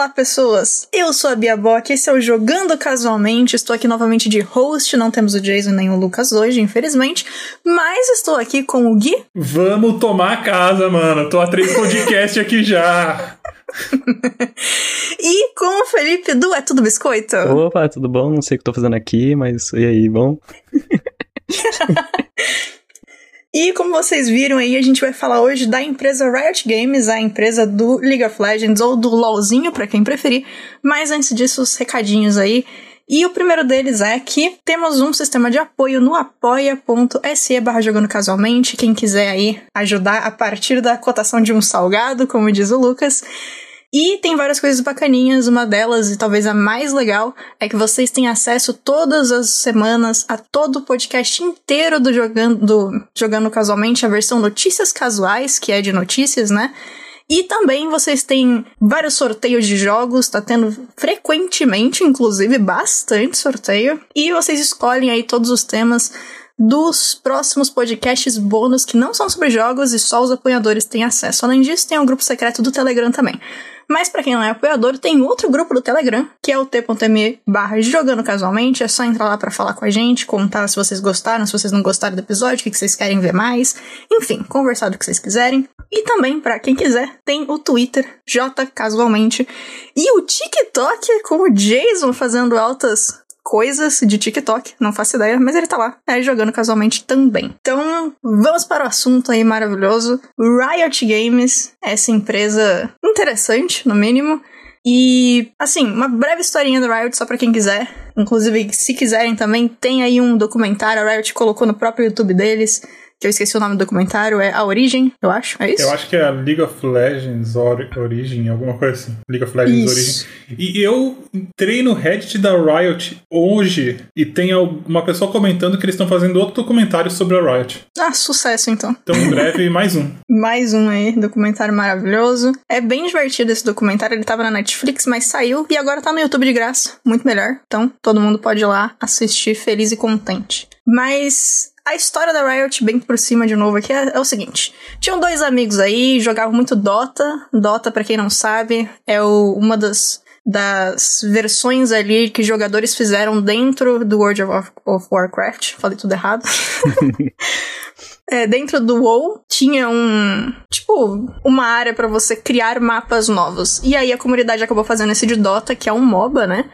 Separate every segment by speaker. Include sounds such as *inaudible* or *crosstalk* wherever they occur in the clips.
Speaker 1: Olá, pessoas! Eu sou a Bia Bock, esse é o Jogando Casualmente. Estou aqui novamente de host, não temos o Jason nem o Lucas hoje, infelizmente, mas estou aqui com o Gui.
Speaker 2: Vamos tomar a casa, mano. Tô a três podcast aqui já. *laughs*
Speaker 1: e com o Felipe Du, é tudo biscoito?
Speaker 3: Opa, tudo bom? Não sei o que tô fazendo aqui, mas e aí, bom? *laughs*
Speaker 1: E como vocês viram aí, a gente vai falar hoje da empresa Riot Games, a empresa do League of Legends ou do LoLzinho, para quem preferir. Mas antes disso, os recadinhos aí. E o primeiro deles é que temos um sistema de apoio no apoia.se barra jogando casualmente. Quem quiser aí ajudar a partir da cotação de um salgado, como diz o Lucas. E tem várias coisas bacaninhas, uma delas, e talvez a mais legal, é que vocês têm acesso todas as semanas a todo o podcast inteiro do Jogando, do Jogando Casualmente, a versão Notícias Casuais, que é de notícias, né? E também vocês têm vários sorteios de jogos, tá tendo frequentemente, inclusive bastante sorteio. E vocês escolhem aí todos os temas dos próximos podcasts bônus que não são sobre jogos e só os apoiadores têm acesso. Além disso, tem um grupo secreto do Telegram também. Mas para quem não é apoiador, tem outro grupo do Telegram, que é o t.me barra jogando casualmente. É só entrar lá para falar com a gente, contar se vocês gostaram, se vocês não gostaram do episódio, o que vocês querem ver mais. Enfim, conversar do que vocês quiserem. E também, para quem quiser, tem o Twitter, J Casualmente. E o TikTok com o Jason fazendo altas coisas de TikTok, não faço ideia, mas ele tá lá, é, jogando casualmente também. Então, vamos para o assunto aí maravilhoso. Riot Games, essa empresa interessante, no mínimo. E, assim, uma breve historinha do Riot só pra quem quiser. Inclusive, se quiserem também, tem aí um documentário, a Riot colocou no próprio YouTube deles, que eu esqueci o nome do documentário, é A Origem, eu acho, é isso?
Speaker 2: Eu acho que é a League of Legends or Origin, alguma coisa assim. League of Legends isso. Origin. E eu entrei no Reddit da Riot hoje e tem uma pessoa comentando que eles estão fazendo outro documentário sobre a Riot.
Speaker 1: Ah, sucesso então.
Speaker 2: Então, em breve, *laughs* mais um.
Speaker 1: mais um aí, documentário maravilhoso. É bem divertido esse documentário, ele tava na Netflix, mas saiu e agora tá no YouTube de graça. Muito melhor. Então, todo mundo pode ir lá assistir feliz e contente. Mas a história da Riot, bem por cima de novo aqui, é, é, o seguinte: tinham dois amigos aí, jogavam muito Dota. Dota, para quem não sabe, é o, uma das, das versões ali que jogadores fizeram dentro do World of, of Warcraft. Falei tudo errado. *laughs* *laughs* É, dentro do WoW tinha um, tipo, uma área para você criar mapas novos. E aí a comunidade acabou fazendo esse de Dota, que é um MOBA, né?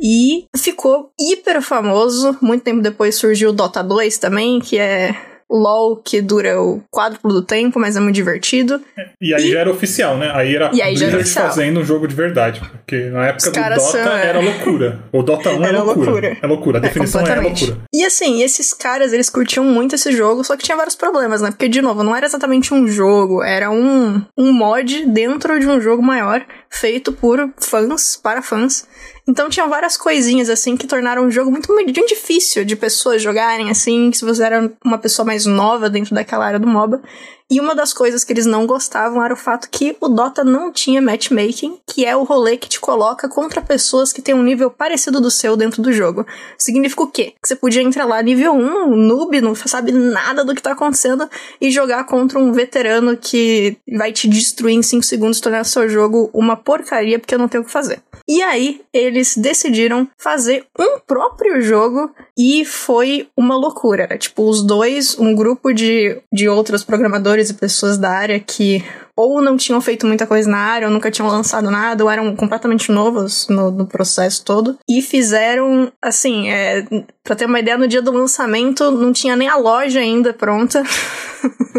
Speaker 1: E ficou hiper famoso. Muito tempo depois surgiu o Dota 2 também, que é LOL que dura o quádruplo do tempo, mas é muito divertido.
Speaker 2: E aí e... já era oficial, né? Aí era
Speaker 1: aí Blizzard
Speaker 2: fazendo um jogo de verdade. Porque na época do Dota são... era loucura. O Dota 1 é era é loucura. loucura. É loucura, a é, definição é, é loucura.
Speaker 1: E assim, esses caras, eles curtiam muito esse jogo, só que tinha vários problemas, né? Porque, de novo, não era exatamente um jogo, era um, um mod dentro de um jogo maior, feito por fãs, para fãs. Então tinha várias coisinhas assim que tornaram o jogo muito, muito difícil de pessoas jogarem assim, se você era uma pessoa mais nova dentro daquela área do MOBA. E uma das coisas que eles não gostavam era o fato que o Dota não tinha matchmaking, que é o rolê que te coloca contra pessoas que têm um nível parecido do seu dentro do jogo. Significa o quê? Que você podia entrar lá nível 1, um noob, não sabe nada do que tá acontecendo, e jogar contra um veterano que vai te destruir em 5 segundos, tornar seu jogo uma porcaria porque eu não tenho o que fazer. E aí, eles decidiram fazer um próprio jogo e foi uma loucura. Era tipo os dois, um grupo de, de outros programadores e pessoas da área que ou não tinham feito muita coisa na área, ou nunca tinham lançado nada, ou eram completamente novos no, no processo todo. E fizeram, assim, é, pra ter uma ideia, no dia do lançamento não tinha nem a loja ainda pronta.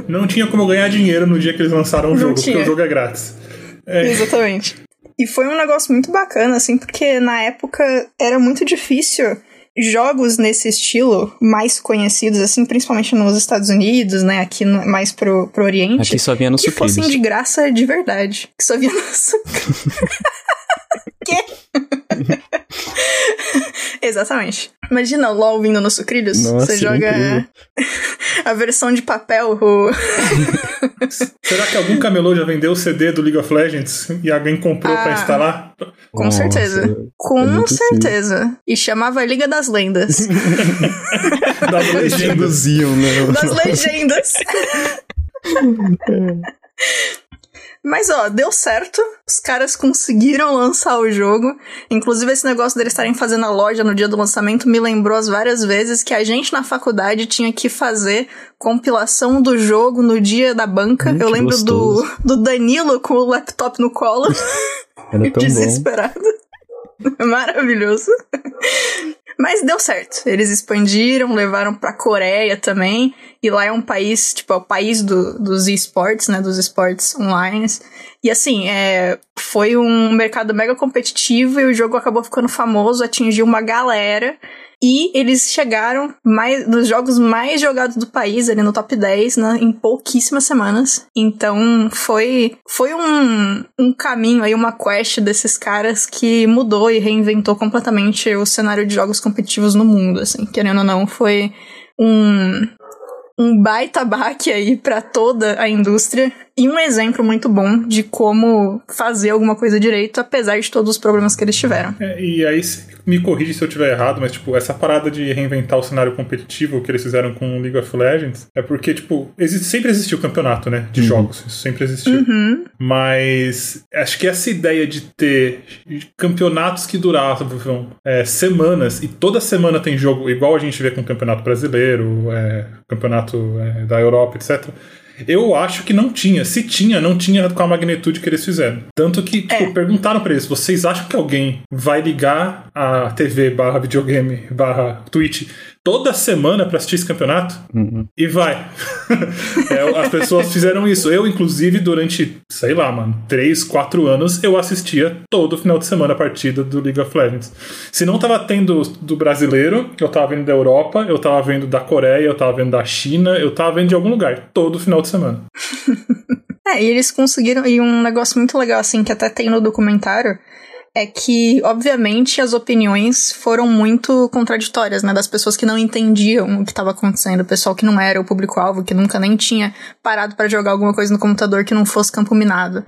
Speaker 2: Não tinha como ganhar dinheiro no dia que eles lançaram o não jogo, tinha. porque o jogo é grátis.
Speaker 1: É. Exatamente. E foi um negócio muito bacana, assim, porque na época era muito difícil jogos nesse estilo mais conhecidos, assim, principalmente nos Estados Unidos, né? Aqui no, mais pro, pro Oriente.
Speaker 3: Aqui só vinha no
Speaker 1: Que fossem de graça de verdade. Que só vinha no *laughs* *laughs* Quê? Exatamente. Imagina o LOL vindo nos sucrilhos.
Speaker 3: Nossa,
Speaker 1: Você joga *laughs* a versão de papel. O... *laughs*
Speaker 2: Será que algum camelô já vendeu o CD do League of Legends e alguém comprou ah, pra instalar?
Speaker 1: Com Nossa, certeza. Com é certeza. E chamava Liga das Lendas. *laughs*
Speaker 2: das legendas.
Speaker 1: Das legendas. Mas ó, deu certo. Os caras conseguiram lançar o jogo. Inclusive, esse negócio deles estarem fazendo a loja no dia do lançamento me lembrou as várias vezes que a gente na faculdade tinha que fazer compilação do jogo no dia da banca.
Speaker 3: Hum,
Speaker 1: Eu lembro do,
Speaker 3: gostoso.
Speaker 1: do Danilo com o laptop no colo, *laughs*
Speaker 3: Era tão bom.
Speaker 1: desesperado. Maravilhoso. Mas deu certo. Eles expandiram, levaram pra Coreia também. E lá é um país, tipo, é o país do, dos esportes, né? Dos esportes online. E assim, é, foi um mercado mega competitivo e o jogo acabou ficando famoso, atingiu uma galera. E eles chegaram mais, nos jogos mais jogados do país, ali no top 10, né, em pouquíssimas semanas. Então foi, foi um, um caminho aí, uma quest desses caras que mudou e reinventou completamente o cenário de jogos competitivos no mundo, assim. Querendo ou não, foi um, um baita baque aí pra toda a indústria e um exemplo muito bom de como fazer alguma coisa direito, apesar de todos os problemas que eles tiveram.
Speaker 2: É, e aí me corrige se eu estiver errado, mas tipo, essa parada de reinventar o cenário competitivo que eles fizeram com League of Legends é porque, tipo, existe, sempre existiu campeonato, né? De
Speaker 3: Uhum.
Speaker 2: jogos. Isso sempre existiu.
Speaker 1: Uhum.
Speaker 2: Mas acho que essa ideia de ter campeonatos que duravam é, semanas e toda semana tem jogo, igual a gente vê com o Campeonato Brasileiro, é, Campeonato é, da Europa, etc. Eu acho que não tinha. Se tinha, não tinha com a magnitude que eles fizeram. Tanto que, tipo,
Speaker 1: É.
Speaker 2: perguntaram pra eles: vocês acham que alguém vai ligar a TV barra videogame barra Twitch toda semana pra assistir esse campeonato?
Speaker 3: Uhum.
Speaker 2: E vai. *laughs* É, as pessoas fizeram isso. Eu, inclusive, durante, sei lá, mano, 3, 4 anos, eu assistia todo final de semana a partida do League of Legends. Se não tava tendo do brasileiro, eu tava vendo da Europa, eu tava vendo da Coreia, eu tava vendo da China, eu tava vendo de algum lugar, todo final de semana. *laughs*
Speaker 1: É, e eles conseguiram. E um negócio muito legal, assim, que até tem no documentário, é que, obviamente, as opiniões foram muito contraditórias, né? Das pessoas que não entendiam o que estava acontecendo, o pessoal que não era o público-alvo, que nunca nem tinha parado para jogar alguma coisa no computador que não fosse campo minado.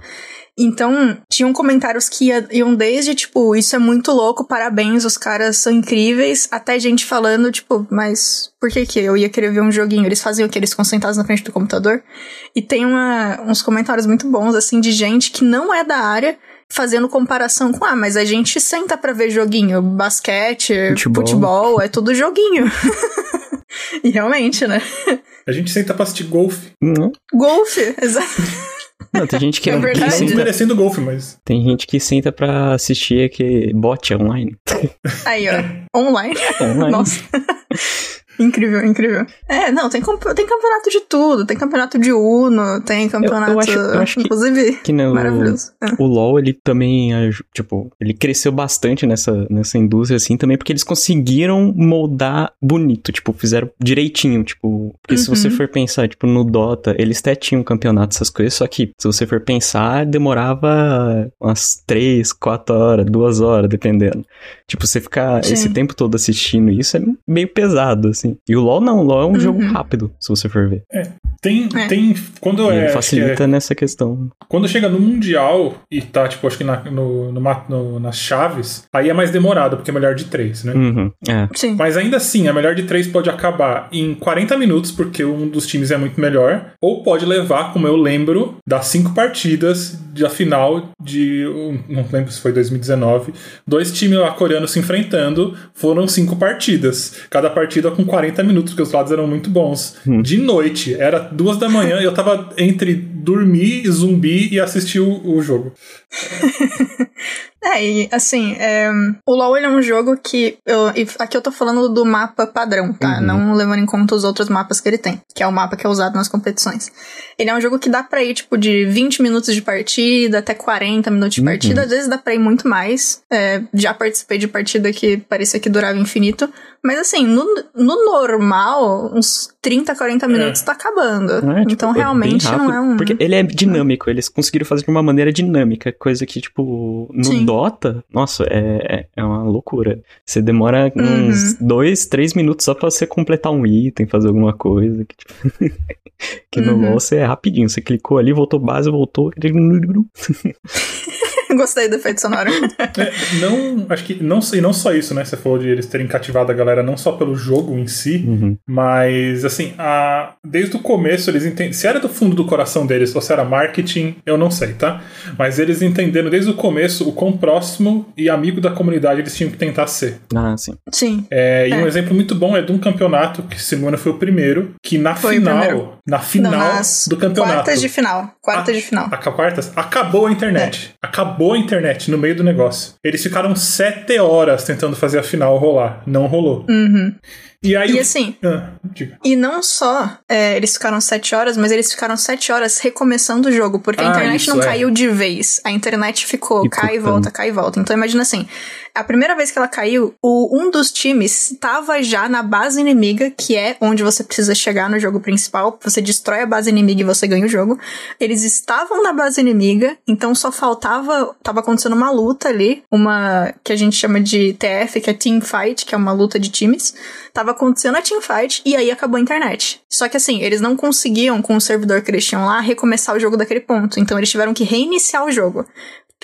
Speaker 1: Então, tinham comentários que ia- iam desde, tipo, isso é muito louco, parabéns, os caras são incríveis, até gente falando, tipo, mas por que que eu ia querer ver um joguinho? Eles faziam o que? Eles ficam sentados na frente do computador? E tem uma- uns comentários muito bons, assim, de gente que não é da área, fazendo comparação com, ah, mas a gente senta pra ver joguinho, basquete,
Speaker 3: Futebol.
Speaker 1: futebol, é tudo joguinho. *laughs* e realmente, né?
Speaker 2: A gente senta pra assistir golfe.
Speaker 3: Não,
Speaker 1: Golfe, exato. *laughs*
Speaker 3: não, tem gente que,
Speaker 1: É
Speaker 3: que
Speaker 1: verdade.
Speaker 2: Não
Speaker 3: senta,
Speaker 2: desmerecendo golfe, mas.
Speaker 3: tem gente que senta pra assistir aqui bot online.
Speaker 1: Aí, ó, online.
Speaker 3: Online. *laughs*
Speaker 1: Nossa. Incrível, incrível. É, não, tem, tem campeonato de tudo. Tem campeonato de Uno, tem campeonato.
Speaker 3: acho- eu acho que-
Speaker 1: inclusive,
Speaker 3: Que no,
Speaker 1: maravilhoso. É.
Speaker 3: o LoL, ele também, aj- tipo, ele cresceu bastante nessa, nessa indústria, assim, também porque eles conseguiram moldar bonito, tipo, fizeram direitinho, tipo, porque se você
Speaker 1: Uhum.
Speaker 3: for pensar, tipo, no Dota, eles até tinham campeonato, essas coisas, só que, se você for pensar, demorava umas 3, 4 horas, 2 horas, dependendo. Tipo, você ficar
Speaker 1: Sim.
Speaker 3: esse tempo todo assistindo isso é meio pesado, assim. E o LoL não, o LoL é um jogo
Speaker 1: Uhum.
Speaker 3: rápido, se você for ver.
Speaker 2: Tem.
Speaker 1: É.
Speaker 2: tem quando
Speaker 3: E
Speaker 2: é,
Speaker 3: ele
Speaker 2: acho que é-
Speaker 3: facilita nessa questão.
Speaker 2: Quando chega no Mundial e tá, tipo, acho que na, no, no no- nas chaves, aí é mais demorado, porque é melhor de três, né?
Speaker 3: Uhum, é.
Speaker 1: Sim.
Speaker 2: Mas ainda assim, a melhor de três pode acabar em 40 minutos, porque um dos times é muito melhor, ou pode levar, como eu lembro, das cinco partidas da final de. Não lembro se foi 2019. Dois times lá coreanos se enfrentando, foram cinco partidas. Cada partida com 40 minutos, porque os lados eram muito bons. De noite, era duas da manhã, e eu tava entre dormir, zumbi e assistir o, o jogo. *laughs*
Speaker 1: É, e assim, é, o LoL ele é um jogo que. Eu, aqui eu tô falando do mapa padrão, tá?
Speaker 3: Uhum.
Speaker 1: Não levando em conta os outros mapas que ele tem, que é o mapa que é usado nas competições. Ele é um jogo que dá pra ir, tipo, de 20 minutos de partida até 40 minutos de
Speaker 3: Uhum.
Speaker 1: partida. Às vezes dá pra ir muito mais. É, já participei de partida que parecia que durava infinito. Mas assim, no, no normal, uns 30, 40 minutos tá acabando.
Speaker 3: É, tipo,
Speaker 1: então
Speaker 3: é
Speaker 1: realmente não é um.
Speaker 3: Porque ele é dinâmico, eles conseguiram fazer de uma maneira dinâmica, coisa que, tipo, no
Speaker 1: Sim.
Speaker 3: Dota, nossa, é, é- é uma loucura. Você demora
Speaker 1: Uhum.
Speaker 3: uns dois, três minutos só pra você completar um item, fazer alguma coisa. Que, tipo, *laughs* que no
Speaker 1: Uhum.
Speaker 3: LoL você é rapidinho, você clicou ali, voltou base, voltou. *laughs* *laughs* *laughs*
Speaker 1: Gostei do efeito sonoro.
Speaker 2: É, não, acho que não, e não só isso, né? Você falou de eles terem cativado a galera não só pelo jogo em si,
Speaker 3: Uhum.
Speaker 2: mas assim, a, desde o começo eles entendem. Se era do fundo do coração deles ou se era marketing, eu não sei, tá? Mas eles entenderam desde o começo o quão próximo e amigo da comunidade eles tinham que tentar ser.
Speaker 3: Ah, sim.
Speaker 1: Sim.
Speaker 2: É, e
Speaker 1: É.
Speaker 2: um exemplo muito bom é de um campeonato, que se não me engano foi o primeiro, que na
Speaker 1: Foi
Speaker 2: final, na final
Speaker 1: Não,
Speaker 2: do campeonato.
Speaker 1: Quartas de final. Quartas
Speaker 2: Ah,
Speaker 1: de final.
Speaker 2: A quartas? Acabou a internet. Acabou a internet no meio do negócio. Eles ficaram sete horas tentando fazer a final rolar. Não rolou.
Speaker 1: Uhum.
Speaker 2: E aí.
Speaker 1: E assim,
Speaker 2: Ah.
Speaker 1: E não só é, eles ficaram sete horas, mas eles ficaram sete horas recomeçando o jogo, porque a
Speaker 2: Ah,
Speaker 1: internet
Speaker 2: isso,
Speaker 1: não
Speaker 2: é.
Speaker 1: caiu de vez. A internet ficou
Speaker 3: E
Speaker 1: cai e volta, cai e volta. Então imagina assim, a primeira vez que ela caiu, o, um dos times estava já na base inimiga, que é onde você precisa chegar no jogo principal. Você destrói a base inimiga e você ganha o jogo. Eles estavam na base inimiga, então só faltava. Tava acontecendo uma luta ali, uma que a gente chama de TF, que é Team Fight, que é uma luta de times. Tava acontecendo a teamfight e aí acabou a internet. Só que assim, eles não conseguiam, com o servidor que eles tinham lá, recomeçar o jogo daquele ponto. Então eles tiveram que reiniciar o jogo.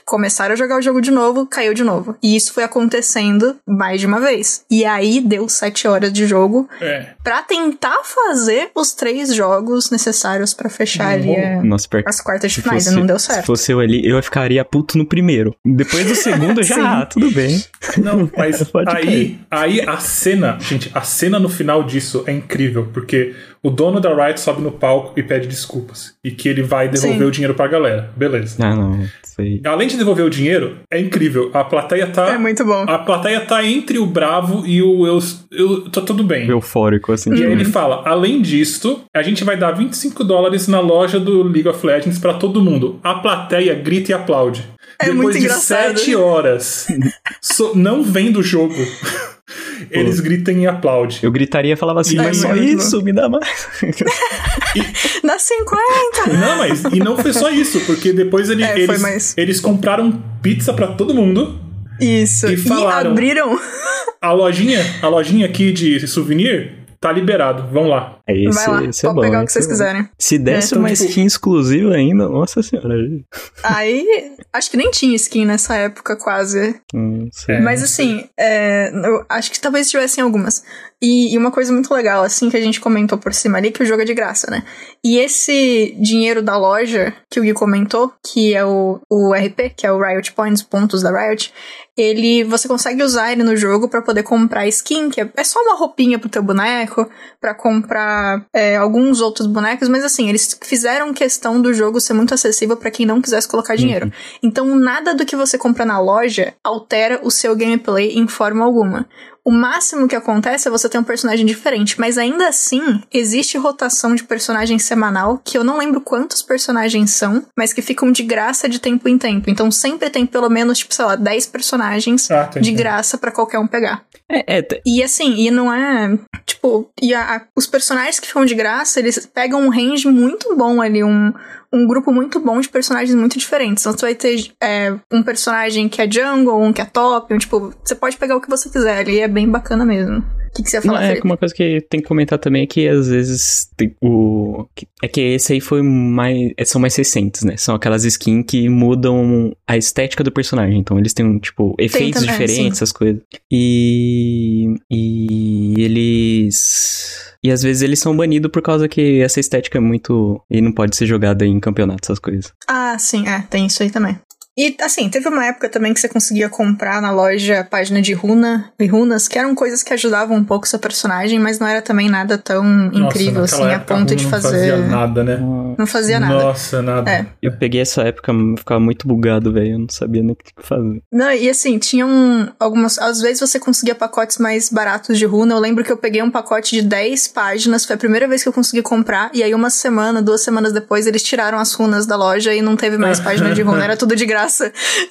Speaker 1: Começaram a jogar o jogo de novo, caiu de novo. E isso foi acontecendo mais de uma vez. E aí deu sete horas de jogo
Speaker 2: É.
Speaker 1: pra tentar fazer os três jogos necessários pra fechar ali a-
Speaker 3: Nossa, que
Speaker 1: as quartas de
Speaker 3: se
Speaker 1: finais. e não deu
Speaker 3: se
Speaker 1: certo.
Speaker 3: fosse eu ali, eu ficaria puto no primeiro. Depois do segundo, já, *laughs* ah, tudo bem.
Speaker 2: Não, mas *laughs* aí, aí a cena, gente, a cena no final disso é incrível, porque o dono da Riot sobe no palco e pede desculpas. E que ele vai devolver
Speaker 1: Sim.
Speaker 2: o dinheiro pra galera. Beleza.
Speaker 3: Ah, não, isso aí.
Speaker 2: Além de devolver o dinheiro, é incrível. A plateia tá.
Speaker 1: É muito bom.
Speaker 2: A plateia tá entre o Bravo e o eu, eu tô tudo bem.
Speaker 3: Eufórico, assim.
Speaker 2: E
Speaker 3: tipo,
Speaker 2: aí ele fala: além disto, a gente vai dar 25 dólares na loja do League of Legends pra todo mundo. A plateia grita e aplaude.
Speaker 1: É
Speaker 2: Depois
Speaker 1: muito
Speaker 2: de
Speaker 1: engraçado.
Speaker 2: 7 horas, so- não vendo o jogo, *laughs* eles gritam e aplaudem.
Speaker 3: Eu gritaria e falava assim, mas só isso, me dá mais. *laughs*
Speaker 1: Dá 50!
Speaker 2: Não, mas e não foi só isso, porque depois ele-
Speaker 1: É, foi
Speaker 2: eles,
Speaker 1: mais.
Speaker 2: eles compraram pizza pra todo mundo.
Speaker 1: Isso.
Speaker 2: E falaram-
Speaker 1: abriram.
Speaker 2: A lojinha, a lojinha aqui de souvenir tá liberado. Vão lá.
Speaker 3: É esse,
Speaker 1: Vai lá,
Speaker 3: esse é
Speaker 1: pode
Speaker 3: bom.
Speaker 1: pegar o que
Speaker 3: esse
Speaker 1: vocês
Speaker 3: é
Speaker 1: quiserem.
Speaker 3: Se desse
Speaker 2: então,
Speaker 3: uma
Speaker 2: tipo-
Speaker 3: skin exclusiva ainda, nossa senhora.
Speaker 1: Aí, acho que nem tinha skin nessa época, quase.
Speaker 3: Sei.
Speaker 2: É.
Speaker 1: Mas assim, é, eu acho que talvez tivessem algumas. E, e uma coisa muito legal, assim, que a gente comentou por cima ali, que o jogo é de graça, né? E esse dinheiro da loja que o Gui comentou, que é o, o RP, que é o Riot Points, pontos da Riot, ele você consegue usar ele no jogo pra poder comprar skin, que é, é só uma roupinha pro teu boneco, pra comprar é, alguns outros bonecos, mas assim, eles fizeram questão do jogo ser muito acessível pra quem não quisesse colocar dinheiro. Então nada do que você compra na loja altera o seu gameplay em forma alguma. O máximo que acontece é você ter um personagem diferente, mas ainda assim existe rotação de personagem semanal, que eu não lembro quantos personagens são, mas que ficam de graça de tempo em tempo. Então sempre tem pelo menos, tipo, sei lá, 10 personagens
Speaker 2: Ah,
Speaker 1: de graça pra qualquer um pegar.
Speaker 3: É, é,
Speaker 1: E assim, e não é. Tipo, e a- a- os personagens que ficam de graça, eles pegam um range muito bom ali, um, um grupo muito bom de personagens muito diferentes. Então você vai ter é, um personagem que é jungle, um que é top, um, tipo, você pode pegar o que você quiser ali, é bem bacana mesmo. Que, que você ia
Speaker 3: Não,
Speaker 1: falar,
Speaker 3: é que
Speaker 1: Felipe?
Speaker 3: uma coisa que tem que comentar também é que às vezes tem o é que esse aí foi mais é, são mais recentes, né? São aquelas skins que mudam a estética do personagem. Então eles têm tipo efeitos
Speaker 1: também,
Speaker 3: diferentes,
Speaker 1: sim.
Speaker 3: essas coisas. E e eles e às vezes eles são banidos por causa que essa estética é muito e não pode ser jogada em campeonato essas coisas.
Speaker 1: Ah, sim, é, tem isso aí também. E assim, teve uma época também que você conseguia comprar na loja página de runa e runas, que eram coisas que ajudavam um pouco seu personagem, mas não era também nada tão incrível
Speaker 2: Nossa,
Speaker 1: assim,
Speaker 2: naquela
Speaker 1: a ponto
Speaker 2: a
Speaker 1: de fazer.
Speaker 2: Não fazia nada, né?
Speaker 1: Não fazia nada.
Speaker 2: Nossa, nada.
Speaker 1: É.
Speaker 3: Eu peguei essa época, ficava muito bugado, velho. Eu não sabia nem o que fazer.
Speaker 1: Não, e assim, tinham algumas. Às vezes você conseguia pacotes mais baratos de runa. Eu lembro que eu peguei um pacote de 10 páginas, foi a primeira vez que eu consegui comprar. E aí, uma semana, duas semanas depois, eles tiraram as runas da loja e não teve mais *laughs* página de runa, era tudo de graça.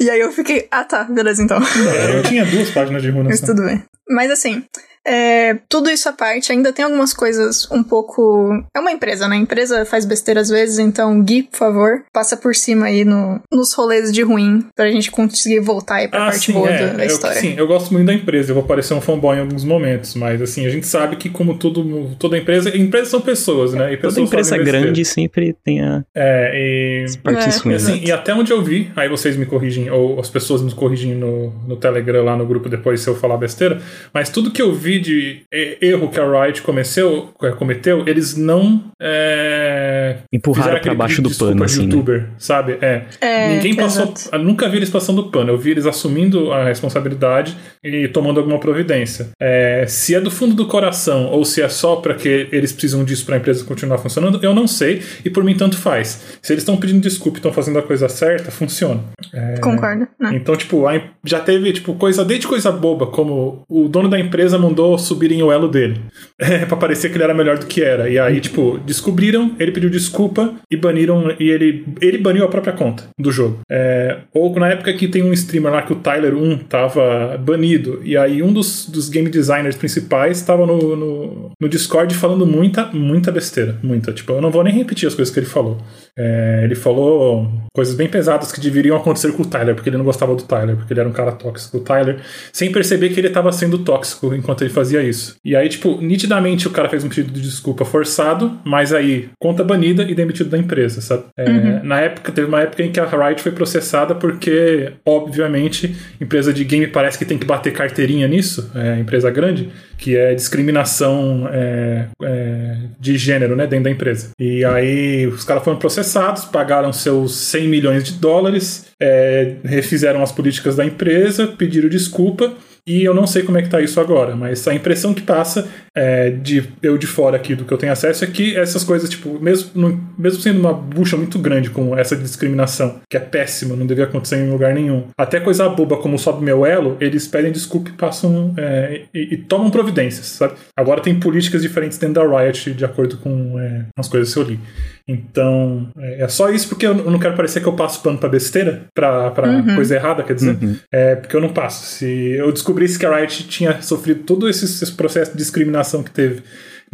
Speaker 1: E aí eu fiquei, ah tá, beleza então.
Speaker 2: É, eu tinha duas páginas de runa
Speaker 1: Mas tudo bem. Mas assim, É, tudo isso à parte, ainda tem algumas coisas um pouco. É uma empresa, né? A empresa faz besteira às vezes, então, Gui, por favor, passa por cima aí no, nos rolês de ruim pra gente conseguir voltar aí pra ah, parte sim, boa é. da história.
Speaker 2: Eu, sim, eu gosto muito da empresa, eu vou parecer um fanboy em alguns momentos, mas assim, a gente sabe que, como tudo, toda empresa. Empresas são pessoas, né?
Speaker 3: E pessoas toda empresa grande sempre tem a.
Speaker 2: É, e.
Speaker 3: Partes
Speaker 2: é. Assim, e até onde eu vi, aí vocês me corrigem, ou as pessoas me corrigem no, no Telegram lá no grupo depois se eu falar besteira, mas tudo que eu vi de erro que a Riot cometeu, cometeu eles não. É,
Speaker 3: Empurraram pra baixo do pano, assim. Né?
Speaker 2: youtuber, né? sabe? É.
Speaker 1: é
Speaker 2: Ninguém passou. Exato. Nunca vi eles passando pano. Eu vi eles assumindo a responsabilidade e tomando alguma providência. É, se é do fundo do coração ou se é só para que eles precisam disso para a empresa continuar funcionando, eu não sei. E por mim, tanto faz. Se eles estão pedindo desculpa e estão fazendo a coisa certa, funciona.
Speaker 1: É, Concordo.
Speaker 2: Né? Então, tipo, já teve tipo coisa desde coisa boba, como o dono da empresa mandou subirem o elo dele. *laughs* É, pra parecer que ele era melhor do que era. E aí, tipo, descobriram, ele pediu desculpa e baniram. E ele, ele baniu a própria conta do jogo. É, ou na época que tem um streamer lá que o Tyler 1 tava banido. E aí um dos, dos game designers principais tava no, no, no Discord falando muita, muita besteira. Muita. Tipo, eu não vou nem repetir as coisas que ele falou. É, ele falou coisas bem pesadas que deveriam acontecer com o Tyler, porque ele não gostava do Tyler, porque ele era um cara tóxico. O Tyler, sem perceber que ele estava sendo tóxico enquanto ele fazia isso. E aí, tipo, nitidamente o cara fez um pedido de desculpa forçado, mas aí conta banida e demitido da empresa, sabe? É, uhum. Na época, teve uma época em que a Riot foi processada porque, obviamente, empresa de game parece que tem que bater carteirinha nisso, é, empresa grande, que é discriminação é, é, de gênero, né, dentro da empresa. E aí os caras foram processados, pagaram seus 100 milhões de dólares, é, refizeram as políticas da empresa, pediram desculpa e eu não sei como é que tá isso agora, mas a impressão que passa é, de eu de fora aqui do que eu tenho acesso é que essas coisas, tipo, mesmo, mesmo sendo uma bucha muito grande com essa discriminação, que é péssima, não devia acontecer em lugar nenhum, até coisa boba como sobe meu elo, eles pedem desculpa e passam é, e, e, tomam providências, sabe? Agora tem políticas diferentes dentro da Riot, de acordo com é, as coisas que eu li. Então, é, é só isso porque eu não quero parecer que eu passo pano pra besteira, pra, pra uhum. coisa errada, quer dizer. Uhum. É porque eu não passo. Se eu descobrisse que a Riot tinha sofrido todo esse, esse processo de discriminação que teve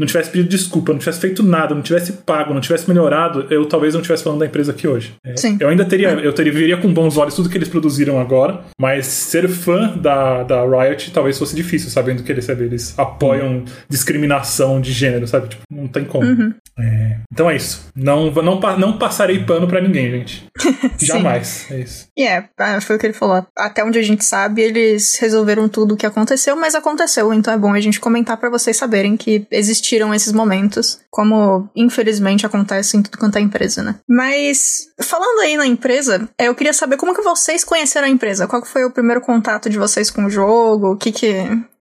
Speaker 2: não tivesse pedido desculpa, não tivesse feito nada, não tivesse pago, não tivesse melhorado, eu talvez não estivesse falando da empresa aqui hoje.
Speaker 1: É, Sim.
Speaker 2: Eu ainda teria, eu teria, viria com bons olhos tudo que eles produziram agora, mas ser fã da, da Riot talvez fosse difícil, sabendo que eles, sabe, eles apoiam uhum. discriminação de gênero, sabe? Tipo, não tem como. Uhum. É, então é isso. Não, não, não passarei pano para ninguém, gente. *laughs* Jamais. É isso.
Speaker 1: E yeah, é, foi o que ele falou. Até onde a gente sabe, eles resolveram tudo o que aconteceu, mas aconteceu, então é bom a gente comentar para vocês saberem que existe existiram esses momentos, como infelizmente acontece em tudo quanto é empresa, né? Mas falando aí na empresa, eu queria saber como que vocês conheceram a empresa. Qual foi o primeiro contato de vocês com o jogo? O que que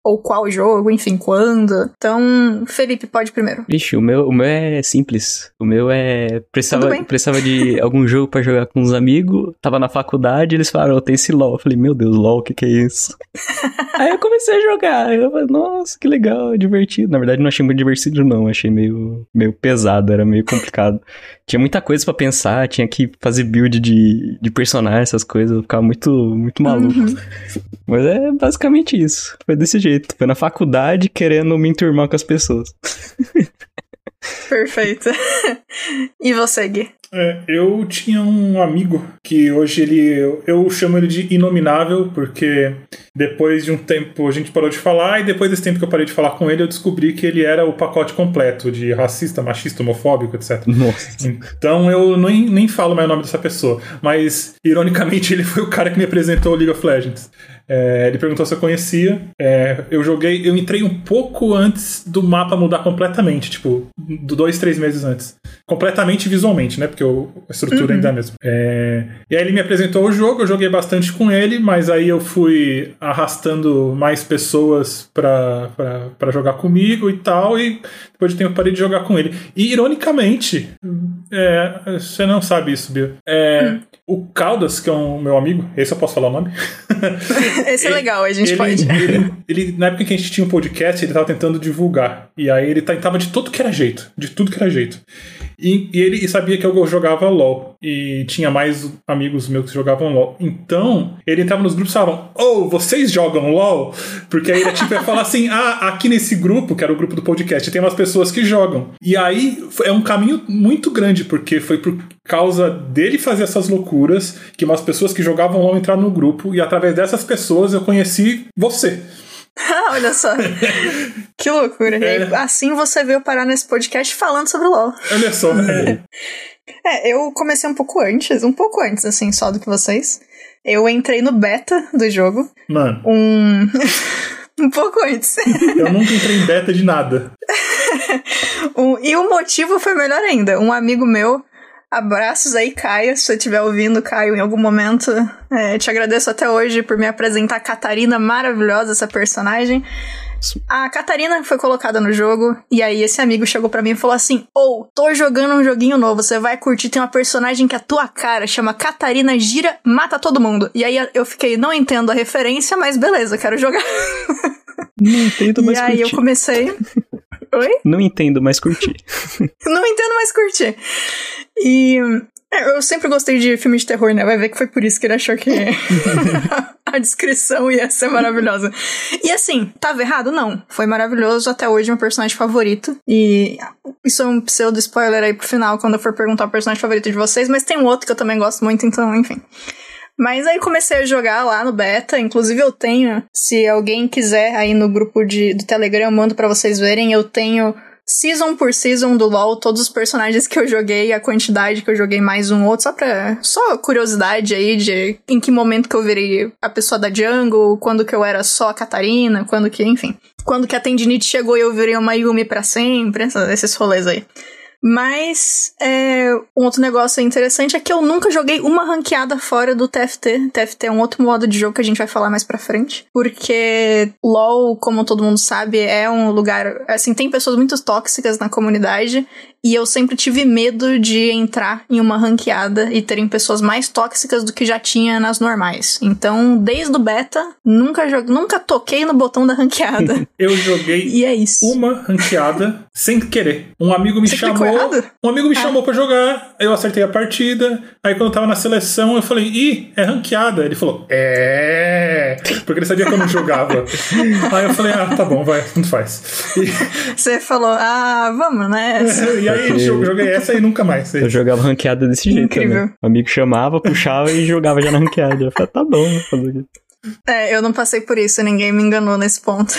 Speaker 1: ou qual jogo, enfim, quando. Então, Felipe, pode primeiro.
Speaker 3: Vixe, o meu, o meu é simples. O meu é. Precisava, precisava de *laughs* algum jogo para jogar com os amigos, tava na faculdade, eles falaram, oh, tem esse LOL. Eu falei, meu Deus, LOL, o que, que é isso? *laughs* Aí eu comecei a jogar. Eu falei, nossa, que legal, divertido. Na verdade, não achei muito divertido, não. Achei meio, meio pesado, era meio complicado. *laughs* tinha muita coisa para pensar, tinha que fazer build de, de personagem, essas coisas. Eu ficava muito, muito maluco. Uhum. Mas é basicamente isso. Foi desse jeito jeito. Foi na faculdade querendo me enturmar com as pessoas.
Speaker 1: Perfeito. *laughs* e você, Gui?
Speaker 2: É, eu tinha um amigo que hoje ele. Eu, eu, chamo ele de inominável, porque depois de um tempo a gente parou de falar, e depois desse tempo que eu parei de falar com ele, eu descobri que ele era o pacote completo de racista, machista, homofóbico, etc.
Speaker 3: Nossa.
Speaker 2: Então eu nem, nem falo mais o nome dessa pessoa. Mas, ironicamente, *laughs* ele foi o cara que me apresentou o League of Legends. É, ele perguntou se eu conhecia. É, eu joguei, eu entrei um pouco antes do mapa mudar completamente, tipo, dois, três meses antes. Completamente visualmente, né? Porque eu, a estrutura uhum. ainda é a mesma. É, e aí ele me apresentou o jogo, eu joguei bastante com ele, mas aí eu fui arrastando mais pessoas pra, pra, pra jogar comigo e tal, e depois de tempo parei de jogar com ele. E ironicamente, é, você não sabe isso, Bill. É, uhum O Caldas, que é um meu amigo, esse eu posso falar o nome? *laughs*
Speaker 1: esse é legal, a gente
Speaker 2: ele,
Speaker 1: pode.
Speaker 2: Ele, ele, na época que a gente tinha um podcast, ele tava tentando divulgar. E aí ele tava de tudo que era jeito. De tudo que era jeito. E, e ele sabia que eu jogava LOL. E tinha mais amigos meus que jogavam LOL. Então, ele entrava nos grupos e falavam: Oh, vocês jogam LOL? Porque aí ele tipo, ia falar assim: Ah, aqui nesse grupo, que era o grupo do podcast, tem umas pessoas que jogam. E aí é um caminho muito grande, porque foi por causa dele fazer essas loucuras que umas pessoas que jogavam LOL entraram no grupo. E através dessas pessoas eu conheci você. *laughs*
Speaker 1: Olha só. *laughs* que loucura. É. assim você veio parar nesse podcast falando sobre LOL.
Speaker 2: Olha só. É. *laughs*
Speaker 1: é, eu comecei um pouco antes, um pouco antes, assim, só do que vocês. Eu entrei no beta do jogo.
Speaker 2: Mano.
Speaker 1: Um. um pouco antes.
Speaker 2: eu nunca entrei em beta de nada.
Speaker 1: um, e o motivo foi melhor ainda. Um amigo meu Abraços aí, Caio. Se você estiver ouvindo, Caio, em algum momento, é, te agradeço até hoje por me apresentar a Catarina, maravilhosa essa personagem. A Catarina foi colocada no jogo, e aí esse amigo chegou para mim e falou assim: Ou, oh, tô jogando um joguinho novo, você vai curtir, tem uma personagem que é a tua cara, chama Catarina Gira, mata todo mundo. E aí eu fiquei, não entendo a referência, mas beleza, quero jogar. *laughs*
Speaker 3: Não entendo, mas
Speaker 1: E aí eu comecei. *laughs* Oi?
Speaker 3: Não entendo, mas curti. *laughs*
Speaker 1: não entendo, mas curti. E é, eu sempre gostei de filme de terror, né? Vai ver que foi por isso que ele achou que *laughs* *laughs* a descrição ia ser maravilhosa. E assim, tava errado? Não. Foi maravilhoso, até hoje meu personagem favorito. E isso é um pseudo spoiler aí pro final, quando eu for perguntar o personagem favorito de vocês, mas tem um outro que eu também gosto muito, então, enfim. Mas aí comecei a jogar lá no beta, inclusive eu tenho, se alguém quiser aí no grupo de, do Telegram, eu mando para vocês verem, eu tenho season por season do LoL, todos os personagens que eu joguei, a quantidade que eu joguei mais um outro, só pra. Só curiosidade aí de em que momento que eu virei a pessoa da jungle, quando que eu era só a Catarina, quando que, enfim. Quando que a tendinite chegou e eu virei uma Yumi pra sempre, esses rolês aí. Mas é, um outro negócio interessante é que eu nunca joguei uma ranqueada fora do TFT. TFT é um outro modo de jogo que a gente vai falar mais pra frente. Porque LoL, como todo mundo sabe, é um lugar. Assim, tem pessoas muito tóxicas na comunidade. E eu sempre tive medo de entrar em uma ranqueada e terem pessoas mais tóxicas do que já tinha nas normais. Então, desde o beta, nunca, joguei, nunca toquei no botão da ranqueada. *laughs*
Speaker 2: eu joguei
Speaker 1: e é isso.
Speaker 2: uma ranqueada sem querer. Um amigo me
Speaker 1: Você
Speaker 2: chamou. Um amigo me ah. chamou para jogar, eu acertei a partida. Aí quando eu tava na seleção, eu falei, ih, é ranqueada. Ele falou, é. *laughs* Porque ele sabia que eu não jogava. aí eu falei, ah, tá bom, vai, tanto faz.
Speaker 1: E... *laughs* Você falou, ah, vamos nessa. *laughs*
Speaker 2: e aí eu joguei essa e nunca mais.
Speaker 3: Eu jogava ranqueada desse jeito Incrível. também. O amigo chamava, puxava e jogava já na ranqueada. Eu falei, tá bom, fazer
Speaker 1: É, eu não passei por isso, ninguém me enganou nesse ponto.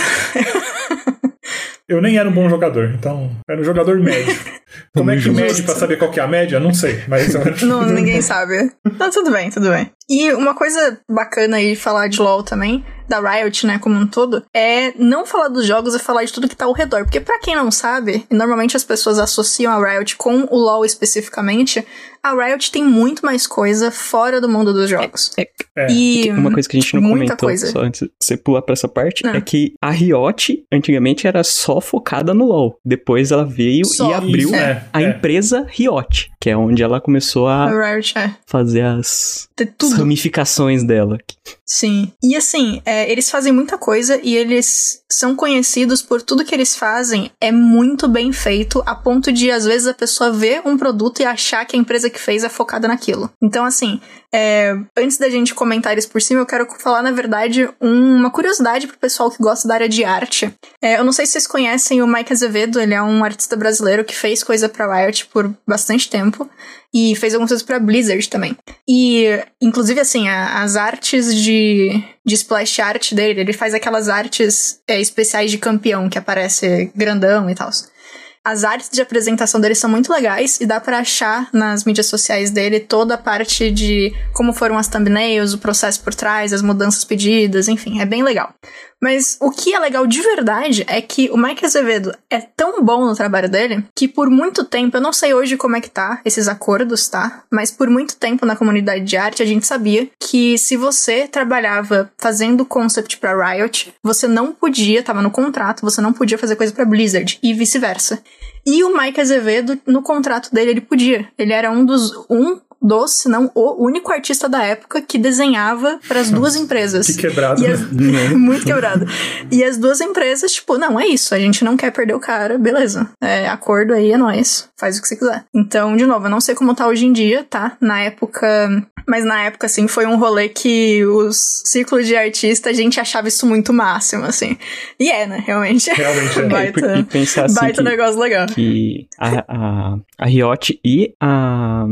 Speaker 2: Eu nem era um bom jogador, então era um jogador médio. *laughs* Como é que mede pra saber qual que é a média? Não sei, mas... *laughs*
Speaker 1: não, ninguém sabe. Não, tudo bem, tudo bem. E uma coisa bacana aí falar de LoL também, da Riot, né, como um todo, é não falar dos jogos e falar de tudo que tá ao redor. Porque para quem não sabe, normalmente as pessoas associam a Riot com o LoL especificamente, a Riot tem muito mais coisa fora do mundo dos jogos.
Speaker 3: É, é. E uma coisa que a gente não comentou, coisa. só antes de você pular pra essa parte, não. é que a Riot antigamente era só focada no LoL. Depois ela veio só. e abriu Isso, é, a é. empresa Riot, que é onde ela começou a,
Speaker 1: a é.
Speaker 3: fazer as, as ramificações dela.
Speaker 1: Sim. E assim, é, eles fazem muita coisa e eles são conhecidos por tudo que eles fazem. É muito bem feito, a ponto de, às vezes, a pessoa ver um produto e achar que a empresa que fez é focada naquilo. Então, assim, é, antes da gente comentar isso por cima, eu quero falar, na verdade, um, uma curiosidade pro pessoal que gosta da área de arte. É, eu não sei se vocês conhecem o Mike Azevedo, ele é um artista brasileiro que fez coisa pra Riot por bastante tempo e fez algumas coisas pra Blizzard também. E, inclusive, assim, a, as artes de, de splash art dele, ele faz aquelas artes é, especiais de campeão, que aparece grandão e tal. As artes de apresentação dele são muito legais e dá para achar nas mídias sociais dele toda a parte de como foram as thumbnails, o processo por trás, as mudanças pedidas, enfim, é bem legal. Mas o que é legal de verdade é que o Mike Azevedo é tão bom no trabalho dele que por muito tempo, eu não sei hoje como é que tá esses acordos, tá? Mas por muito tempo na comunidade de arte a gente sabia que se você trabalhava fazendo concept para Riot, você não podia, tava no contrato, você não podia fazer coisa para Blizzard e vice-versa. E o Mike Azevedo, no contrato dele, ele podia. Ele era um dos um dos, se não o único artista da época que desenhava para as *laughs* duas empresas.
Speaker 2: Que quebrado,
Speaker 1: as,
Speaker 2: né? *laughs*
Speaker 1: Muito quebrado. E as duas empresas, tipo, não, é isso, a gente não quer perder o cara, beleza. É, acordo aí, é nóis. Faz o que você quiser. Então, de novo, eu não sei como tá hoje em dia, tá? Na época. Mas na época, assim, foi um rolê que os círculos de artista, a gente achava isso muito máximo, assim. E é, né? Realmente.
Speaker 2: Realmente é. *laughs*
Speaker 1: baita,
Speaker 3: e pensar assim
Speaker 1: baita
Speaker 3: que,
Speaker 1: negócio legal.
Speaker 3: Que a, a, a Riot e a,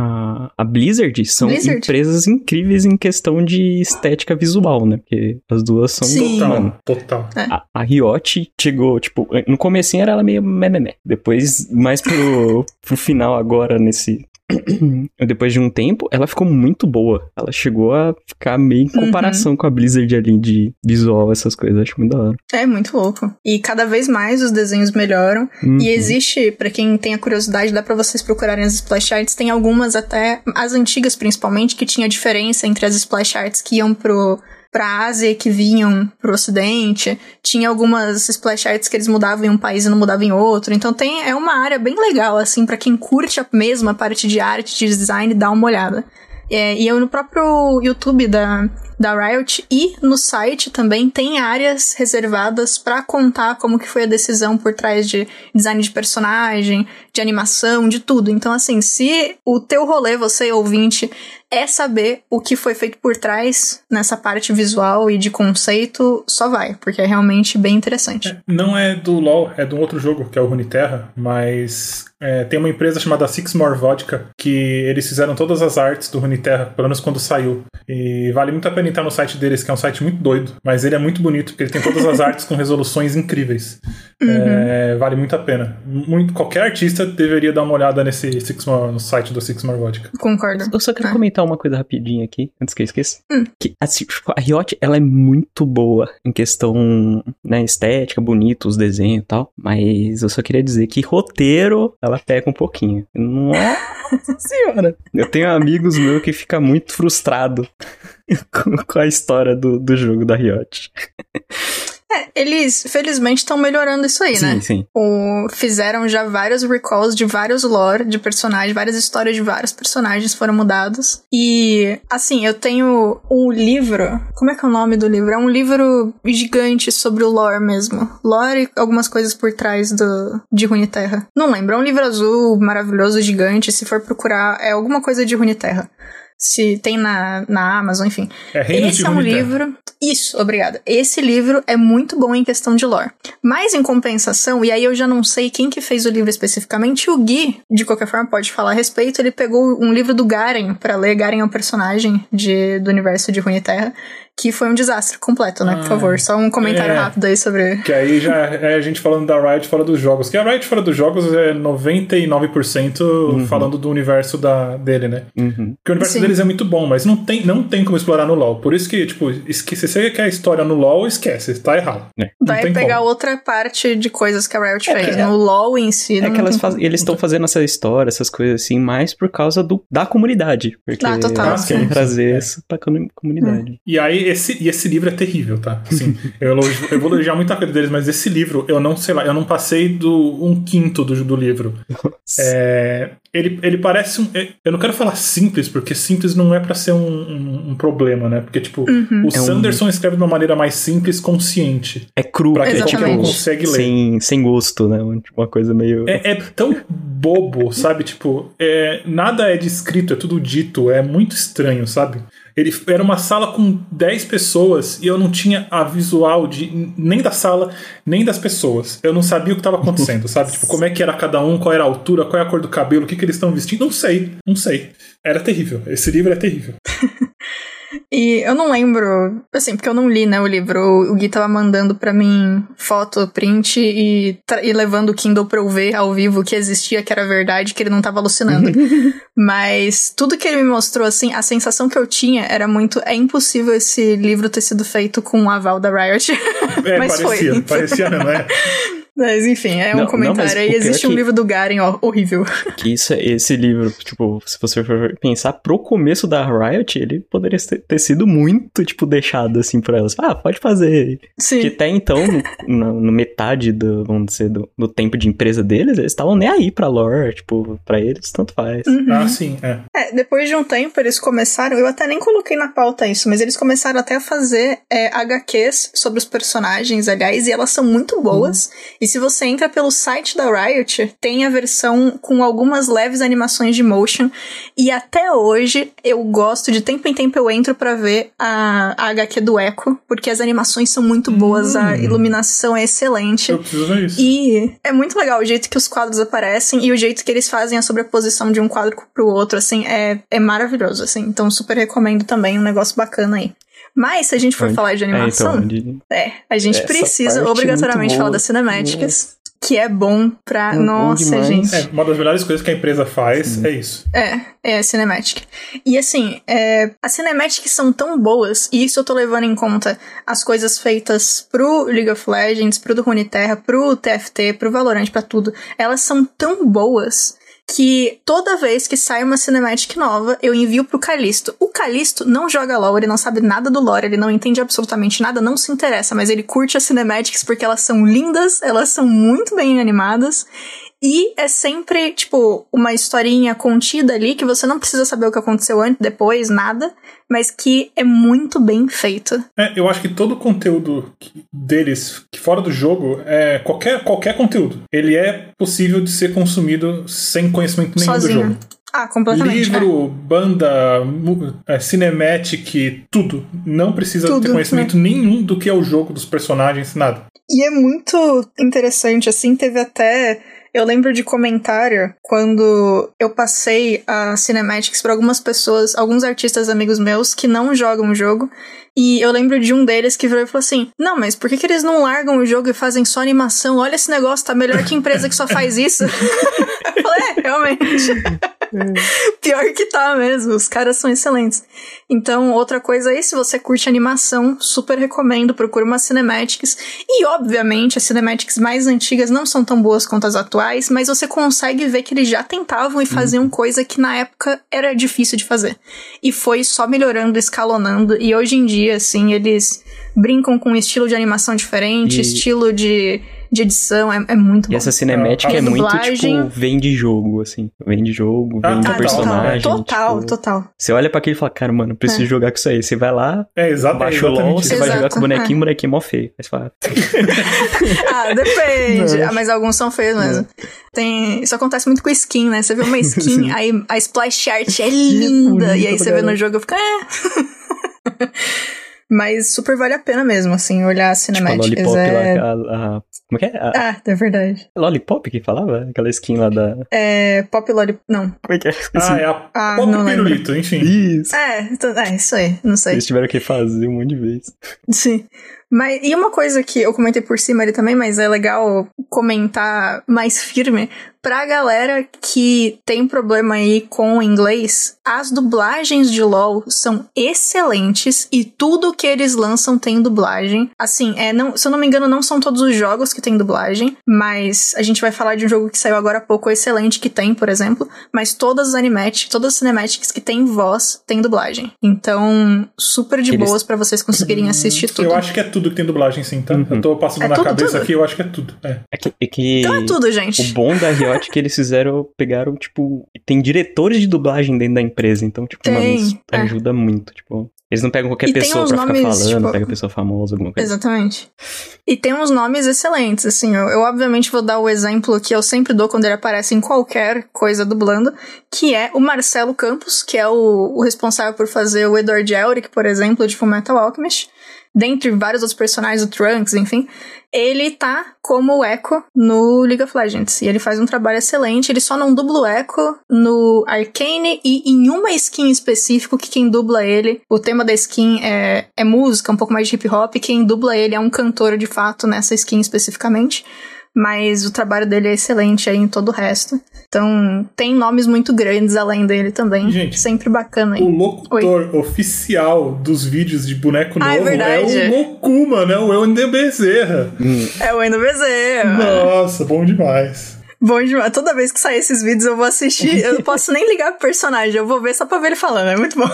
Speaker 3: a, a Blizzard são
Speaker 1: Blizzard.
Speaker 3: empresas incríveis em questão de estética visual, né? Porque as duas são.
Speaker 1: Sim.
Speaker 3: Mano,
Speaker 2: Total.
Speaker 3: a, a Riot chegou, tipo, no comecinho era ela meio memé. Depois, mais pro, pro final agora, nesse. *clears throat* Depois de um tempo, ela ficou muito boa. Ela chegou a ficar meio em comparação com a Blizzard ali de visual, essas coisas. Acho muito da hora.
Speaker 1: É muito louco. E cada vez mais os desenhos melhoram.
Speaker 3: Uhum.
Speaker 1: E existe, pra quem tem a curiosidade, dá pra vocês procurarem as splash arts. Tem algumas até, as antigas principalmente, que tinha diferença entre as splash arts que iam pro pra Ásia que vinham pro Ocidente. Tinha algumas splash arts que eles mudavam em um país e não mudavam em outro. Então tem é uma área bem legal, assim, para quem curte a mesma parte de arte, de design, dá uma olhada. É, e eu no próprio YouTube da, da Riot e no site também tem áreas reservadas para contar como que foi a decisão por trás de design de personagem, de animação, de tudo. Então assim, se o teu rolê, você ouvinte, é saber o que foi feito por trás nessa parte visual e de conceito, só vai, porque é realmente bem interessante.
Speaker 2: Não é do LoL, é de um outro jogo, que é o Runeterra, mas é, tem uma empresa chamada Six More Vodka, que eles fizeram todas as artes do Runeterra, pelo menos quando saiu. E vale muito a pena entrar no site deles, que é um site muito doido, mas ele é muito bonito, porque ele tem todas as artes com resoluções incríveis. É, vale muito a pena. Muito, qualquer artista deveria dar uma olhada nesse Six More, no site do Six More Vodka.
Speaker 1: Concordo.
Speaker 3: Eu só quero
Speaker 1: Ah.
Speaker 3: comentar uma coisa rapidinho aqui, antes que eu esqueça.
Speaker 1: Hum.
Speaker 3: Que assim, tipo, a Riot, ela é muito boa em questão, né, estética, bonito, os desenhos e tal. Mas eu só queria dizer que roteiro, ela pega um pouquinho. Nossa *laughs* senhora! Eu tenho amigos meus que ficam muito frustrados *laughs* com, a história do, do jogo da Riot.
Speaker 1: É, eles felizmente estão melhorando isso aí, né?
Speaker 3: Sim, sim.
Speaker 1: Fizeram já vários recalls de vários lore de personagens, várias histórias de vários personagens foram mudados. E, assim, eu tenho um livro. Como é que é o nome do livro? É um livro gigante sobre o lore mesmo. Lore e algumas coisas por trás do, de Runeterra. Não lembro, é um livro azul, maravilhoso, gigante. Se for procurar, é alguma coisa de Runeterra. Se tem na, na Amazon, enfim.
Speaker 2: É Reinos
Speaker 1: Esse é um
Speaker 2: Runeterra.
Speaker 1: livro. Isso, obrigada. Esse livro é muito bom em questão de lore. Mas em compensação, e aí eu já não sei quem que fez o livro especificamente, o Gui, de qualquer forma, pode falar a respeito. Ele pegou um livro do Garen pra ler. Garen é um personagem de, do universo de Runeterra, que foi um desastre completo, né? Por
Speaker 2: Ah,
Speaker 1: favor, só um comentário
Speaker 2: é.
Speaker 1: rápido aí sobre.
Speaker 2: Que aí já é a gente falando da Riot fora dos jogos. Que a Riot fora dos jogos é 99% falando do universo da, dele, né?
Speaker 3: Uhum.
Speaker 2: Porque o universo
Speaker 1: Sim.
Speaker 2: deles é muito bom, mas não tem, não tem como explorar no LoL. Por isso que, tipo, esque- se você quer a história no LoL, esquece, tá errado.
Speaker 3: É.
Speaker 1: Vai pegar
Speaker 2: como.
Speaker 1: outra parte de coisas que a Riot
Speaker 3: É,
Speaker 1: fez.
Speaker 3: é-
Speaker 1: no LoL em si.
Speaker 3: É que elas faz... eles estão fazendo essa história, essas coisas assim, mais por causa do... da comunidade. Porque
Speaker 1: Ah, total,
Speaker 3: eles querem
Speaker 2: sim,
Speaker 3: trazer isso pra comu- comunidade.
Speaker 2: E aí, esse, e esse livro é terrível, tá? Assim, *laughs* eu, elogio- eu vou elogiar muita coisa deles, mas esse livro, eu não sei lá, eu não passei do um quinto do, do livro. É, ele, ele parece um. Eu não quero falar simples, porque simples não é pra ser um, um, um problema, né? Porque, tipo, o
Speaker 3: É um-
Speaker 2: Sanderson escreve de uma maneira mais simples, consciente.
Speaker 3: É cru,
Speaker 2: Pra que
Speaker 3: é
Speaker 2: qualquer um
Speaker 1: Exatamente.
Speaker 2: consegue ler.
Speaker 3: sem, sem gosto, né? Uma coisa meio...
Speaker 2: É, é tão bobo, sabe? Tipo, é, nada é descrito, é tudo dito, é muito estranho, sabe? Ele era uma sala com 10 pessoas e eu não tinha a visual de nem da sala, nem das pessoas. Eu não sabia o que estava acontecendo, *laughs* sabe? Tipo, como é que era cada um, qual era a altura, qual é a cor do cabelo, o que, que eles estão vestindo. Não sei, não sei. Era terrível. Esse livro é terrível. *laughs*
Speaker 1: E eu não lembro, assim, porque eu não li, né, o livro. O Gui tava mandando pra mim foto, print e, e levando o Kindle pra eu ver ao vivo que existia, que era verdade, que ele não tava alucinando. *laughs* Mas tudo que ele me mostrou, assim, a sensação que eu tinha era muito. É impossível esse livro ter sido feito com o aval da Riot.
Speaker 2: É, *laughs*
Speaker 1: Mas
Speaker 2: parecia,
Speaker 1: foi.
Speaker 2: parecia, não é? *laughs*
Speaker 1: Mas enfim, é um não, comentário. Não, e existe um que... livro do Garen, ó, horrível. *laughs*
Speaker 3: Que isso, esse livro, tipo, se você for pensar pro começo da Riot, ele poderia ter sido muito, tipo, deixado assim por elas. Ah, pode fazer. Sim. Que até então, no, no metade do, vamos dizer, do, do, tempo de empresa deles, eles estavam nem aí pra lore, tipo, pra eles, tanto faz.
Speaker 2: Uhum. Ah, sim, é.
Speaker 1: É, depois de um tempo eles começaram, eu até nem coloquei na pauta isso, mas eles começaram até a fazer é, HQs sobre os personagens, aliás, e elas são muito boas. Uhum. E se você entra pelo site da Riot, tem a versão com algumas leves animações de motion. E até hoje eu gosto, de tempo em tempo eu entro para ver a, a HQ do Echo, porque as animações são muito boas, hum. a iluminação é excelente.
Speaker 2: Eu preciso ver isso.
Speaker 1: E é muito legal o jeito que os quadros aparecem e o jeito que eles fazem a sobreposição de um quadro pro outro, assim, é, é maravilhoso, assim. Então super recomendo também, um negócio bacana aí. Mas, se a gente for Onde? falar de animação, é, então, é a gente precisa obrigatoriamente falar das cinemáticas que é bom pra. É Nossa, gente.
Speaker 2: É, uma das melhores coisas que a empresa faz Sim. é isso.
Speaker 1: É, é a Cinematic. E assim, é, as Cinematics são tão boas, e isso eu tô levando em conta as coisas feitas pro League of Legends, pro do Runeterra, pro TFT, pro Valorant, pra tudo. Elas são tão boas que toda vez que sai uma cinematic nova, eu envio pro Calisto. O Calisto não joga LoL, ele não sabe nada do lore, ele não entende absolutamente nada, não se interessa, mas ele curte as cinematics porque elas são lindas, elas são muito bem animadas e é sempre, tipo, uma historinha contida ali que você não precisa saber o que aconteceu antes, depois, nada, mas que é muito bem feito.
Speaker 2: É, eu acho que todo o conteúdo deles, que fora do jogo, é qualquer, qualquer conteúdo, ele é possível de ser consumido sem conhecimento nenhum Sozinho. do jogo.
Speaker 1: Ah, completamente.
Speaker 2: Livro, é. banda, é, cinematic, tudo. Não precisa tudo, ter conhecimento né? nenhum do que é o jogo, dos personagens, nada.
Speaker 1: E é muito interessante, assim, teve até eu lembro de comentário quando eu passei a cinematics para algumas pessoas, alguns artistas amigos meus que não jogam o jogo. E eu lembro de um deles que virou e falou assim: Não, mas por que, que eles não largam o jogo e fazem só animação? Olha esse negócio, tá melhor que empresa que só faz isso. *laughs* é, realmente. Pior que tá mesmo, os caras são excelentes. Então, outra coisa aí, se você curte animação, super recomendo, procure umas cinematics. E, obviamente, as cinematics mais antigas não são tão boas quanto as atuais, mas você consegue ver que eles já tentavam e faziam uhum. coisa que na época era difícil de fazer. E foi só melhorando, escalonando, e hoje em dia, assim, eles brincam com um estilo de animação diferente, e... estilo de de edição, é, é muito bom.
Speaker 3: E essa cinemática é, é muito, tipo, vem de jogo, assim. Vem de jogo, vem ah, de tá, personagem.
Speaker 1: Total,
Speaker 3: tipo,
Speaker 1: total.
Speaker 3: Você olha pra aquilo e fala, cara, mano, preciso é. jogar com isso aí. Você vai lá,
Speaker 2: é, exatamente,
Speaker 3: baixa o LOL, você Exato, vai jogar com o bonequinho, o bonequinho é mó feio. Aí você fala... *laughs*
Speaker 1: ah, depende. Ah, mas alguns são feios mesmo. Tem... Isso acontece muito com skin, né? Você vê uma skin, *laughs* aí a splash art é linda, e aí você vê no jogo e fica... É. *laughs* Mas super vale a pena mesmo, assim, olhar a cinemática. Tipo,
Speaker 3: a Lollipop é... lá, a, a, como é que é? A,
Speaker 1: ah, é verdade.
Speaker 3: É Lollipop que falava? Aquela skin lá da...
Speaker 1: É, Pop Lollipop, não.
Speaker 3: Como é que é?
Speaker 2: Ah, é a ah, Pop Pirulito, enfim.
Speaker 3: Isso.
Speaker 1: É, então, é, isso aí, não sei.
Speaker 3: Eles tiveram que fazer um monte de vezes.
Speaker 1: Sim. Mas, e uma coisa que eu comentei por cima ali também, mas é legal comentar mais firme, pra galera que tem problema aí com o inglês, as dublagens de LoL são excelentes e tudo que eles lançam tem dublagem. Assim, é, não, se eu não me engano, não são todos os jogos que tem dublagem, mas a gente vai falar de um jogo que saiu agora há pouco excelente que tem, por exemplo, mas todas as animatics, todas as cinematics que tem voz tem dublagem. Então, super de eles... boas para vocês conseguirem assistir tudo.
Speaker 2: Eu acho que é tudo que tem dublagem sim, tá? Uhum. Eu tô passando é na tudo, cabeça tudo. aqui, eu acho que é tudo. É.
Speaker 3: É que, é que...
Speaker 1: Então é tudo, gente.
Speaker 3: O bom da *laughs* É que eles fizeram, pegaram, tipo, tem diretores de dublagem dentro da empresa, então, tipo, tem, mano, é. ajuda muito, tipo. Eles não pegam qualquer e pessoa pra nomes, ficar falando, tipo, pega pessoa famosa, alguma coisa.
Speaker 1: Exatamente. E tem uns nomes excelentes, assim. Eu, eu, obviamente vou dar o exemplo que eu sempre dou quando ele aparece em qualquer coisa dublando, que é o Marcelo Campos, que é o, o responsável por fazer o Edward Elric, por exemplo, de Fullmetal Alchemist dentre vários outros personagens, o Trunks, enfim, ele tá como o Echo no League of Legends. E ele faz um trabalho excelente. Ele só não dubla o Echo no Arcane e em uma skin específico que quem dubla ele, o tema da skin é, é música, um pouco mais de hip hop, quem dubla ele é um cantor de fato nessa skin especificamente. Mas o trabalho dele é excelente aí em todo o resto. Então, tem nomes muito grandes além dele também. Gente, sempre bacana aí.
Speaker 2: O locutor Oi. oficial dos vídeos de boneco ah, é novo é, é, o Mokuma, né? O Wendel Bezerra.
Speaker 1: Hum. É o Wendel Bezerra.
Speaker 2: Nossa, bom demais.
Speaker 1: Bom demais. Toda vez que sair esses vídeos eu vou assistir. Eu não posso nem ligar pro personagem, eu vou ver só pra ver ele falando. É muito bom.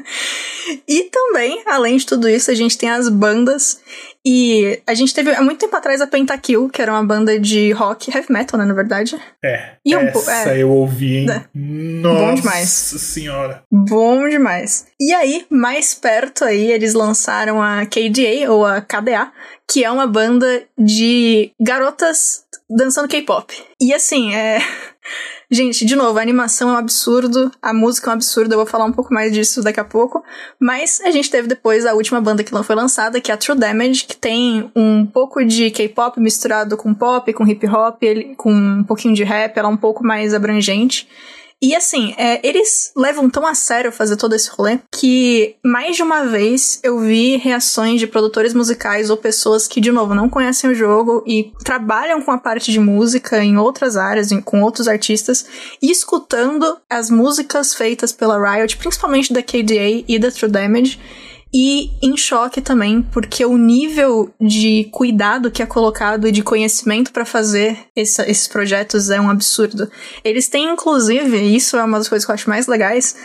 Speaker 1: *laughs* e também, além de tudo isso, a gente tem as bandas. E a gente teve há muito tempo atrás a Pentakill, que era uma banda de rock, heavy metal, né, na verdade.
Speaker 2: É. E um, essa é, eu ouvi, hein? É. Nossa Bom demais. senhora.
Speaker 1: Bom demais. E aí, mais perto aí, eles lançaram a KDA, ou a KDA, que é uma banda de garotas dançando K-pop. E assim, é. Gente, de novo, a animação é um absurdo, a música é um absurdo, eu vou falar um pouco mais disso daqui a pouco. Mas a gente teve depois a última banda que não foi lançada, que é a True Damage, que tem um pouco de K-pop misturado com pop, com hip hop, com um pouquinho de rap, ela é um pouco mais abrangente. E assim, é, eles levam tão a sério fazer todo esse rolê que mais de uma vez eu vi reações de produtores musicais ou pessoas que, de novo, não conhecem o jogo e trabalham com a parte de música em outras áreas, em, com outros artistas, e escutando as músicas feitas pela Riot, principalmente da KDA e da True Damage e em choque também, porque o nível de cuidado que é colocado e de conhecimento para fazer esses projetos é um absurdo. Eles têm, inclusive, isso é uma das coisas que eu acho mais legais,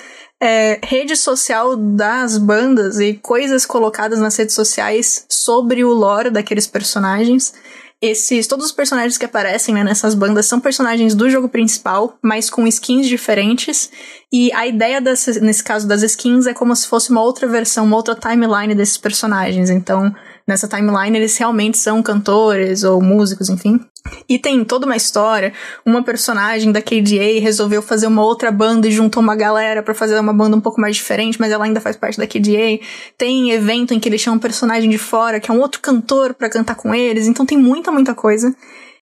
Speaker 1: é, rede social das bandas e coisas colocadas nas redes sociais sobre o lore daqueles personagens esses todos os personagens que aparecem né, nessas bandas são personagens do jogo principal, mas com skins diferentes. E a ideia nesse caso das skins é como se fosse uma outra versão, uma outra timeline desses personagens. Então, nessa timeline eles realmente são cantores ou músicos, enfim. E tem toda uma história. Uma personagem da KDA resolveu fazer uma outra banda e juntou uma galera para fazer uma banda um pouco mais diferente, mas ela ainda faz parte da KDA. Tem evento em que eles chamam um personagem de fora, que é um outro cantor para cantar com eles. Então tem muita, muita coisa.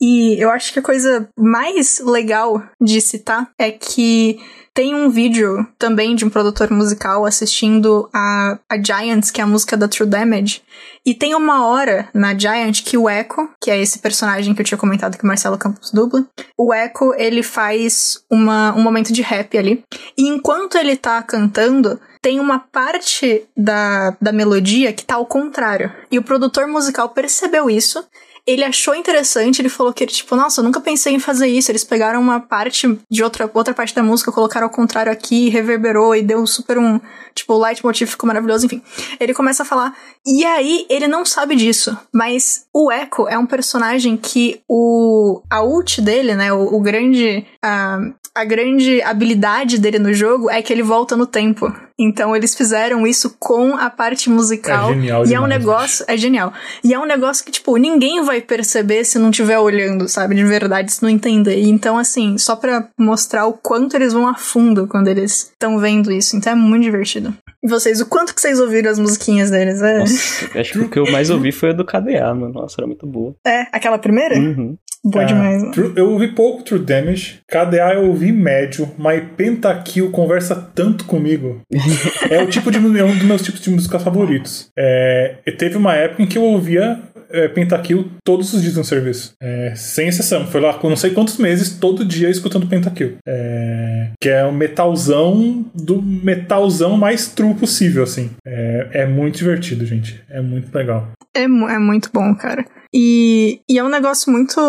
Speaker 1: E eu acho que a coisa mais legal de citar é que tem um vídeo também de um produtor musical assistindo a, a Giants, que é a música da True Damage. E tem uma hora na Giant que o Echo, que é esse personagem que eu tinha comentado que o Marcelo Campos dubla, o Echo, ele faz uma, um momento de rap ali. E enquanto ele tá cantando, tem uma parte da, da melodia que tá ao contrário. E o produtor musical percebeu isso ele achou interessante, ele falou que ele, tipo, nossa, eu nunca pensei em fazer isso. Eles pegaram uma parte de outra, outra parte da música, colocaram ao contrário aqui, reverberou e deu super um, tipo, leitmotiv ficou maravilhoso, enfim. Ele começa a falar, e aí ele não sabe disso, mas o Echo é um personagem que o, a ult dele, né, o, o grande, a, a grande habilidade dele no jogo é que ele volta no tempo. Então eles fizeram isso com a parte musical. É genial e é um negócio. É genial. E é um negócio que, tipo, ninguém vai perceber se não estiver olhando, sabe? De verdade, se não entender. Então, assim, só pra mostrar o quanto eles vão a fundo quando eles estão vendo isso. Então é muito divertido. E vocês, o quanto que vocês ouviram as musiquinhas deles? É...
Speaker 3: Nossa, acho que o que eu mais ouvi foi a do KDA, mano. Nossa, era muito boa.
Speaker 1: É, aquela primeira?
Speaker 3: Uhum.
Speaker 1: Boa é, demais.
Speaker 2: eu ouvi pouco True Damage. KDA eu ouvi médio, mas Pentakill conversa tanto comigo. *laughs* é o tipo de é um dos meus tipos de música favoritos. É, teve uma época em que eu ouvia é, Pentakill todos os dias no serviço. É, sem exceção. Foi lá com não sei quantos meses, todo dia escutando Pentakill. É, que é o metalzão do metalzão mais true possível, assim. É, é muito divertido, gente. É muito legal.
Speaker 1: É, é muito bom, cara. E, e é um negócio muito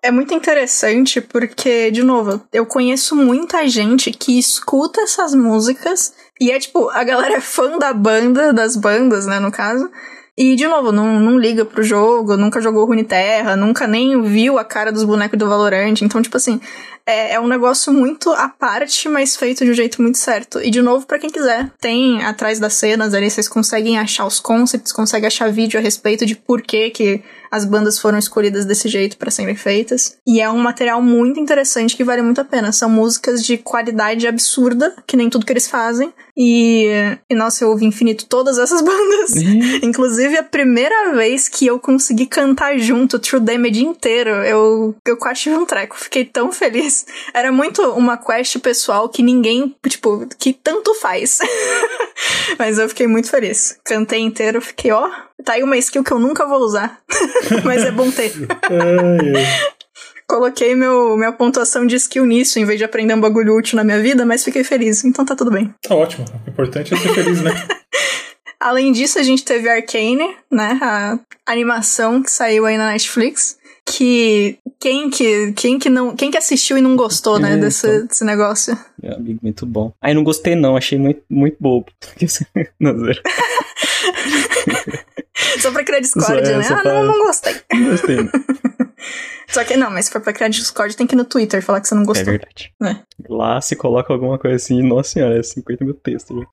Speaker 1: é muito interessante porque, de novo, eu conheço muita gente que escuta essas músicas e é tipo, a galera é fã da banda, das bandas, né, no caso. E, de novo, não, não liga pro jogo, nunca jogou Runeterra, nunca nem viu a cara dos bonecos do Valorant. Então, tipo assim, é, é um negócio muito à parte, mas feito de um jeito muito certo. E, de novo, para quem quiser, tem atrás das cenas ali, vocês conseguem achar os concepts, conseguem achar vídeo a respeito de por que que as bandas foram escolhidas desse jeito para serem feitas. E é um material muito interessante que vale muito a pena. São músicas de qualidade absurda, que nem tudo que eles fazem. E, e nossa, eu ouvi infinito todas essas *laughs* bandas. Uhum. Inclusive, a primeira vez que eu consegui cantar junto True Damage inteiro, eu, eu quase tive um treco. Fiquei tão feliz. Era muito uma quest pessoal que ninguém, tipo, que tanto faz. *laughs* *laughs* Mas eu fiquei muito feliz. Cantei inteiro, fiquei, ó, Tá aí uma skill que eu nunca vou usar. *laughs* Mas é bom ter. Coloquei meu, minha pontuação de skill nisso, em vez de aprender um bagulho útil na minha vida, mas fiquei feliz. Então tá tudo bem.
Speaker 2: Tá ótimo. O importante é ser feliz, né? *laughs*
Speaker 1: Além disso, a gente teve Arcane, né? A animação que saiu aí na Netflix. Que quem que, quem que não, quem que assistiu e não gostou, né, é, desse, então... desse negócio?
Speaker 3: Meu amigo, muito bom. Aí não gostei não, achei muito, muito bobo. *laughs* não, zero. *laughs*
Speaker 1: Só pra criar discórdia, é, né? Ah, pra... não, não gostei.
Speaker 3: Não gostei. Não. *laughs*
Speaker 1: Só que não, mas se for pra criar Discord, tem que ir no Twitter falar que você não gostou.
Speaker 3: É verdade. É. Lá se coloca alguma coisa assim, nossa senhora, é 50 mil textos.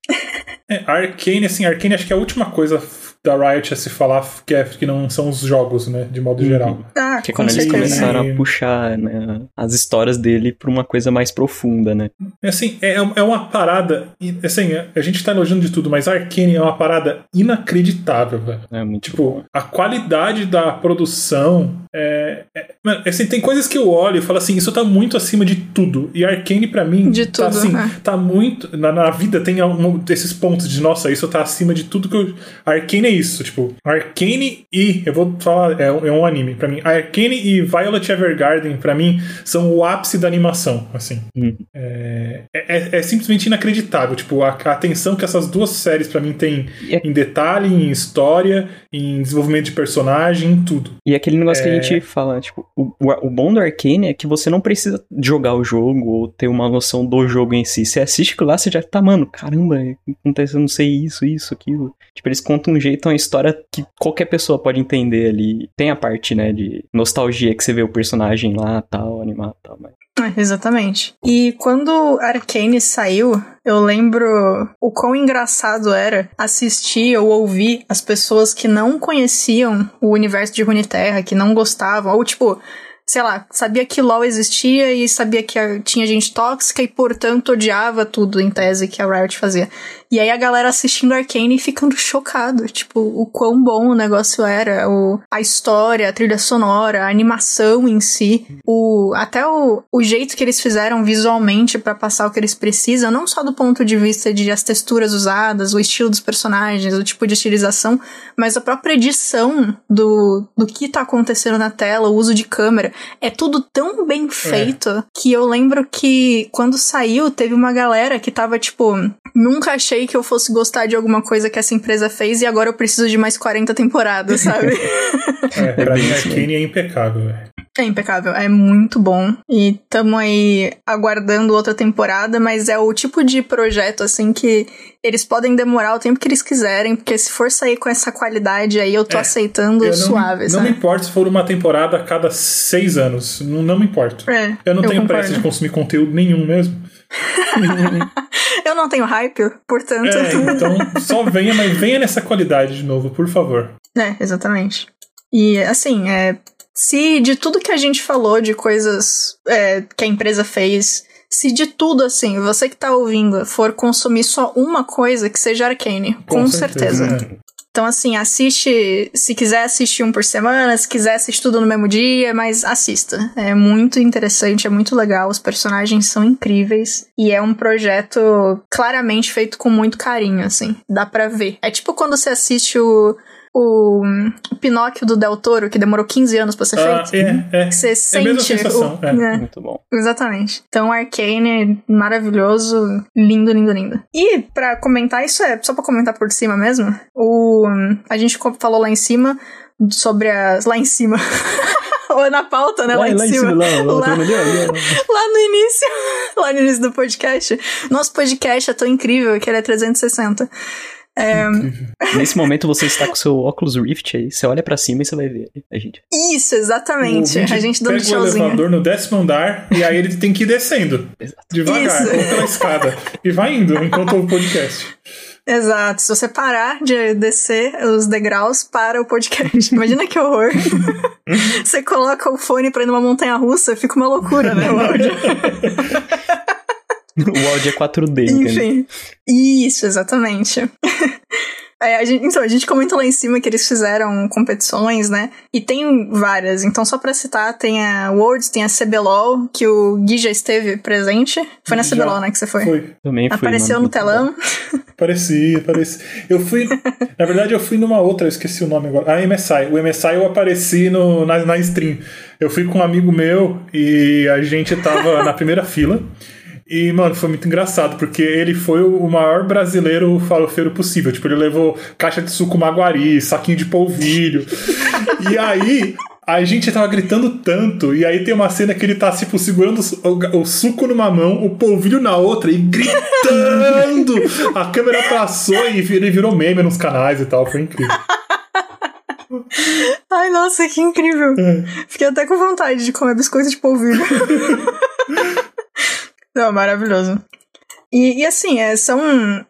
Speaker 2: É, Arcane, assim, Arcane acho que é a última coisa da Riot a se falar que, é, que não são os jogos, né? De modo uhum. geral.
Speaker 1: Ah,
Speaker 3: que é quando eles começaram a puxar né, as histórias dele pra uma coisa mais profunda, né?
Speaker 2: Assim, é, é uma parada. Assim, a gente tá elogiando de tudo, mas Arcane é uma parada inacreditável, velho.
Speaker 3: É muito
Speaker 2: Tipo,
Speaker 3: bom.
Speaker 2: a qualidade da produção. É, é, assim, tem coisas que eu olho e falo assim, isso tá muito acima de tudo. E Arcane, para mim,
Speaker 1: de
Speaker 2: tá,
Speaker 1: tudo,
Speaker 2: assim, é. tá muito. Na, na vida tem um, esses pontos de, nossa, isso tá acima de tudo que eu. Arcane é isso. Tipo, Arcane e. Eu vou falar, é, é um anime para mim. Arcane e Violet Evergarden, para mim, são o ápice da animação. Assim.
Speaker 3: Hum.
Speaker 2: É, é, é, simplesmente inacreditável. Tipo, a, a atenção que essas duas séries para mim têm é em detalhe, em história, em desenvolvimento de personagem, em tudo.
Speaker 3: E aquele negócio que a é. gente fala, tipo, o, o, bom do Arcane é que você não precisa jogar o jogo ou ter uma noção do jogo em si. Você assiste lá, você já tá, mano, caramba, aconteceu não sei isso, isso, aquilo. Tipo, eles contam um jeito, uma história que qualquer pessoa pode entender ali. Tem a parte, né, de nostalgia que você vê o personagem lá, tal, animado, tal, mas...
Speaker 1: É, exatamente. E quando Arcane saiu, eu lembro o quão engraçado era assistir ou ouvir as pessoas que não conheciam o universo de Runeterra, que não gostavam, ou tipo, sei lá, sabia que LoL existia e sabia que tinha gente tóxica e, portanto, odiava tudo em tese que a Riot fazia. E aí a galera assistindo Arcane ficando chocado, tipo, o quão bom o negócio era, o, a história, a trilha sonora, a animação em si, o até o, o jeito que eles fizeram visualmente para passar o que eles precisam, não só do ponto de vista de as texturas usadas, o estilo dos personagens, o tipo de estilização, mas a própria edição do, do que tá acontecendo na tela, o uso de câmera, é tudo tão bem é. feito é. que eu lembro que quando saiu, teve uma galera que tava tipo, nunca achei que eu fosse gostar de alguma coisa que essa empresa fez e agora eu preciso de mais 40 temporadas, sabe? *laughs*
Speaker 2: é, pra mim, Arcane é impecável, velho.
Speaker 1: É impecável, é muito bom. E tamo aí aguardando outra temporada, mas é o tipo de projeto, assim, que eles podem demorar o tempo que eles quiserem, porque se for sair com essa qualidade aí, eu tô é, aceitando eu suave,
Speaker 2: não,
Speaker 1: sabe?
Speaker 2: Não me importa se for uma temporada a cada seis anos. Não, não me importa.
Speaker 1: É,
Speaker 2: eu não
Speaker 1: eu
Speaker 2: tenho
Speaker 1: concordo.
Speaker 2: pressa de consumir conteúdo nenhum mesmo. *laughs*
Speaker 1: eu não tenho hype, portanto.
Speaker 2: É, então só venha, mas venha nessa qualidade de novo, por favor.
Speaker 1: É, exatamente. E assim, é, se de tudo que a gente falou, de coisas é, que a empresa fez, se de tudo assim, você que tá ouvindo for consumir só uma coisa, que seja Arcane, com, com certeza. certeza. Então, assim, assiste. Se quiser assistir um por semana, se quiser assistir tudo no mesmo dia, mas assista. É muito interessante, é muito legal. Os personagens são incríveis. E é um projeto claramente feito com muito carinho, assim. Dá pra ver. É tipo quando você assiste o o, Pinóquio do Del Toro, que demorou 15 anos pra ser
Speaker 2: ah,
Speaker 1: feito.
Speaker 2: É, é.
Speaker 1: Você é
Speaker 2: sente.
Speaker 1: O,
Speaker 2: é.
Speaker 3: Né? Muito bom.
Speaker 1: Exatamente. Então, Arcane, maravilhoso, lindo, lindo, lindo. E, pra comentar, isso é só pra comentar por cima mesmo, o, a gente falou lá em cima sobre as. Lá em cima. *laughs* Ou na pauta, né? Lá, lá, em, lá cima.
Speaker 3: Em cima lá, lá,
Speaker 1: lá, *laughs* lá, no início. *laughs* Lá no início do podcast. Nosso podcast é tão incrível que ele é 360. É...
Speaker 3: Nesse momento você está com o seu óculos Rift aí, você olha para cima e você vai ver a gente.
Speaker 1: Isso, exatamente. A gente dando
Speaker 2: pega o elevador no décimo andar e aí ele tem que ir descendo. *laughs*
Speaker 3: Exato.
Speaker 2: Devagar, Isso. pela escada. E vai indo enquanto o podcast.
Speaker 1: Exato. Se você parar de descer os degraus para o podcast. Imagina que horror. *laughs* você coloca o fone pra ir numa montanha russa, fica uma loucura, né, o áudio? *laughs* *laughs*
Speaker 3: o áudio é 4D.
Speaker 1: Enfim. Isso, exatamente. *laughs* É, a gente, então, a gente comentou lá em cima que eles fizeram competições, né? E tem várias. Então, só pra citar, tem a Worlds, tem a CBLOL, que o Gui já esteve presente. Foi na CBLOL, né, que você foi?
Speaker 2: Foi.
Speaker 3: Também
Speaker 1: Apareceu no telão. *laughs*
Speaker 2: Parecia, parecia. Eu fui. na verdade, eu fui numa outra, eu esqueci o nome agora. A MSI. O MSI eu apareci no, na, na stream. Eu fui com um amigo meu e a gente tava na primeira fila. E, mano, foi muito engraçado, porque ele foi o maior brasileiro farofeiro possível. Tipo, ele levou caixa de suco maguari, saquinho de polvilho. e aí, a gente tava gritando tanto, e aí tem uma cena que ele tá, tipo, segurando o, o suco numa mão, o polvilho na outra, e gritando! a câmera passou e ele virou meme nos canais e tal, foi incrível.
Speaker 1: Ai, nossa, que incrível. É. Fiquei até com vontade de comer biscoito de polvilho. *laughs* Não, maravilhoso. E, e, assim, é, são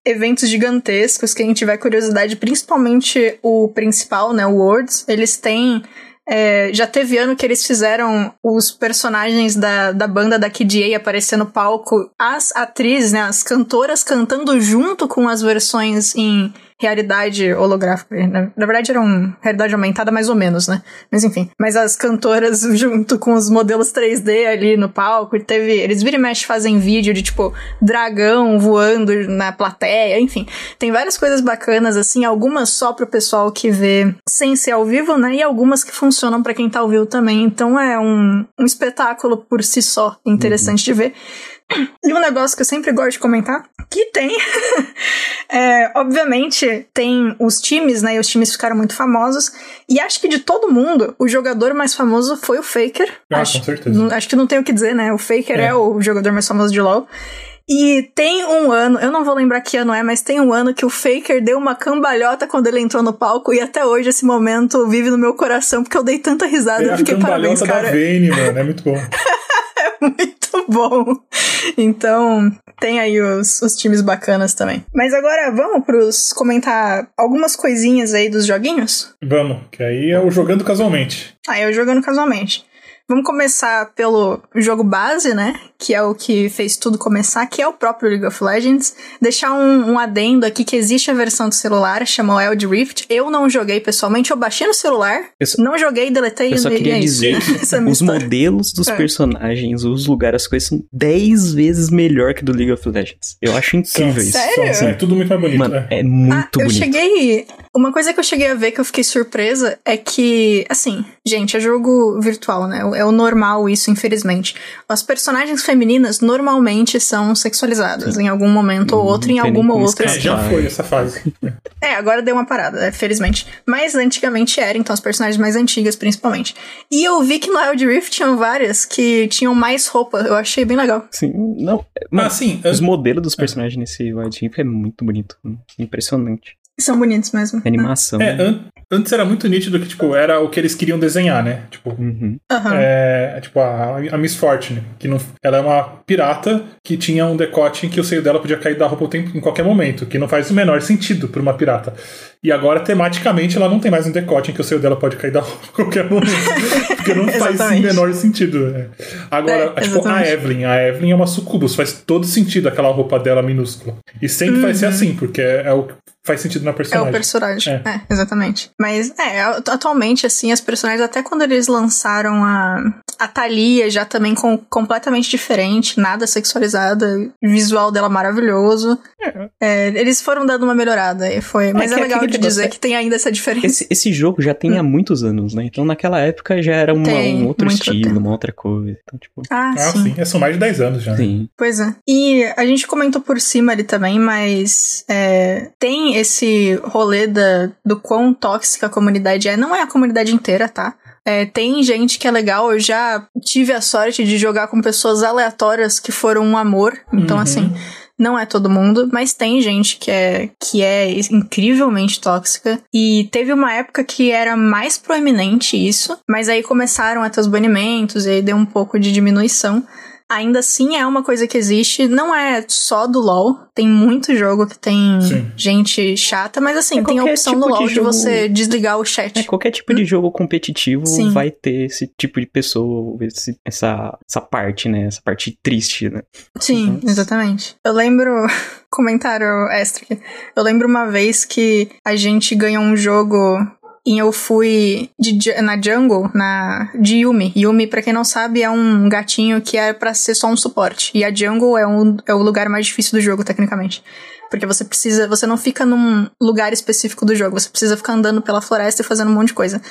Speaker 1: eventos gigantescos. Quem tiver curiosidade, principalmente o principal, né, o Worlds, eles têm. É, já teve ano que eles fizeram os personagens da, da banda da KDA aparecer no palco, as atrizes, né, as cantoras cantando junto com as versões em realidade holográfica. Na, na verdade, era uma realidade aumentada, mais ou menos, né? Mas enfim. Mas as cantoras *laughs* junto com os modelos 3D ali no palco, teve. Eles viram e mexe fazem vídeo de tipo dragão voando na plateia, enfim. Tem várias coisas bacanas, assim, algumas só pro pessoal que vê sem ser ao vivo, né? E algumas que funcionam para quem tá ao vivo também. Então é um, um espetáculo por si só interessante uhum. de ver. E um negócio que eu sempre gosto de comentar, que tem, *laughs* é, obviamente, tem os times, né? E os times ficaram muito famosos. E acho que de todo mundo, o jogador mais famoso foi o Faker.
Speaker 2: Ah,
Speaker 1: acho,
Speaker 2: com certeza.
Speaker 1: Acho que não tem o que dizer, né? O Faker é, é o jogador mais famoso de LoL. E tem um ano, eu não vou lembrar que ano é, mas tem um ano que o Faker deu uma cambalhota quando ele entrou no palco e até hoje esse momento vive no meu coração porque eu dei tanta risada. É eu fiquei
Speaker 2: a cambalhota
Speaker 1: parabéns, cara.
Speaker 2: da Vayne, mano, é muito bom. *laughs*
Speaker 1: é muito bom. Então, tem aí os, os times bacanas também. Mas agora vamos pros comentar algumas coisinhas aí dos joguinhos?
Speaker 2: Vamos, que aí é o jogando casualmente.
Speaker 1: Aí é o jogando casualmente. Vamos começar pelo jogo base, né? Que é o que fez tudo começar, que é o próprio League of Legends. Deixar um, um adendo aqui que existe a versão do celular, chama Wild Rift. Eu não joguei pessoalmente, eu baixei no celular,
Speaker 3: só,
Speaker 1: não joguei, deletei
Speaker 3: Eu só queria dizer *laughs* que os modelos dos é. personagens, os lugares, as coisas são 10 vezes melhor que do League of Legends. Eu acho incrível isso.
Speaker 1: Sério?
Speaker 2: Sim, é tudo muito mais bonito.
Speaker 3: Mano,
Speaker 2: é,
Speaker 3: é muito
Speaker 1: ah,
Speaker 3: bonito.
Speaker 1: Eu cheguei. Uma coisa que eu cheguei a ver que eu fiquei surpresa é que, assim, gente, é jogo virtual, né? é o normal isso, infelizmente. As personagens femininas normalmente são sexualizadas Sim. em algum momento ou outro, em alguma outra.
Speaker 2: É, já foi *laughs* essa fase.
Speaker 1: é, agora deu uma parada, é, felizmente. Mas antigamente era, então as personagens mais antigas principalmente. E eu vi que no Wild Rift tinham várias que tinham mais roupa, eu achei bem legal.
Speaker 3: Sim, não.
Speaker 2: Mas, assim,
Speaker 3: os eu... modelos dos personagens nesse Wild Rift é muito bonito, impressionante.
Speaker 1: São bonitos mesmo.
Speaker 3: A animação.
Speaker 2: É, an antes era muito nítido que, tipo, era o que eles queriam desenhar, né? Tipo,
Speaker 3: uhum.
Speaker 2: é, tipo a, a Miss Fortune, que não, ela é uma pirata que tinha um decote em que o seio dela podia cair da roupa em qualquer momento, que não faz o menor sentido para uma pirata. E agora, tematicamente, ela não tem mais um decote em que o seio dela pode cair da *laughs* roupa em qualquer momento. porque não faz o menor sentido. Né? Agora, é, tipo, a Evelyn. A Evelyn é uma sucubus, faz todo sentido aquela roupa dela minúscula. E sempre uhum. vai ser uhum. assim, porque é, é o faz sentido na personagem.
Speaker 1: É o personagem, é. é. exatamente. Mas, é, atualmente, assim, as personagens, até quando eles lançaram a, a Thalia, já também com, completamente diferente, nada sexualizada, visual dela maravilhoso. É. É, eles foram dando uma melhorada, e foi. Mas é, é legal de dizer que tem ainda essa diferença.
Speaker 3: Esse, esse jogo já tem hum. há muitos anos, né? Então, naquela época já era uma, tem, um outro estilo, tempo. uma outra coisa. Então, tipo...
Speaker 1: Ah, ah sim. sim.
Speaker 2: São mais de 10 anos já.
Speaker 3: Sim.
Speaker 1: Pois é. E a gente comentou por cima ali também, mas tem esse rolê da, do quão tóxica a comunidade é. Não é a comunidade inteira, tá? É, tem gente que é legal, eu já tive a sorte de jogar com pessoas aleatórias que foram um amor. Então, uhum. assim, não é todo mundo, mas tem gente que é, que é incrivelmente tóxica. E teve uma época que era mais proeminente isso, mas aí começaram a ter os banimentos e aí deu um pouco de diminuição ainda assim é uma coisa que existe. Não é só do LoL. Tem muito jogo que tem Sim. gente chata, mas assim, é tem a opção tipo do LoL de, jogo... de, você desligar o chat.
Speaker 3: É, qualquer tipo hum? de jogo competitivo Sim. vai ter esse tipo de pessoa, esse, essa, essa parte, né? Essa parte triste, né?
Speaker 1: Sim, então, exatamente. Eu lembro. *laughs* Comentário extra. Eu lembro uma vez que a gente ganhou um jogo e eu fui de, na jungle, na, de Yumi. Yumi, pra quem não sabe, é um gatinho que é para ser só um suporte. E a jungle é, um, é o lugar mais difícil do jogo, tecnicamente. Porque você precisa, você não fica num lugar específico do jogo, você precisa ficar andando pela floresta e fazendo um monte de coisa.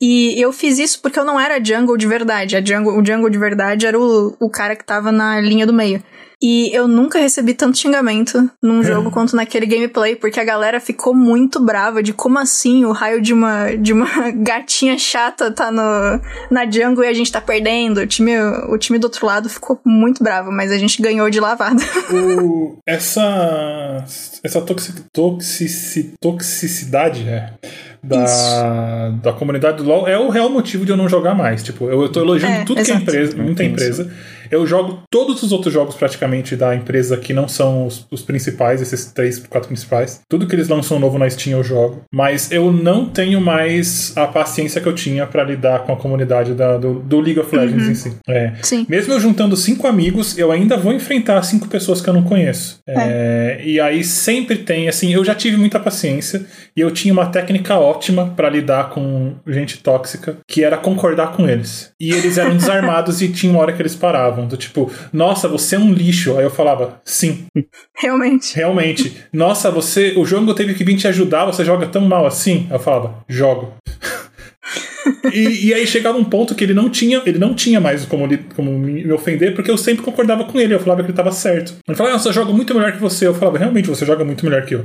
Speaker 1: E eu fiz isso porque eu não era jungle de verdade. A jungle, o jungle de verdade era o, o cara que tava na linha do meio. E eu nunca recebi tanto xingamento num *laughs* jogo quanto naquele gameplay, porque a galera ficou muito brava de como assim o raio de uma, de uma *laughs* gatinha chata tá no, na jungle e a gente tá perdendo. O time, o time do outro lado ficou muito bravo, mas a gente ganhou de lavada. *laughs*
Speaker 2: O, essa essa toxic, toxic, toxicidade, é da, da comunidade do LoL é o real motivo de eu não jogar mais. Tipo, eu, eu tô elogiando é, tudo exato. que é empresa, muita empresa. Eu jogo todos os outros jogos praticamente da empresa que não são os, os, principais, esses três, quatro principais. Tudo que eles lançam novo na Steam eu jogo. Mas eu não tenho mais a paciência que eu tinha para lidar com a comunidade da, do, do, League of Legends uhum. em si. É.
Speaker 1: Sim.
Speaker 2: Mesmo eu juntando cinco amigos, eu ainda vou enfrentar cinco pessoas que eu não conheço. É. É, e aí sempre tem, assim, eu já tive muita paciência e eu tinha uma técnica ótima para lidar com gente tóxica, que era concordar com eles. E eles eram *laughs* desarmados e tinha uma hora que eles paravam falavam, do tipo, nossa, você é um lixo. Aí eu falava, sim. *laughs*
Speaker 1: Realmente.
Speaker 2: Realmente. Nossa, você. O jogo teve que vir te ajudar, você joga tão mal assim? Aí eu falava, jogo. *laughs* e, e, aí chegava um ponto que ele não tinha, ele não tinha mais como, como me ofender, porque eu sempre concordava com ele, eu falava que ele estava certo. Ele falava, nossa, eu jogo muito melhor que você. Eu falava, realmente, você joga muito melhor que eu.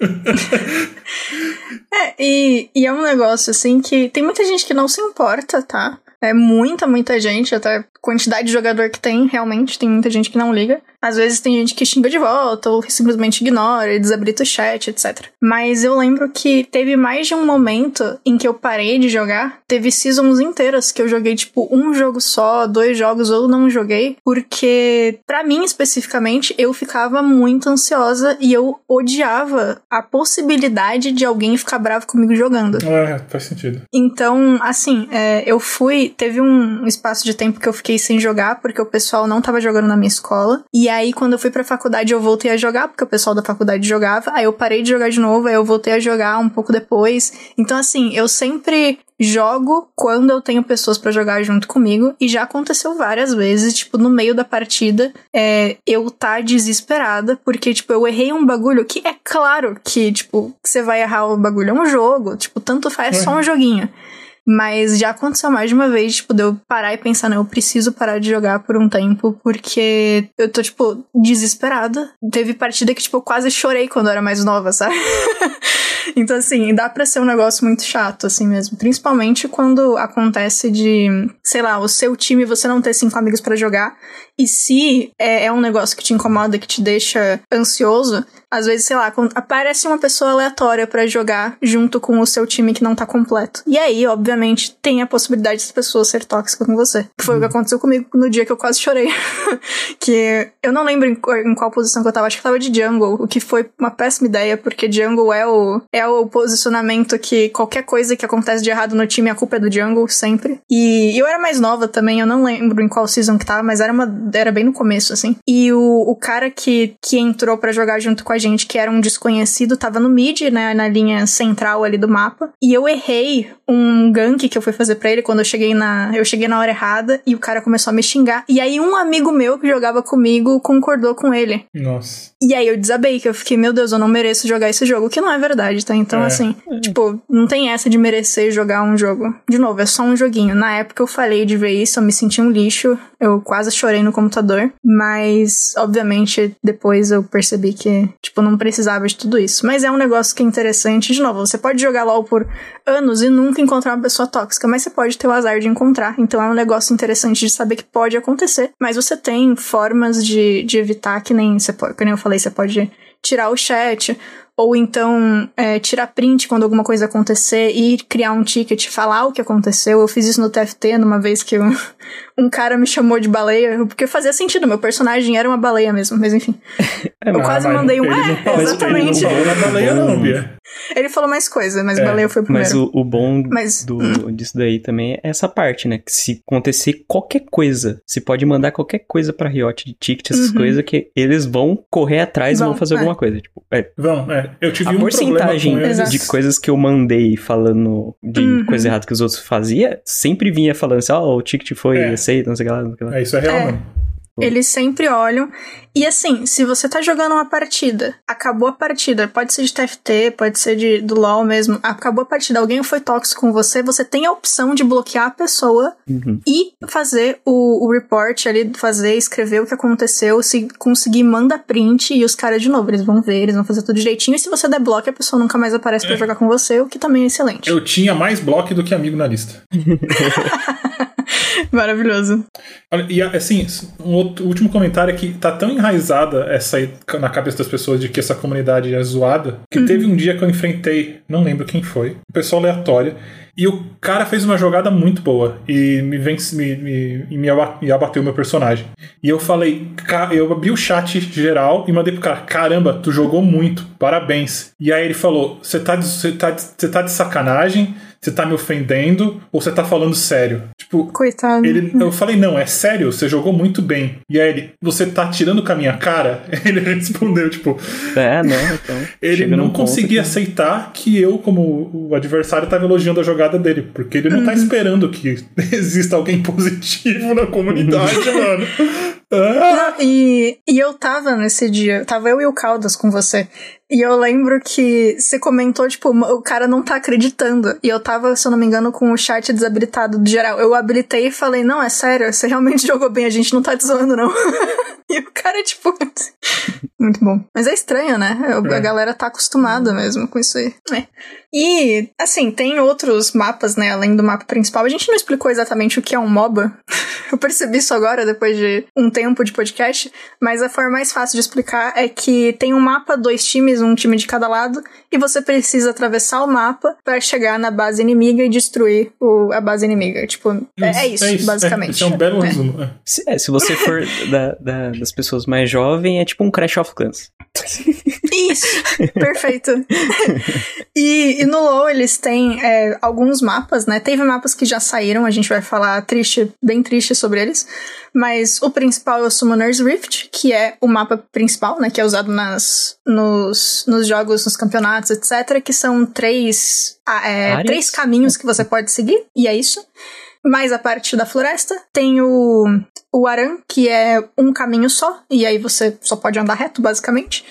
Speaker 2: *laughs*
Speaker 1: é, e, e é um negócio assim que tem muita gente que não se importa, tá? É muita, muita gente, até quantidade de jogador que tem, realmente, tem muita gente que não liga. Às vezes tem gente que xinga de volta, ou simplesmente ignora, desabilita o chat, etc. Mas eu lembro que teve mais de um momento em que eu parei de jogar. Teve seasons inteiras que eu joguei, tipo, um jogo só, dois jogos, ou não joguei, porque, para mim especificamente, eu ficava muito ansiosa e eu odiava a possibilidade de alguém ficar bravo comigo jogando.
Speaker 2: É, faz sentido.
Speaker 1: Então, assim, é, eu fui teve um espaço de tempo que eu fiquei sem jogar porque o pessoal não tava jogando na minha escola. E aí, quando eu fui pra faculdade, eu voltei a jogar porque o pessoal da faculdade jogava. Aí eu parei de jogar de novo, aí eu voltei a jogar um pouco depois. Então, assim, eu sempre jogo quando eu tenho pessoas para jogar junto comigo e já aconteceu várias vezes, tipo, no meio da partida, é, eu tá desesperada porque, tipo, eu errei um bagulho que é claro que, tipo, você vai errar o bagulho, é um jogo, tipo, tanto faz, é só um joguinho. Mas já aconteceu mais de uma vez, tipo, de eu parar e pensar, não, eu preciso parar de jogar por um tempo, porque eu tô, tipo, desesperada. Teve partida que, tipo, eu quase chorei quando eu era mais nova, *laughs* sabe? então, assim, dá pra ser um negócio muito chato, assim mesmo. Principalmente quando acontece de, sei lá, o seu time você não ter cinco amigos para jogar. E se é, é um negócio que te incomoda, que te deixa ansioso, às vezes, sei lá, aparece uma pessoa aleatória para jogar junto com o seu time que não tá completo. E aí, obviamente, tem a possibilidade dessa pessoa ser tóxica com você. Que foi uhum. o que uhum. aconteceu comigo no dia que eu quase chorei. *laughs* que eu não lembro em, em, qual posição que eu tava, acho que tava de jungle, o que foi uma péssima ideia, porque jungle é o, é o posicionamento que qualquer coisa que acontece de errado no time, a culpa é do jungle, sempre. E eu era mais nova também, eu não lembro em qual season que tava, mas era, uma, era bem no começo, assim. E o, o cara que, que entrou para jogar junto com a gente, que era um desconhecido, tava no mid, né, na linha central ali do mapa, e eu errei um gank que eu fui fazer pra ele quando eu cheguei na, eu cheguei na hora errada e o cara começou a me xingar, e aí um amigo meu que jogava comigo concordou com ele.
Speaker 2: Nossa.
Speaker 1: E aí eu desabei, que eu fiquei, meu Deus, eu não mereço jogar esse jogo, que não é verdade, tá? Então, é. assim, é. tipo, não tem essa de merecer jogar um jogo. De novo, é só um joguinho. Na época eu falei de ver isso, eu me senti um lixo, eu quase chorei no computador, mas, obviamente, depois eu percebi que, tipo, não precisava de tudo isso. Mas é um negócio que é interessante. De novo, você pode jogar LOL por anos e nunca encontrar uma pessoa tóxica, mas você pode ter o azar de encontrar. Então é um negócio interessante de saber que pode acontecer. Mas você tem formas de, de evitar que nem você pode, que nem eu falei, você pode tirar o chat, ou então é, tirar print quando alguma coisa acontecer e criar um ticket, falar o que aconteceu. Eu fiz isso no TFT numa vez que eu, *laughs* um cara me chamou de baleia, porque fazia sentido, meu personagem era uma baleia mesmo, mas enfim. *laughs* É, eu quase mandei um. É, exatamente.
Speaker 2: Ele não falou baleia, não, Bia.
Speaker 1: Ele falou mais coisa, mas é, baleia foi o primeiro.
Speaker 3: Mas o, o bom mas, do, hum. disso daí também é essa parte, né? Que se acontecer qualquer coisa, se pode mandar qualquer coisa pra Riot de ticket, essas uhum. coisas, que eles vão correr atrás vão, e vão fazer é. alguma coisa. Tipo,
Speaker 2: é. Vão, é. Eu tive
Speaker 3: a
Speaker 2: um
Speaker 3: porcentagem de coisas que eu mandei falando de uhum. coisa errada que os outros faziam, sempre vinha falando assim, ó, oh, o ticket foi é. aceito, não sei o que lá. Não sei o que lá.
Speaker 2: É, isso é real, é.
Speaker 1: Eles sempre olham. E assim, se você tá jogando uma partida, acabou a partida, pode ser de TFT, pode ser de, do LoL mesmo, acabou a partida, alguém foi tóxico com você, você tem a opção de bloquear a pessoa uhum. e fazer o, o report ali, fazer, escrever o que aconteceu, se conseguir, manda print e os caras de novo, eles vão ver, eles vão fazer tudo direitinho. E se você der bloco, a pessoa nunca mais aparece é. para jogar com você, o que também é excelente.
Speaker 2: Eu tinha mais bloco do que amigo na lista. *laughs* *laughs*
Speaker 1: Maravilhoso.
Speaker 2: E assim, um outro, último comentário é que tá tão enraizada essa na cabeça das pessoas de que essa comunidade é zoada, que uhum. teve um dia que eu enfrentei, não lembro quem foi, um pessoal aleatório, e o cara fez uma jogada muito boa e me, vence, me, me, me, abateu o meu personagem. E eu falei, eu abri o chat geral e mandei pro cara: caramba, tu jogou muito, parabéns. E aí ele falou: você tá, tá, tá de sacanagem? Você tá me ofendendo ou você tá falando sério? Tipo,
Speaker 1: Coitado.
Speaker 2: Ele, eu falei, não, é sério, você jogou muito bem. E aí ele, você tá tirando com a minha cara? *laughs* Ele respondeu, tipo.
Speaker 3: É, não, então. *laughs*
Speaker 2: Ele não conseguia que... aceitar que eu, como o adversário, tava elogiando a jogada dele. Porque ele não tá uhum. tá esperando que *laughs* exista alguém positivo na comunidade, mano.
Speaker 1: E, e eu tava nesse dia, tava eu e o Caldas com você. E eu lembro que você comentou, tipo, o cara não tá acreditando. E eu tava, se eu não me engano, com o chat desabilitado do geral. Eu habilitei e falei, não, é sério, você realmente *laughs* jogou bem, a gente não tá te zoando, não. *laughs* e o cara, tipo. *laughs* Muito bom. Mas é estranho, né? É. A galera tá acostumada mesmo com isso aí. É. E, assim, tem outros mapas, né, além do mapa principal. A gente não explicou exatamente o que é um MOBA. *laughs* Eu percebi isso agora, depois de um tempo de podcast. Mas a forma mais fácil de explicar é que tem um mapa, dois times, um time de cada lado, e você precisa atravessar o mapa para chegar na base inimiga e destruir o, a base inimiga. Tipo, isso, é, isso, é isso, basicamente. É,
Speaker 2: isso é um belo
Speaker 1: é.
Speaker 2: resumo. É.
Speaker 3: Se, é, se você for *laughs* da, da, das pessoas mais jovens, é tipo um Crash of Clans.
Speaker 1: Isso, *laughs* perfeito. e, e, no LoL eles têm é, alguns mapas, né? Teve mapas que já saíram, a gente vai falar triste, bem triste sobre eles. Mas o principal é o Summoner's Rift, que é o mapa principal, né? Que é usado nas, nos, nos jogos, nos campeonatos, etc. Que são três, ah, é, três caminhos que você pode seguir, e é isso mais a parte da floresta. Tem o, o Aran, que é um caminho só, e aí você só pode andar reto, basicamente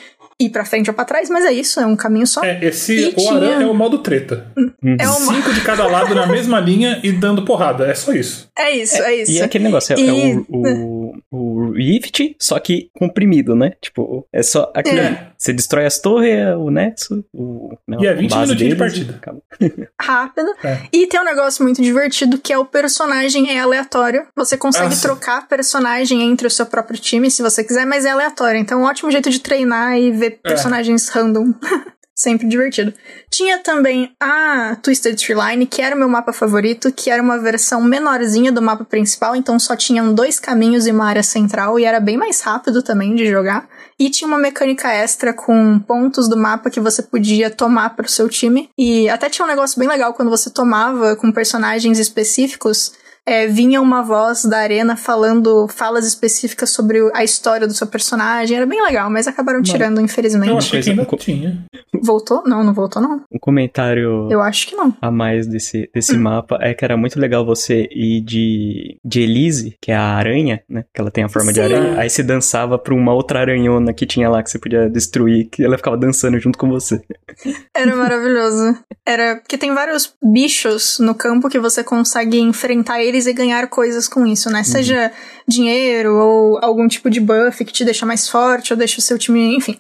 Speaker 1: ir pra frente ou pra trás, mas é isso, é um caminho só.
Speaker 2: É, esse e o tinha... Aran é o modo treta. Uhum. É o Cinco de cada lado na mesma *laughs* linha e dando porrada. É só isso.
Speaker 1: É isso, é, é isso.
Speaker 3: E aquele negócio, é, e... é o, o, o, Rift, só que comprimido, né? Tipo, é só aquilo é. Você destrói as torres, o Nexo, o.
Speaker 2: Não, e é 20 minutinhos de partida.
Speaker 1: Rápido. É. E tem um negócio muito divertido que é o personagem é aleatório. Você consegue Nossa. trocar personagem entre o seu próprio time se você quiser, mas é aleatório. Então, é um ótimo jeito de treinar e ver é. personagens random. *laughs* Sempre divertido. Tinha também a Twisted Tree Line, que era o meu mapa favorito, que era uma versão menorzinha do mapa principal, então só tinham dois caminhos e uma área central, e era bem mais rápido também de jogar. E tinha uma mecânica extra com pontos do mapa que você podia tomar para o seu time. E até tinha um negócio bem legal quando você tomava com personagens específicos é, vinha uma voz da arena falando falas específicas sobre a história do seu personagem. Era bem legal, mas acabaram tirando, não. infelizmente. Eu
Speaker 2: achei que ainda tinha.
Speaker 1: Voltou? Não, não voltou, não.
Speaker 3: Um comentário.
Speaker 1: Eu acho que não.
Speaker 3: A mais desse, desse hum. mapa é que era muito legal você ir de, de Elise, que é a aranha, né? Que ela tem a forma Sim. de aranha. Aí você dançava pra uma outra aranhona que tinha lá que você podia destruir, que ela ficava dançando junto com você. *laughs*
Speaker 1: Era maravilhoso. Era. Porque tem vários bichos no campo que você consegue enfrentar eles e ganhar coisas com isso, né? Uhum. Seja dinheiro ou algum tipo de buff que te deixa mais forte ou deixa o seu time, enfim.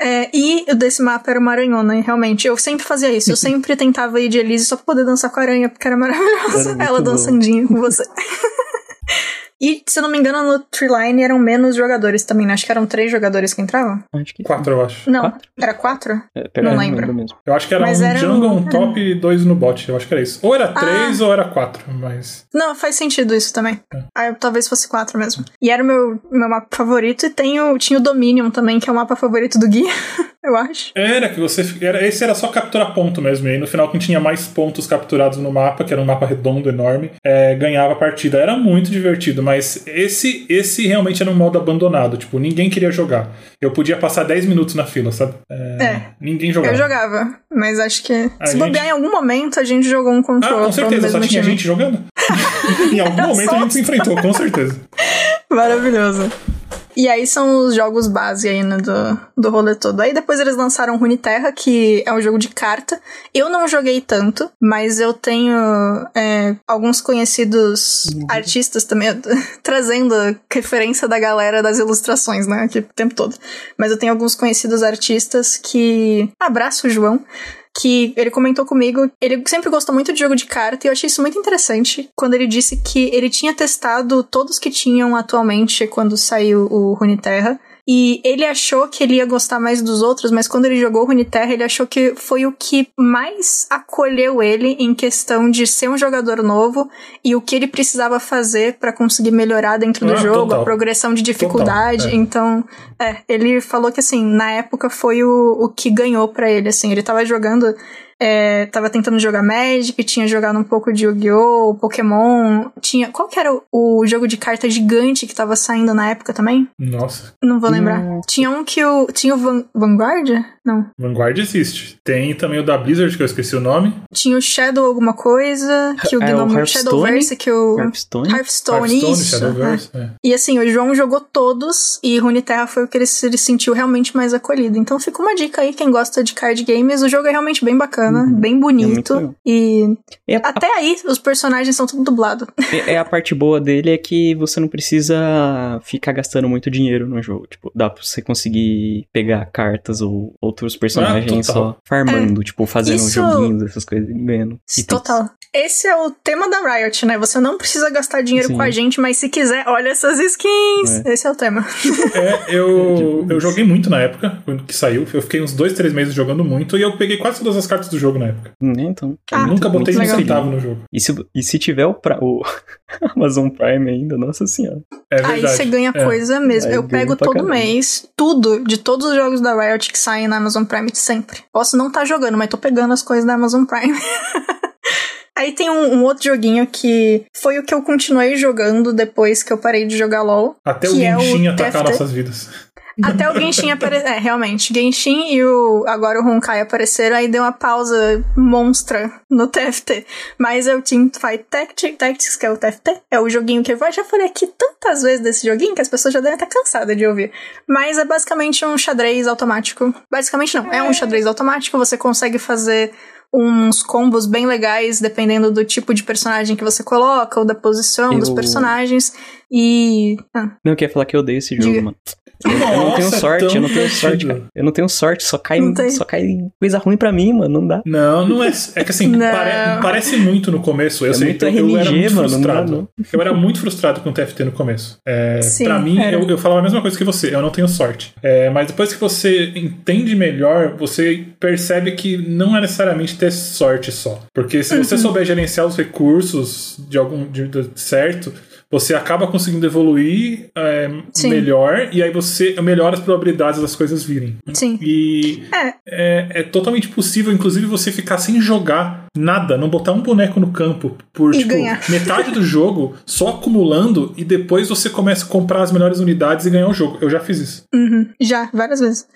Speaker 1: É, e o desse mapa era uma aranhona, e realmente. Eu sempre fazia isso. Eu *laughs* sempre tentava ir de Elise só pra poder dançar com a aranha, porque era maravilhoso. Era Ela dançandinho com você. *laughs* E, se eu não me engano, no Treeline eram menos jogadores também, né? Acho que eram três jogadores que entravam.
Speaker 2: Acho que quatro, eu acho.
Speaker 1: Não,
Speaker 3: quatro?
Speaker 1: era quatro? É, não lembro.
Speaker 2: Mesmo. Eu acho que era mas um era jungle, um, um top e dois no bot. Eu acho que era isso. Ou era ah. três ou era quatro, mas...
Speaker 1: Não, faz sentido isso também. É. Ah, talvez fosse quatro mesmo. E era o meu, meu mapa favorito. E tem o, tinha o Dominion também, que é o mapa favorito do Gui, *laughs* eu acho.
Speaker 2: Era que você... Era, esse era só capturar ponto mesmo. E aí, no final, quem tinha mais pontos capturados no mapa, que era um mapa redondo, enorme, é, ganhava a partida. Era muito divertido, mas esse esse, realmente era um modo abandonado. Tipo, ninguém queria jogar. Eu podia passar 10 minutos na fila, sabe? É, é ninguém jogava.
Speaker 1: Eu jogava, mas acho que a se gente... bobear em algum momento a gente jogou um controle.
Speaker 2: Ah, com certeza, só tinha time. gente jogando. *laughs* em algum *laughs* momento a gente se enfrentou, com certeza. *laughs*
Speaker 1: Maravilhoso. E aí são os jogos base aí, né, do, do rolê todo. Aí depois eles lançaram Runeterra, que é um jogo de carta. Eu não joguei tanto, mas eu tenho é, alguns conhecidos uhum. artistas também, *laughs* trazendo referência da galera das ilustrações, né, aqui o tempo todo. Mas eu tenho alguns conhecidos artistas que... Abraço, João que ele comentou comigo, ele sempre gostou muito de jogo de carta e eu achei isso muito interessante quando ele disse que ele tinha testado todos que tinham atualmente quando saiu o Runeterra e ele achou que ele ia gostar mais dos outros, mas quando ele jogou Runeterra, ele achou que foi o que mais acolheu ele em questão de ser um jogador novo e o que ele precisava fazer para conseguir melhorar dentro do ah, jogo, total. a progressão de dificuldade. Total, é. Então, é, ele falou que assim, na época foi o, o que ganhou para ele, assim, ele tava jogando é, tava tentando jogar Magic, tinha jogado um pouco de Yu-Gi-Oh!, Pokémon. Tinha. Qual que era o, o, jogo de carta gigante que tava saindo na época também?
Speaker 2: Nossa.
Speaker 1: Não vou lembrar. Nossa. Tinha um que o. Tinha o Van, Vanguard? Não.
Speaker 2: Vanguard existe. Tem também o da Blizzard, que eu esqueci o nome.
Speaker 1: Tinha o Shadow alguma coisa, que o é, Gnome. O Shadowverse, que o. Hearthstone? Hearthstone, Hearthstone isso. Shadowverse, é. É. E assim, o João jogou todos e Runeterra foi o que ele se sentiu realmente mais acolhido. Então fica uma dica aí, quem gosta de card games, o jogo é realmente bem bacana, uhum. bem bonito. É e é a... até aí os personagens são tudo dublado. *laughs*
Speaker 3: É, é, a parte boa dele é que você não precisa ficar gastando muito dinheiro no jogo. Tipo, dá pra você conseguir pegar cartas ou outros personagens ah, só farmando, é. tipo, fazendo Isso... joguinhos, essas coisas, ganhando.
Speaker 1: Total. Esse é o tema da Riot, né? Você não precisa gastar dinheiro Sim. com a gente, mas se quiser, olha essas skins. É. Esse é o tema. *laughs*
Speaker 2: É, eu, eu joguei muito na época, quando que saiu. Eu fiquei uns dois, três meses jogando muito e eu peguei quase todas as cartas do jogo na época.
Speaker 3: Hum, então.
Speaker 2: Ah, nunca botei um centavo no jogo.
Speaker 3: E se, e se tiver o, pra, o *laughs* Amazon Prime ainda, nossa senhora.
Speaker 1: É verdade. Aí você ganha é. coisa mesmo. Aí eu pego todo caramba. mês tudo, de todos os jogos da Riot que saem na Amazon Prime sempre. Posso não estar tá jogando, mas tô pegando as coisas da Amazon Prime. *laughs* Aí tem um, um, outro joguinho que foi o que eu continuei jogando depois que eu parei de jogar LoL.
Speaker 2: Até o Genshin é o atacar nossas vidas.
Speaker 1: Até o Genshin aparecer. É, realmente. Genshin e o agora o Honkai apareceram, aí deu uma pausa monstra no TFT. Mas é o Teamfight Tactics, que é o TFT. É o joguinho que eu já falei aqui tantas vezes desse joguinho que as pessoas já devem estar cansadas de ouvir. Mas é basicamente um xadrez automático. Basicamente não, é um xadrez automático, você consegue fazer uns combos bem legais, dependendo do tipo de personagem que você coloca, ou da posição eu... dos personagens. E.
Speaker 3: Ah. Não, eu queria falar que eu odeio esse jogo, Diga. mano. Eu, Nossa, eu não tenho sorte, eu não tenho sorte, cara. Eu não tenho sorte, só cai, só cai coisa ruim pra mim, mano. Não dá.
Speaker 2: Não, não é. É que assim, pare, parece muito no começo. Eu, é sei, muito eu, RNG, eu era muito mano, frustrado. Não, não. Eu era muito frustrado com o TFT no começo. É, Sim, pra mim, eu, eu falava a mesma coisa que você, eu não tenho sorte. É, mas depois que você entende melhor, você percebe que não é necessariamente ter sorte só. Porque se você uhum. souber gerenciar os recursos de algum de, de certo você acaba conseguindo evoluir é, melhor e aí você melhora as probabilidades das coisas virem.
Speaker 1: Sim.
Speaker 2: E é. É, é. totalmente possível, inclusive, você ficar sem jogar nada, não botar um boneco no campo por tipo, *laughs* metade do jogo, só acumulando e depois você começa a comprar as melhores unidades e ganhar o jogo. Eu já fiz isso.
Speaker 1: Uhum. Já, várias vezes.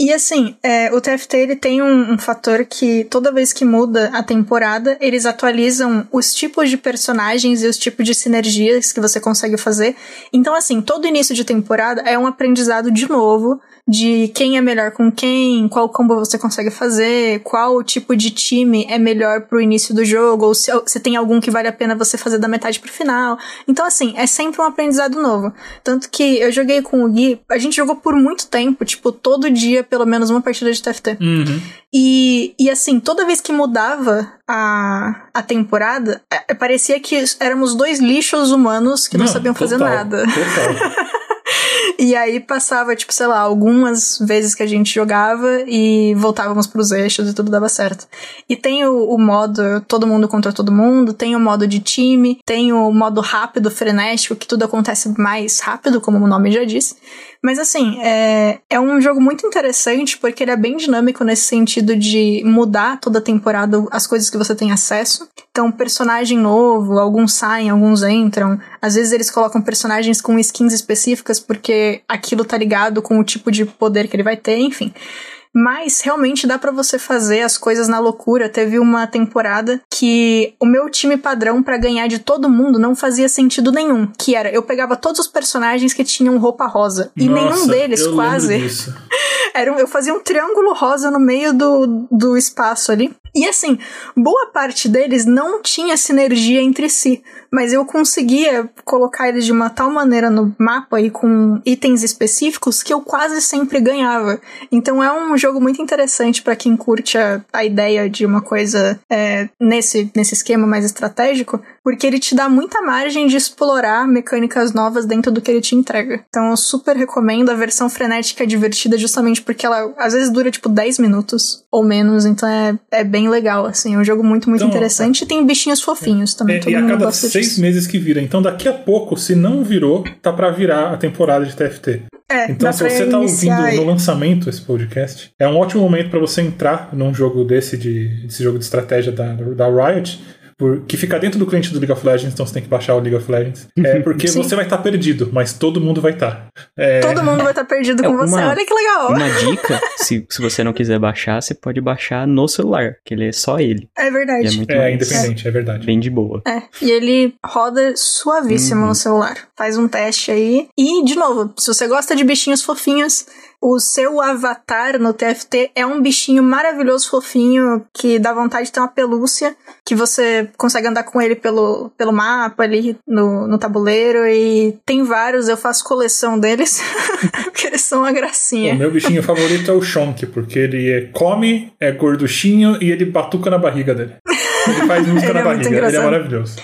Speaker 1: E assim, é, o TFT ele tem um, um, fator que toda vez que muda a temporada, eles atualizam os tipos de personagens e os tipos de sinergias que você consegue fazer. Então, assim, todo início de temporada é um aprendizado de novo de quem é melhor com quem, qual combo você consegue fazer, qual tipo de time é melhor pro início do jogo, ou se, se tem algum que vale a pena você fazer da metade pro final. Então, assim, é sempre um aprendizado novo. Tanto que eu joguei com o Gui, a gente jogou por muito tempo, tipo, todo dia pelo menos uma partida de TFT.
Speaker 2: Uhum.
Speaker 1: E, e assim, toda vez que mudava a, a temporada, é, parecia que éramos dois lixos humanos que não, não sabiam total, fazer nada. Total. *laughs* E aí passava, tipo, sei lá, algumas vezes que a gente jogava e voltávamos pros eixos e tudo dava certo. E tem o, o modo todo mundo contra todo mundo, tem o modo de time, tem o modo rápido, frenético, que tudo acontece mais rápido, como o nome já disse. Mas assim, é, é um jogo muito interessante porque ele é bem dinâmico nesse sentido de mudar toda temporada as coisas que você tem acesso. Então, personagem novo, alguns saem, alguns entram. Às vezes eles colocam personagens com skins específicas porque aquilo tá ligado com o tipo de poder que ele vai ter, enfim. Mas realmente dá para você fazer as coisas na loucura. Teve uma temporada que o meu time padrão para ganhar de todo mundo não fazia sentido nenhum. Que era, eu pegava todos os personagens que tinham roupa rosa. E
Speaker 2: Nossa,
Speaker 1: nenhum deles quase. *laughs* Era um, eu fazia um triângulo rosa no meio do, do espaço ali. E assim, boa parte deles não tinha sinergia entre si, mas eu conseguia colocar eles de uma tal maneira no mapa e com itens específicos que eu quase sempre ganhava. Então é um jogo muito interessante para quem curte a, a, ideia de uma coisa é, nesse, nesse esquema mais estratégico, porque ele te dá muita margem de explorar mecânicas novas dentro do que ele te entrega. Então eu super recomendo a versão frenética divertida justamente porque ela às vezes dura tipo 10 minutos ou menos, então é, é bem legal, assim, é um jogo muito, muito então, interessante e tem bichinhos fofinhos também.
Speaker 2: É, e a cada seis meses que vira, então daqui a pouco, se não virou, tá para virar a temporada de TFT.
Speaker 1: É,
Speaker 2: então, se você tá ouvindo aí. no lançamento esse podcast, é um ótimo momento para você entrar num jogo desse, de, desse jogo de estratégia da, da Riot por, que fica dentro do cliente do League of Legends, então você tem que baixar o League of Legends. É porque Sim. você vai estar tá perdido, mas todo mundo vai estar. Tá.
Speaker 1: É... Todo mundo vai estar tá perdido é com uma, você. Olha que legal.
Speaker 3: Uma dica, se, se você não quiser baixar, você pode baixar no celular, que ele é só ele.
Speaker 1: É verdade.
Speaker 2: é muito é independente, é verdade.
Speaker 3: Bem de boa.
Speaker 1: É, e ele roda suavíssimo uhum. no celular. Faz um teste aí. E, de novo, se você gosta de bichinhos fofinhos, o seu avatar no TFT é um bichinho maravilhoso, fofinho, que dá vontade de ter uma pelúcia, que você consegue andar com ele pelo, pelo mapa ali no, no tabuleiro. E tem vários, eu faço coleção deles, *laughs* porque eles são uma gracinha.
Speaker 2: O meu bichinho favorito é o Shonk, porque ele é, come, é gorduchinho e ele batuca na barriga dele. Ele faz música *laughs* na é barriga, ele é maravilhoso.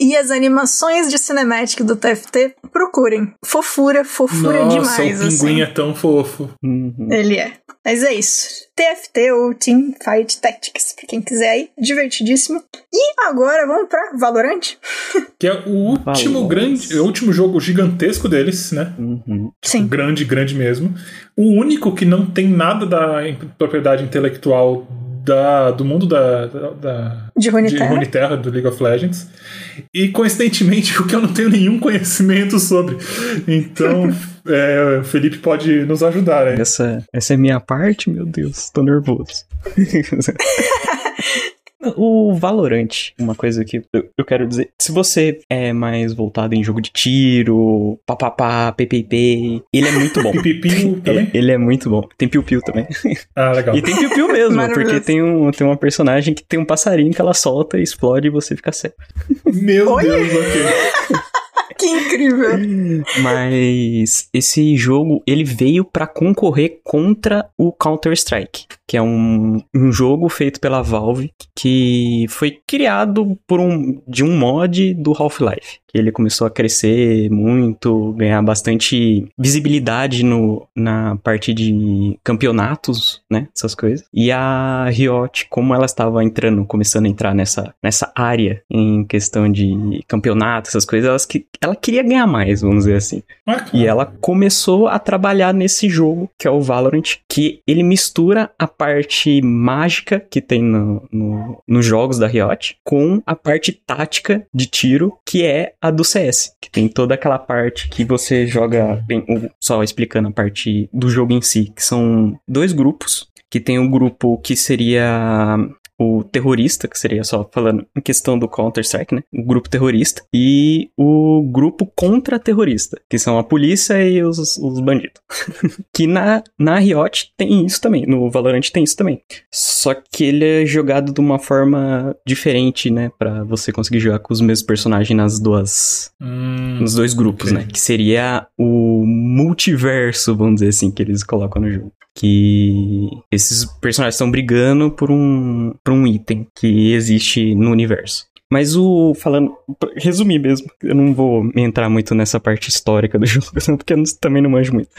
Speaker 1: E as animações de cinematic do TFT, procurem. Fofura, fofura
Speaker 2: Nossa,
Speaker 1: demais.
Speaker 2: O pinguim assim. é tão fofo.
Speaker 1: Uhum. Ele é. Mas é isso. TFT ou Team Fight Tactics, pra quem quiser aí, divertidíssimo. E agora vamos pra Valorant. *laughs*
Speaker 2: Que é o último grande, o último jogo gigantesco deles, né?
Speaker 3: Uhum.
Speaker 2: Tipo, Sim. Grande, grande mesmo. O único que não tem nada da propriedade intelectual da, do mundo da, da,
Speaker 1: de, Runeterra.
Speaker 2: de Runeterra, do League of Legends. E coincidentemente, *laughs* o que eu não tenho nenhum conhecimento sobre. Então, *laughs* é, o Felipe pode nos ajudar. Né?
Speaker 3: Essa, essa é minha parte, meu Deus, tô nervoso. *laughs* O Valorant, uma coisa que eu quero dizer, se você é mais voltado em jogo de tiro, papapá, PPP, ele é muito bom. *laughs*
Speaker 2: Pipipiu também?
Speaker 3: Ele é muito bom. Tem piu-piu também.
Speaker 2: Ah, legal.
Speaker 3: E tem piu-piu mesmo, porque tem, um, tem uma personagem que tem um passarinho que ela solta e explode e você fica cego.
Speaker 2: Meu Oi? Deus, ok. *laughs*
Speaker 1: que incrível.
Speaker 3: Mas esse jogo, ele veio para concorrer contra o Counter-Strike, que é um, um jogo feito pela Valve que foi criado por um de um mod do Half-Life que ele começou a crescer muito, ganhar bastante visibilidade no, na parte de campeonatos, né? Essas coisas. E a Riot, como ela estava entrando, começando a entrar nessa, nessa área em questão de campeonato, essas coisas, ela, ela queria ganhar mais, vamos dizer assim. E ela começou a trabalhar nesse jogo, que é o Valorant, que ele mistura a parte mágica que tem no, no, nos jogos da Riot com a parte tática de tiro, que é a do CS, que tem toda aquela parte que você joga, bem, só explicando a parte do jogo em si, que são dois grupos, que tem um grupo que seria o terrorista, que seria só falando em questão do Counter-Strike, né? O grupo terrorista. E o grupo contra-terrorista, que são a polícia e os, os bandidos. *laughs* que na, na Riot tem isso também, no Valorant tem isso também. Só que ele é jogado de uma forma diferente, né? Pra você conseguir jogar com os mesmos personagens nas duas.
Speaker 2: Hum,
Speaker 3: nos dois grupos, okay. né? Que seria o multiverso, vamos dizer assim, que eles colocam no jogo que esses personagens estão brigando por um, por um item que existe no universo. Mas o. Falando. Resumir mesmo. Eu não vou entrar muito nessa parte histórica do *laughs* jogo, porque eu também não manjo muito.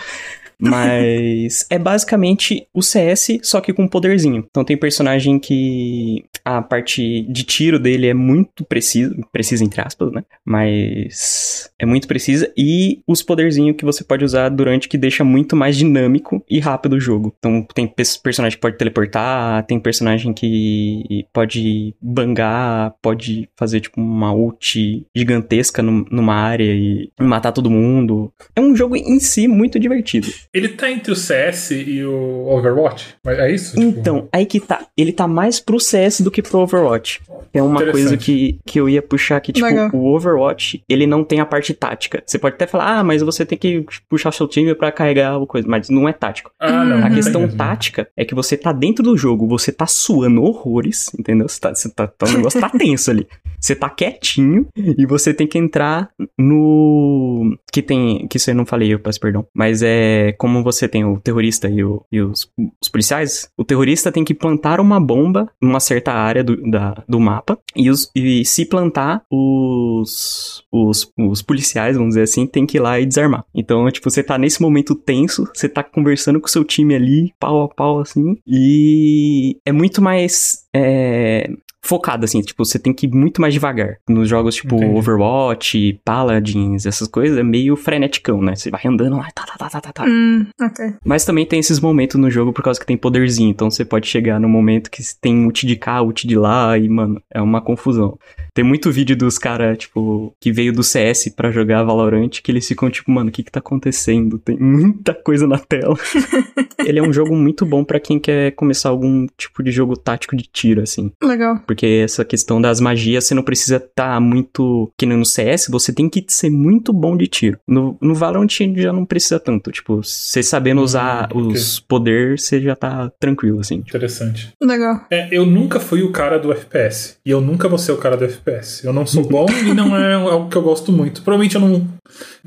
Speaker 3: Mas é basicamente o CS, só que com poderzinho. Então tem personagem que a parte de tiro dele é muito precisa, precisa entre aspas, né? Mas é muito precisa e os poderzinhos que você pode usar durante que deixa muito mais dinâmico e rápido o jogo. Então tem personagem que pode teleportar, tem personagem que pode bangar, pode fazer, tipo, uma ult gigantesca numa área e matar todo mundo. É um jogo em si muito divertido.
Speaker 2: Ele tá entre o CS e o Overwatch? É isso? Tipo...
Speaker 3: Então, aí que tá. Ele tá mais pro CS do que pro Overwatch. É uma coisa que, que eu ia puxar aqui, tipo, Legal. o Overwatch, ele não tem a parte tática. Você pode até falar, ah, mas você tem que puxar seu time para carregar o coisa, mas não é tático.
Speaker 2: Ah, não,
Speaker 3: a questão tática é que você tá dentro do jogo, você tá suando horrores, entendeu? Você tá, você tá, tá o negócio tá tenso ali. Você tá quietinho e você tem que entrar no. Que tem. Que isso eu não falei, eu peço perdão. Mas é como você tem o terrorista e, o, e os, os policiais. O terrorista tem que plantar uma bomba numa certa área do, da, do mapa. E, os, e se plantar, os, os, os policiais, vamos dizer assim, tem que ir lá e desarmar. Então, tipo, você tá nesse momento tenso, você tá conversando com o seu time ali, pau a pau, assim. E é muito mais. É, focado, assim, tipo, você tem que ir muito mais devagar. Nos jogos tipo Entendi. Overwatch, Paladins, essas coisas, é meio freneticão, né? Você vai andando lá, tá, tá, tá, tá, tá, tá.
Speaker 1: Hum, okay.
Speaker 3: Mas também tem esses momentos no jogo por causa que tem poderzinho, então você pode chegar no momento que tem ult de cá, ult de lá, e, mano, é uma confusão. Tem muito vídeo dos caras, tipo, que veio do CS para jogar Valorant, que eles ficam tipo, mano, o que que tá acontecendo? Tem muita coisa na tela. *laughs* Ele é um jogo muito bom para quem quer começar algum tipo de jogo tático de tiro, assim.
Speaker 1: Legal.
Speaker 3: Porque essa questão das magias, você não precisa estar tá muito. Que nem no CS, você tem que ser muito bom de tiro. No, no Valorant já não precisa tanto. Tipo, você sabendo usar hum, os okay. poderes, você já tá tranquilo, assim.
Speaker 2: Interessante.
Speaker 1: Legal.
Speaker 2: É, eu nunca fui o cara do FPS. E eu nunca vou ser o cara do FPS. Eu não sou bom e não é *laughs* algo que eu gosto muito. Provavelmente eu não.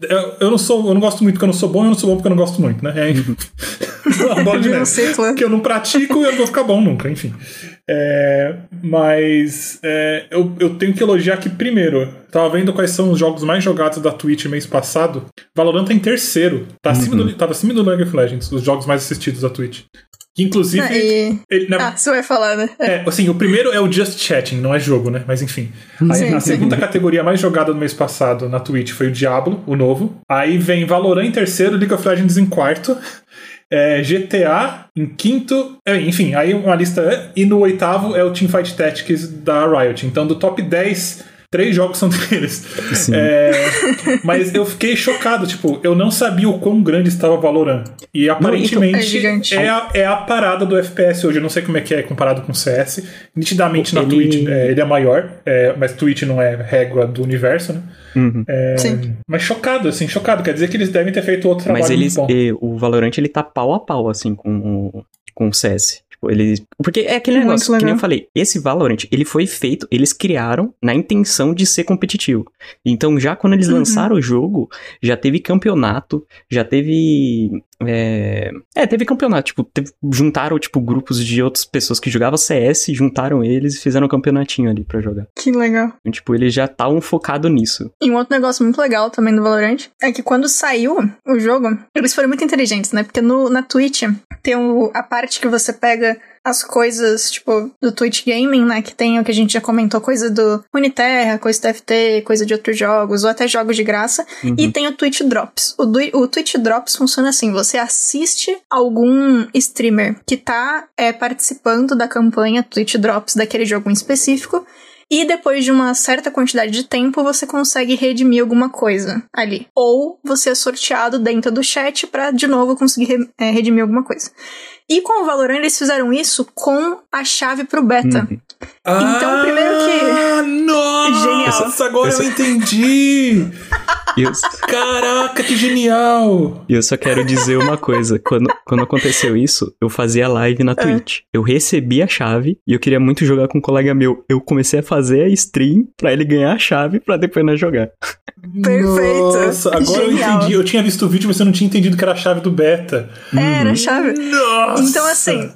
Speaker 2: Eu, eu não sou. Eu não gosto muito porque eu não sou bom, eu não sou bom porque eu não gosto muito, né? É, *laughs* *laughs* bola de neve. Que eu não pratico e eu não vou ficar bom nunca, enfim. É, mas é, eu, eu tenho que elogiar aqui primeiro. Tava vendo quais são os jogos mais jogados da Twitch mês passado. Valorant tá em terceiro. Tá acima uhum. do, tava acima do League of Legends, os jogos mais assistidos da Twitch. Que inclusive. Ah,
Speaker 1: e... ele, na... ah, você vai falar, né?
Speaker 2: É, assim, o primeiro é o Just Chatting, não é jogo, né? Mas enfim. Aí, sim, a sim. segunda categoria mais jogada do mês passado na Twitch foi o Diablo, o novo. Aí vem Valorant em terceiro, League of Legends em quarto é, GTA em quinto, é, enfim, aí uma lista. E no oitavo é o Teamfight Tactics da Riot. Então, do top 10 três jogos são *laughs* deles. É, mas eu fiquei chocado, tipo, eu não sabia o quão grande estava o Valorant. E aparentemente é, é, a, é, a, parada do FPS hoje. Eu não sei como é que é comparado com o CS. Nitidamente ele... na Twitch é, ele é maior, é, mas Twitch não é régua do universo, né?
Speaker 3: Uhum.
Speaker 2: É,
Speaker 1: Sim.
Speaker 2: Mas chocado, assim, chocado. Quer dizer que eles devem ter feito outro trabalho.
Speaker 3: Mas eles, o Valorant ele tá pau a pau, assim, com o, com o CS. Tipo, eles. Porque é aquele Muito negócio, que nem eu falei. Esse Valorant, ele foi feito, eles criaram na intenção de ser competitivo. Então, já quando eles uhum. lançaram o jogo, já teve campeonato, já teve é... é, teve campeonato, tipo, teve... juntaram, tipo, grupos de outras pessoas que jogavam CS, juntaram eles e fizeram um campeonatinho ali pra jogar.
Speaker 1: Que legal.
Speaker 3: Então, tipo, eles já estavam focados nisso.
Speaker 1: E um outro negócio muito legal também do Valorant é que quando saiu o jogo, eles foram muito inteligentes, né? Porque no, na Twitch tem o, a parte que você pega as coisas, tipo, do Twitch Gaming, né? Que tem o que a gente já comentou, coisa do Uniterra, coisa do FT, coisa de outros jogos, ou até jogos de graça. Uhum. E tem o Twitch Drops. O, do, o Twitch Drops funciona assim: você assiste algum streamer que tá é, participando da campanha Twitch Drops daquele jogo em específico. E depois de uma certa quantidade de tempo, você consegue redimir alguma coisa ali. Ou você é sorteado dentro do chat para de novo conseguir re é, redimir alguma coisa. E com o Valorant eles fizeram isso com a chave pro beta. Uhum. Então,
Speaker 2: ah,
Speaker 1: primeiro que.
Speaker 2: Nossa, genial. agora eu entendi! *laughs*
Speaker 3: Eu...
Speaker 2: Caraca, que genial!
Speaker 3: E eu só quero dizer uma coisa: quando, quando aconteceu isso, eu fazia live na é. Twitch. É. Eu recebi a chave e eu queria muito jogar com um colega meu. Eu comecei a fazer a stream pra ele ganhar a chave pra depois nós jogar.
Speaker 1: Perfeito!
Speaker 2: Nossa, agora genial. eu entendi. Eu tinha visto o vídeo, mas eu não tinha entendido que era a chave do beta.
Speaker 1: Era a chave.
Speaker 2: Nossa!
Speaker 1: Então, assim.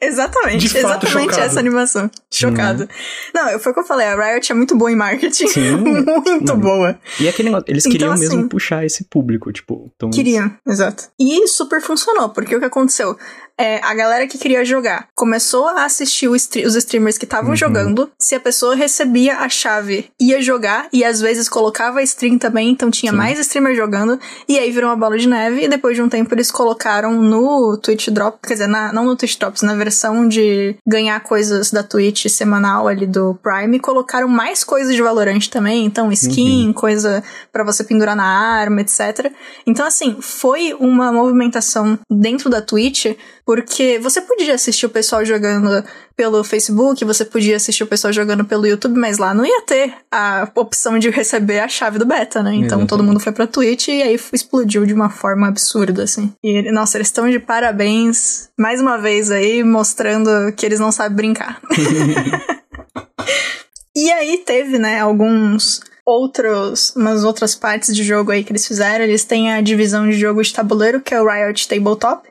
Speaker 1: Exatamente, fato, exatamente chocado. essa animação. Chocado. Uhum. Não, foi o que eu falei, a Riot é muito boa em marketing. Sim. *laughs* muito boa.
Speaker 3: E aquele negócio, eles então, queriam assim, mesmo puxar esse público, tipo. Então...
Speaker 1: Queriam, exato. E super funcionou, porque o que aconteceu? É, a galera que queria jogar começou a assistir os streamers que estavam uhum. jogando. Se a pessoa recebia a chave, ia jogar e às vezes colocava a stream também, então tinha Sim. mais streamers jogando. E aí virou uma bola de neve. E depois de um tempo eles colocaram no Twitch Drop, quer dizer, na, não no Twitch Drops, na versão de ganhar coisas da Twitch semanal ali do Prime, colocaram mais coisas de Valorant também. Então, skin, uhum. coisa para você pendurar na arma, etc. Então, assim, foi uma movimentação dentro da Twitch porque você podia assistir o pessoal jogando pelo Facebook, você podia assistir o pessoal jogando pelo YouTube, mas lá não ia ter a opção de receber a chave do beta, né? Então Exatamente. todo mundo foi pra Twitch e aí explodiu de uma forma absurda, assim. E, nossa, eles estão de parabéns mais uma vez aí, mostrando que eles não sabem brincar. *laughs* e aí teve, né, alguns outros, umas outras partes de jogo aí que eles fizeram. Eles têm a divisão de jogo de tabuleiro, que é o Riot Tabletop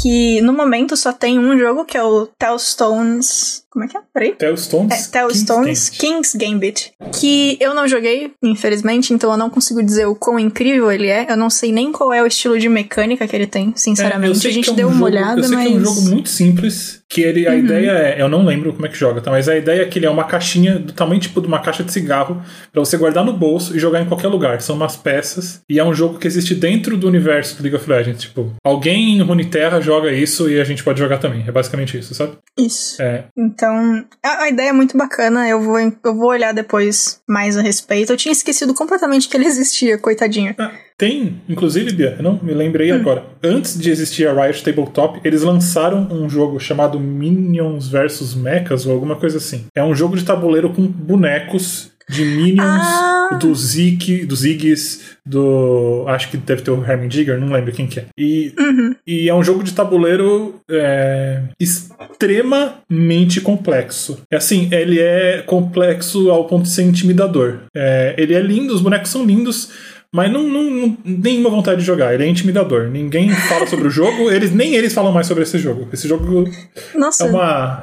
Speaker 1: que no momento só tem um jogo que é o Tellstones como é que é? Peraí.
Speaker 2: Tellstones?
Speaker 1: É, Tellstones King's, King's Gambit. Que eu não joguei, infelizmente, então eu não consigo dizer o quão incrível ele é. Eu não sei nem qual é o estilo de mecânica que ele tem, sinceramente. É, a gente é um deu uma
Speaker 2: jogo,
Speaker 1: olhada,
Speaker 2: eu sei
Speaker 1: mas.
Speaker 2: Que é um jogo muito simples. Que ele, a uhum. ideia é. Eu não lembro como é que joga, tá? Mas a ideia é que ele é uma caixinha do tamanho tipo de uma caixa de cigarro para você guardar no bolso e jogar em qualquer lugar. São umas peças. E é um jogo que existe dentro do universo do League of Legends. Tipo, alguém em Runeterra joga isso e a gente pode jogar também. É basicamente isso, sabe?
Speaker 1: Isso. É. Então, a, a, ideia é muito bacana, eu vou, eu vou olhar depois mais a respeito. Eu tinha esquecido completamente que ele *laughs* existia, coitadinho.
Speaker 2: Ah, tem, inclusive, Bia, não me lembrei hum. agora. Antes de existir a Riot Tabletop, eles lançaram um jogo chamado Minions vs Mechas ou alguma coisa assim. É um jogo de tabuleiro com bonecos de Minions, ah. do Zeke, do Ziggs, do. Acho que deve ter o Herman Digger, não lembro quem que é. E, uhum. e é um jogo de tabuleiro é, extremamente complexo. É assim, ele é complexo ao ponto de ser intimidador. É, ele é lindo, os bonecos são lindos mas não, não, não, nenhuma vontade de jogar. Ele é intimidador. Ninguém fala sobre o jogo, eles nem eles falam mais sobre esse jogo. Esse jogo Nossa. é uma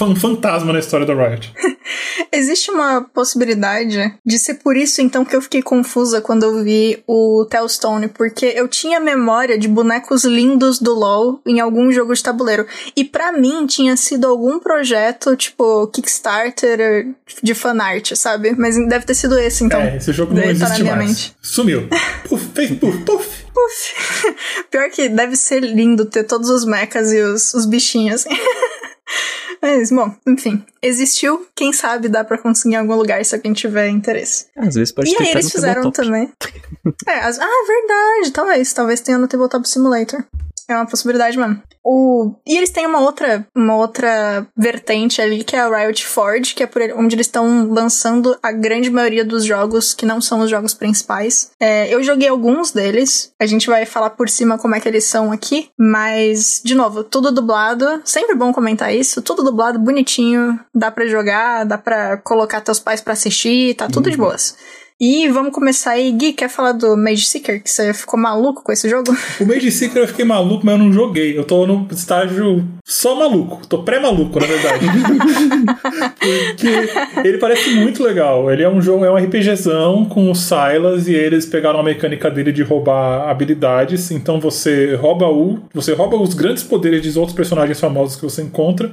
Speaker 2: um fantasma na história da Riot. *laughs*
Speaker 1: Existe uma possibilidade de ser por isso então que eu fiquei confusa quando eu vi o Tellstone, porque eu tinha memória de bonecos lindos do LoL em algum jogo de tabuleiro. E para mim tinha sido algum projeto tipo Kickstarter de fanart, sabe? Mas deve ter sido esse então.
Speaker 2: É, esse jogo não existe mais. Mente. Sumiu. Puf, fez puf, puf.
Speaker 1: Puf. *laughs* Pior que deve ser lindo ter todos os mechas e os, os bichinhos. *laughs* Mas, bom, enfim. Existiu, quem sabe dá pra conseguir em algum lugar se alguém tiver interesse.
Speaker 3: Às vezes pode
Speaker 1: e ter E aí eles fizeram também. *laughs* é, as, ah, verdade, talvez. Talvez tenha no Tabletop Simulator. É uma possibilidade mesmo. O... E eles têm uma outra, uma outra vertente ali, que é a Riot Forge, que é por onde eles estão lançando a grande maioria dos jogos que não são os jogos principais. É, eu joguei alguns deles, a gente vai falar por cima como é que eles são aqui, mas, de novo, tudo dublado, sempre bom comentar isso, tudo dublado, bonitinho, dá para jogar, dá para colocar teus pais para assistir, tá tudo uhum. de boas. E vamos começar aí. Gui, quer falar do Mage Seeker? Que você ficou maluco com esse jogo? *laughs*
Speaker 2: O Mage Seeker eu fiquei maluco, mas eu não joguei. Eu tô no estágio só maluco. Tô pré-maluco, na verdade. *laughs* Porque ele parece muito legal. Ele é um jogo, é um RPGzão com o Silas e eles pegaram a mecânica dele de roubar habilidades. Então você rouba o. Você rouba os grandes poderes de outros personagens famosos que você encontra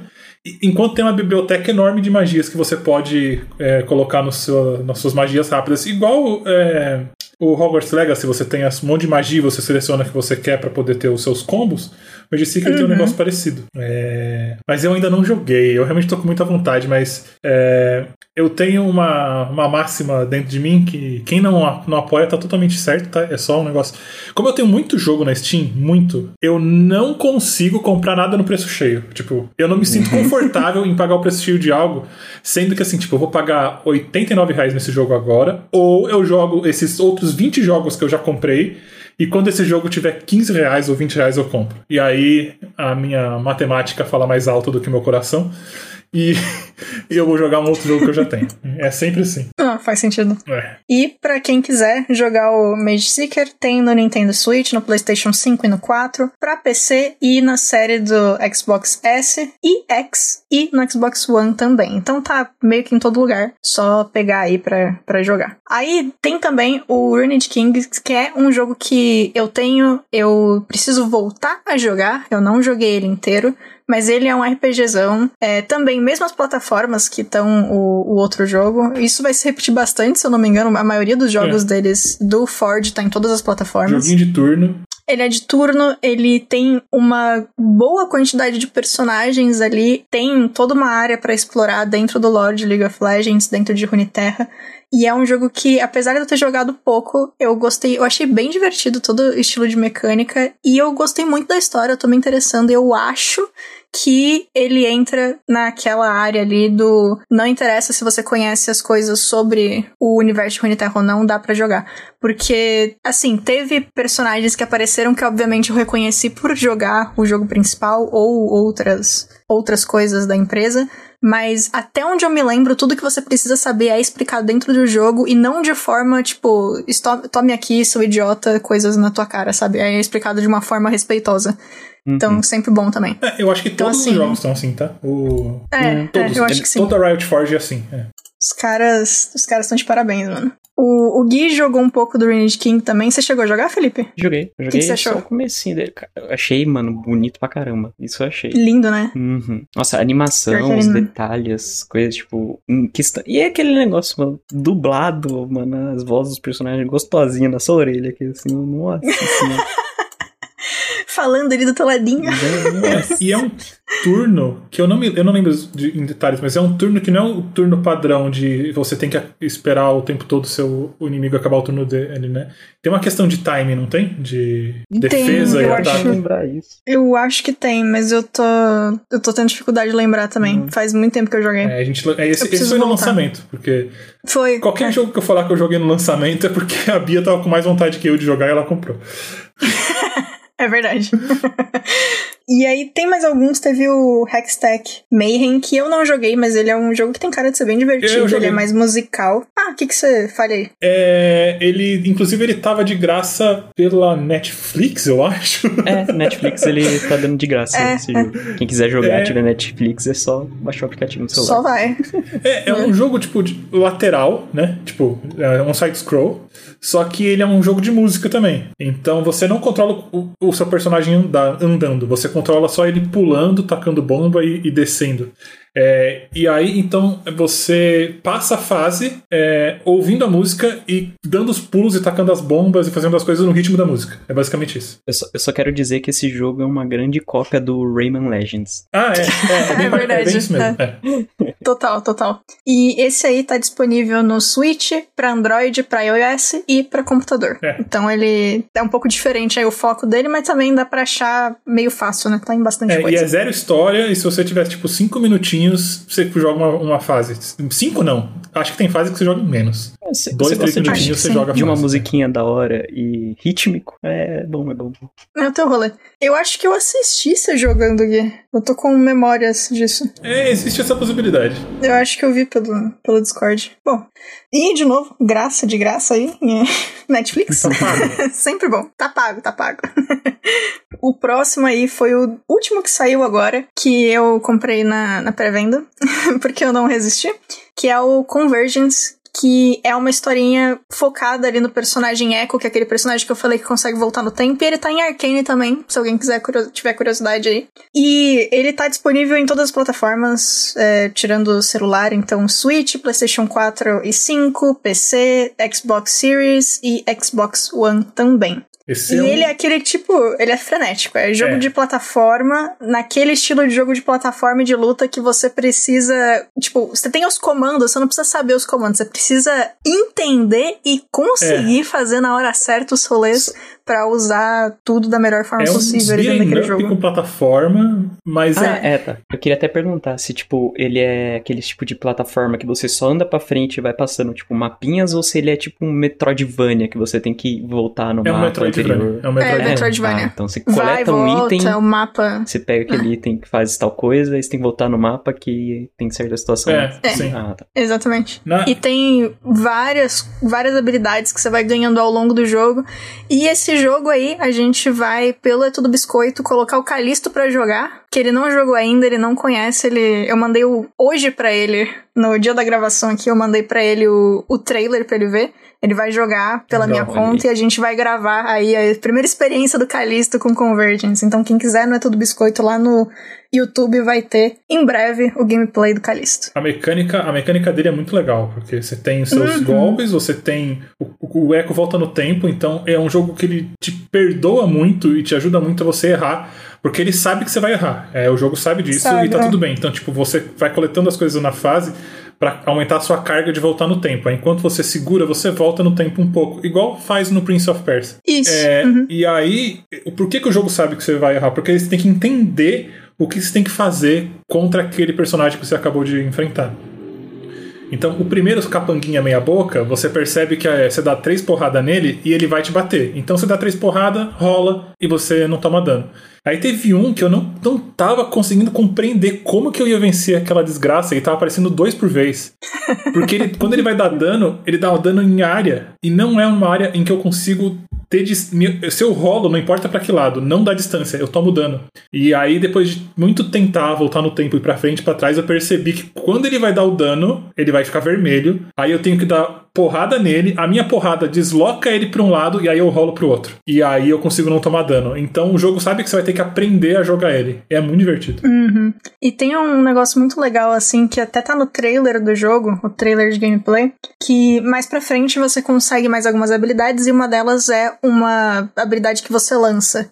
Speaker 2: Enquanto tem uma biblioteca enorme de magias que você pode é, colocar no seu, nas suas magias rápidas, igual é, o Hogwarts Legacy, você tem um monte de magia, você seleciona o que você quer para poder ter os seus combos. O Magic Seeker uhum. tem um uhum. negócio parecido. É... Mas eu ainda não joguei, eu realmente tô com muita vontade, mas é... eu tenho uma, uma máxima dentro de mim que quem não, não apoia tá totalmente certo, tá? É só um negócio. Como eu tenho muito jogo na Steam, muito, eu não consigo comprar nada no preço cheio. Tipo, eu não me sinto *laughs* confortável em pagar o preço cheio de algo, sendo que assim, tipo, eu vou pagar 89 reais nesse jogo agora, ou eu jogo esses outros outros 20 jogos que eu já comprei. E quando esse jogo tiver 15 reais ou 20 reais, eu compro. E aí a minha matemática fala mais alto do que meu coração. E, *laughs* e eu vou jogar um outro jogo que eu já tenho. É sempre assim.
Speaker 1: Ah, faz sentido.
Speaker 2: É.
Speaker 1: E para quem quiser jogar o Mage Seeker, tem no Nintendo Switch, no PlayStation 5 e no 4, para PC e na série do Xbox S e X e no Xbox One também. Então tá meio que em todo lugar, só pegar aí pra, pra jogar. Aí tem também o Runed Kings, que é um jogo que eu tenho, eu preciso voltar a jogar, eu não joguei ele inteiro, mas ele é um RPGzão. É, também, mesmas plataformas que estão o, o outro jogo. Isso vai se repetir bastante, se eu não me engano. A maioria dos jogos é. deles, do Ford, tá em todas as plataformas.
Speaker 2: Joguinho de turno.
Speaker 1: Ele é de turno, ele tem uma boa quantidade de personagens ali, tem toda uma área para explorar dentro do lore de League of Legends, dentro de Runeterra. E é um jogo que, apesar de eu ter jogado pouco, eu gostei, eu achei bem divertido todo o estilo de mecânica e eu gostei muito da história, eu tô me interessando. Eu acho que ele entra naquela área ali do não interessa se você conhece as coisas sobre o universo de Runeterra ou não, dá para jogar. Porque, assim, teve personagens que apareceram que obviamente eu reconheci por jogar o jogo principal ou outras outras coisas da empresa, mas até onde eu me lembro, tudo que você precisa saber é explicado dentro do jogo e não de forma, tipo, tome aqui, seu idiota, coisas na tua cara, sabe? É explicado de uma forma respeitosa. Então, uhum. sempre bom também.
Speaker 2: É, eu acho que então, todos assim, os jogos estão assim, tá? O...
Speaker 1: É, todos, é, eu acho que sim.
Speaker 2: Toda Riot Forge é assim. É.
Speaker 1: Os caras os caras estão de parabéns, mano. O, o Gui jogou um pouco do Renegade King também. Você chegou a jogar, Felipe?
Speaker 3: Joguei. Eu joguei que que você achou? só o comecinho dele. Eu achei, mano, bonito pra caramba. Isso eu achei.
Speaker 1: Lindo, né?
Speaker 3: Uhum. Nossa, a animação, os detalhes, coisas, tipo... E é aquele negócio, mano, dublado, mano, as vozes dos personagens gostosinhas na sua orelha, que assim, nossa assim, *laughs*
Speaker 1: falando ali do teu ladinho.
Speaker 2: É, *laughs* e é um turno que eu não me eu não lembro de, em detalhes, mas é um turno que não é o turno padrão de você tem que esperar o tempo todo o seu o inimigo acabar o turno dele, né? Tem uma questão de time, não tem? De tem, defesa e ataque.
Speaker 3: Lembrar isso.
Speaker 1: Eu acho que tem, mas eu tô eu tô tendo dificuldade de lembrar também. Hum. Faz muito tempo que eu joguei.
Speaker 2: É, a gente, é, esse, esse foi no lançamento, porque
Speaker 1: foi.
Speaker 2: Qualquer é. jogo que eu falar que eu joguei no lançamento é porque a Bia tava com mais vontade que eu de jogar e ela comprou. *laughs*
Speaker 1: É verdade. *laughs* e aí tem mais alguns, teve o Hextech Mayhem, que eu não joguei, mas ele é um jogo que tem cara de ser bem divertido, ele é mais musical. Ah, o que que você fala aí?
Speaker 2: É, ele, inclusive ele tava de graça pela Netflix, eu acho.
Speaker 3: É, Netflix ele tá dando de graça *laughs* é, é. jogo. Quem quiser jogar, é. tiver Netflix, é só baixar o aplicativo no celular.
Speaker 1: Só vai.
Speaker 2: É, é um jogo, tipo, lateral, né? Tipo, é um side-scroll, só que ele é um jogo de música também. Então você não controla o, o seu personagem andando, você controla só ele pulando, tacando bomba e, e descendo. É, e aí, então, você passa a fase é, ouvindo a música e dando os pulos e tacando as bombas e fazendo as coisas no ritmo da música. É basicamente isso.
Speaker 3: Eu só, eu só quero dizer que esse jogo é uma grande cópia do Rayman Legends.
Speaker 2: Ah, é. *laughs* É, é, bem, é verdade. É bem isso mesmo. É.
Speaker 1: Total, total. E esse aí tá disponível no Switch, pra Android, pra iOS e pra computador. É. Então ele é um pouco diferente aí o foco dele, mas também dá pra achar meio fácil, né? Tá em bastante
Speaker 2: é,
Speaker 1: coisa.
Speaker 2: E é zero história, e se você tiver, tipo, cinco minutinhos minutinhos você joga uma, uma fase. Cinco não. Acho que tem fase que você joga menos. É, cê, Dois, três minutinhos você joga
Speaker 3: De uma musiquinha da hora e rítmico. É bom, é bom.
Speaker 1: É o teu rolê. Eu acho que eu assisti você jogando, Gui. Eu tô com memórias disso.
Speaker 2: É, existe essa possibilidade.
Speaker 1: Eu acho que eu vi pelo, pelo Discord. Bom, e de novo, graça de graça aí. *laughs* Netflix.
Speaker 2: Tá pago. *laughs*
Speaker 1: Sempre bom. Tá pago, tá pago. *laughs* o próximo aí foi o último que saiu agora, que eu comprei na, na pré-venda, porque eu não resisti, que é o Convergence, que é uma historinha focada ali no personagem Echo, que é aquele personagem que eu falei que consegue voltar no tempo, e ele tá em Arcane também, se alguém quiser tiver curiosidade aí. E ele tá disponível em todas as plataformas, é, tirando o celular, então Switch, PlayStation 4 e 5, PC, Xbox Series e Xbox One também. Esse e é um... ele é aquele tipo, ele é frenético, é jogo é. de plataforma, naquele estilo de jogo de plataforma e de luta que você precisa, tipo, você tem os comandos, você não precisa saber os comandos, você precisa entender e conseguir é. fazer na hora certa os rolês para usar tudo da melhor forma
Speaker 2: é
Speaker 1: possível
Speaker 2: um
Speaker 1: dentro daquele jogo.
Speaker 2: com plataforma, mas
Speaker 3: ah, é... é, tá. Eu queria até perguntar se, tipo, ele é aquele tipo de plataforma que você só anda pra frente e vai passando, tipo, mapinhas, ou se ele é tipo um Metroidvania, que você tem que voltar no
Speaker 2: é
Speaker 3: mapa
Speaker 2: um Metroidvania.
Speaker 3: anterior.
Speaker 2: É um Metroidvania.
Speaker 1: É, Metroidvania.
Speaker 3: Ah, então você coleta vai, um
Speaker 1: volta,
Speaker 3: item,
Speaker 1: o mapa...
Speaker 3: você pega aquele ah. item que faz tal coisa, e você tem que voltar no mapa que tem certa situação.
Speaker 2: É,
Speaker 1: é.
Speaker 2: sim.
Speaker 1: Ah, tá. Exatamente. Na... E tem várias, várias habilidades que você vai ganhando ao longo do jogo, e esse jogo aí, a gente vai, pelo É Tudo Biscoito, colocar o Calisto para jogar, que ele não jogou ainda, ele não conhece, ele eu mandei o, hoje para ele, no dia da gravação aqui, eu mandei para ele o, o trailer pra ele ver. Ele vai jogar pela minha conta e a gente vai gravar aí a primeira experiência do Calisto com Convergence. Então, quem quiser, não é tudo biscoito, lá no YouTube vai ter em breve o gameplay do Calisto.
Speaker 2: A mecânica, a mecânica dele é muito legal, porque você tem os seus uhum. golpes, você tem. O, o eco volta no tempo, então é um jogo que ele te perdoa muito e te ajuda muito a você errar. Porque ele sabe que você vai errar. É, o jogo sabe disso sabe, e tá é. tudo bem. Então, tipo, você vai coletando as coisas na fase para aumentar a sua carga de voltar no tempo. Aí, enquanto você segura, você volta no tempo um pouco, igual faz no Prince of Persia.
Speaker 1: Isso.
Speaker 2: É, uhum. E aí, por que, que o jogo sabe que você vai errar? Porque você tem que entender o que você tem que fazer contra aquele personagem que você acabou de enfrentar. Então, o primeiro capanguinha meia boca, você percebe que é, você dá três porradas nele e ele vai te bater. Então, você dá três porradas, rola e você não toma dano. Aí teve um que eu não, não tava conseguindo compreender como que eu ia vencer aquela desgraça e tava aparecendo dois por vez. Porque ele, quando ele vai dar dano, ele dá dano em área. E não é uma área em que eu consigo ter. Se eu rolo, não importa para que lado, não dá distância, eu tomo dano. E aí, depois de muito tentar voltar no tempo e pra frente pra trás, eu percebi que quando ele vai dar o dano, ele vai ficar vermelho. Aí eu tenho que dar porrada nele, a minha porrada desloca ele para um lado e aí eu rolo pro outro. E aí eu consigo não tomar dano. Então o jogo sabe que você vai ter que aprender a jogar ele. É muito divertido.
Speaker 1: Uhum. E tem um negócio muito legal, assim, que até tá no trailer do jogo, o trailer de gameplay, que mais pra frente você consegue mais algumas habilidades e uma delas é uma habilidade que você lança.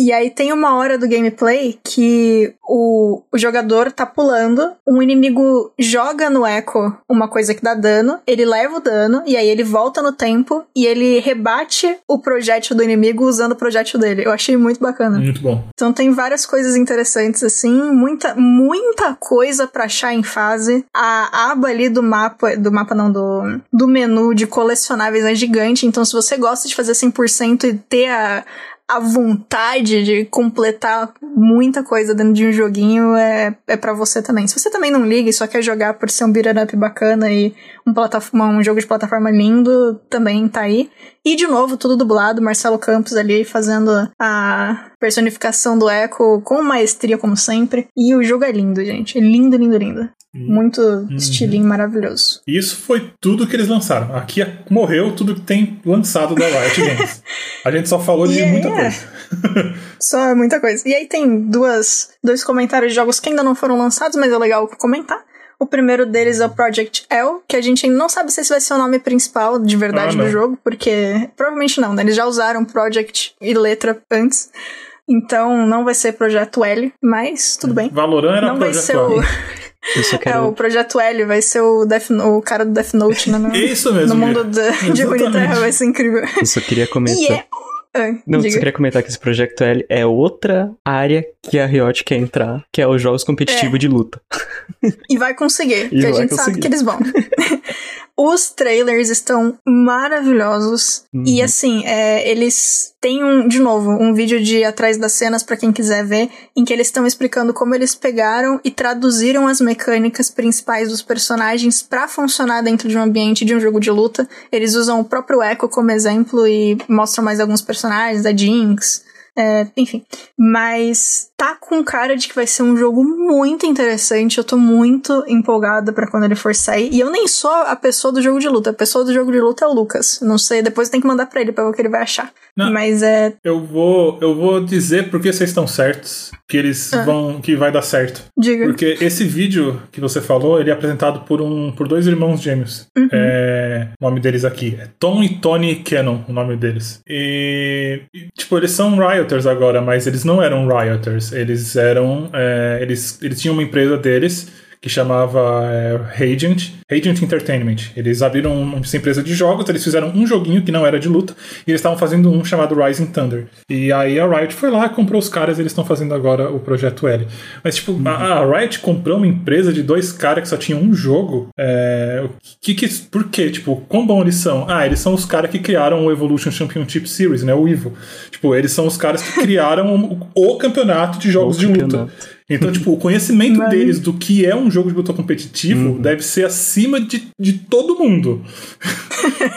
Speaker 1: E aí tem uma hora do gameplay que o, o jogador tá pulando, um inimigo joga no Echo uma coisa que dá dano, ele leva o dano, e aí ele volta no tempo e ele rebate o projétil do inimigo usando o projétil dele. Eu achei muito bacana.
Speaker 2: Muito bom.
Speaker 1: Então tem várias coisas interessantes assim, muita, muita coisa para achar em fase. A aba ali do mapa, do mapa não, do, do menu de colecionáveis é gigante, então se você gosta de fazer 100% e ter a, a vontade de completar muita coisa dentro de um joguinho é, é para você também. Se você também não liga e só quer jogar por ser um beat'em up bacana e um, plataforma, um jogo de plataforma lindo, também tá aí. E de novo, tudo dublado, Marcelo Campos ali fazendo a personificação do Echo com maestria, como sempre. E o jogo é lindo, gente. É lindo, lindo, lindo. Muito uhum. estilinho maravilhoso.
Speaker 2: Isso foi tudo que eles lançaram. Aqui morreu tudo que tem lançado da Riot *laughs* Games. A gente só falou de muita é. coisa. *laughs* *laughs*
Speaker 1: só muita coisa. E aí tem duas, dois comentários de jogos que ainda não foram lançados, mas é legal comentar. O primeiro deles é o Project L, que a gente ainda não sabe se esse vai ser o nome principal de verdade ah, do jogo, porque provavelmente não, né? Eles já usaram Project e letra antes. Então não vai ser Projeto L, mas tudo bem.
Speaker 2: Valorant era
Speaker 1: não
Speaker 2: Projeto
Speaker 1: vai ser o *laughs* Quero... É, o Projeto L vai ser o, Death, o cara do Death Note, né? No, *laughs*
Speaker 2: Isso mesmo.
Speaker 1: No mundo de, de Runeterra vai ser incrível.
Speaker 3: Eu só queria comentar.
Speaker 1: E é
Speaker 3: ah, não, diga. só queria comentar que esse Projeto L é outra área que a Riot quer entrar, que é os jogos competitivos é. de luta.
Speaker 1: E vai conseguir, *laughs* porque a gente conseguir. sabe que eles vão. Os trailers estão maravilhosos. Uhum. E assim, é, eles têm um, de novo, um vídeo de atrás das cenas para quem quiser ver, em que eles estão explicando como eles pegaram e traduziram as mecânicas principais dos personagens para funcionar dentro de um ambiente de um jogo de luta. Eles usam o próprio Echo como exemplo e mostram mais alguns personagens, a Jinx, é, enfim. Mas tá com cara de que vai ser um jogo muito interessante. Eu tô muito empolgada para quando ele for sair. E eu nem sou a pessoa do jogo de luta. A pessoa do jogo de luta é o Lucas. Não sei, depois tem que mandar pra ele pra ver o que ele vai achar. Não, Mas é.
Speaker 2: Eu vou, eu vou dizer porque vocês estão certos. Que eles ah. vão. que vai dar certo.
Speaker 1: Diga.
Speaker 2: Porque esse vídeo que você falou, ele é apresentado por um por dois irmãos gêmeos. Uhum. É, o nome deles aqui é Tom e Tony Cannon, o nome deles. E, e tipo, eles são Rioters agora, mas eles não eram Rioters. Eles eram. É, eles, eles tinham uma empresa deles que chamava é, Radiant, Radiant Entertainment. Eles abriram essa empresa de jogos, eles fizeram um joguinho que não era de luta, e eles estavam fazendo um chamado Rising Thunder. E aí a Riot foi lá, comprou os caras e eles estão fazendo agora o projeto L. Mas, tipo, uhum. a, a, Riot comprou uma empresa de dois caras que só tinham um jogo. É, que, que, por quê? Tipo, quão bom eles são? Ah, eles são os caras que criaram o Evolution Championship Series, né? O EVO. Tipo, eles são os caras que *laughs* criaram o, o campeonato de jogos o de luta. Então, tipo, o conhecimento Mas... deles do que é um jogo de luta competitivo uhum. deve ser acima de, de todo mundo.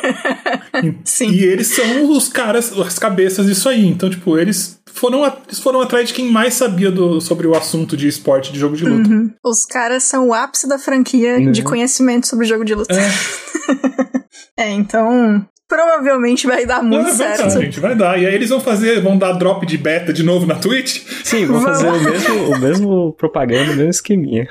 Speaker 2: *laughs*
Speaker 1: Sim.
Speaker 2: E eles são os caras, as cabeças disso aí. Então, tipo, eles foram, eles foram atrás de quem mais sabia do, sobre o assunto de esporte de jogo de luta. Uhum.
Speaker 1: Os caras são o ápice da franquia uhum. de conhecimento sobre jogo de luta. É. *laughs* é, então provavelmente vai dar muito é, certo.
Speaker 2: Vai dar, gente, vai dar. E aí eles vão fazer, vão dar drop de beta de novo na Twitch?
Speaker 3: Sim, vão fazer o mesmo, o mesmo propaganda, o mesmo esqueminha.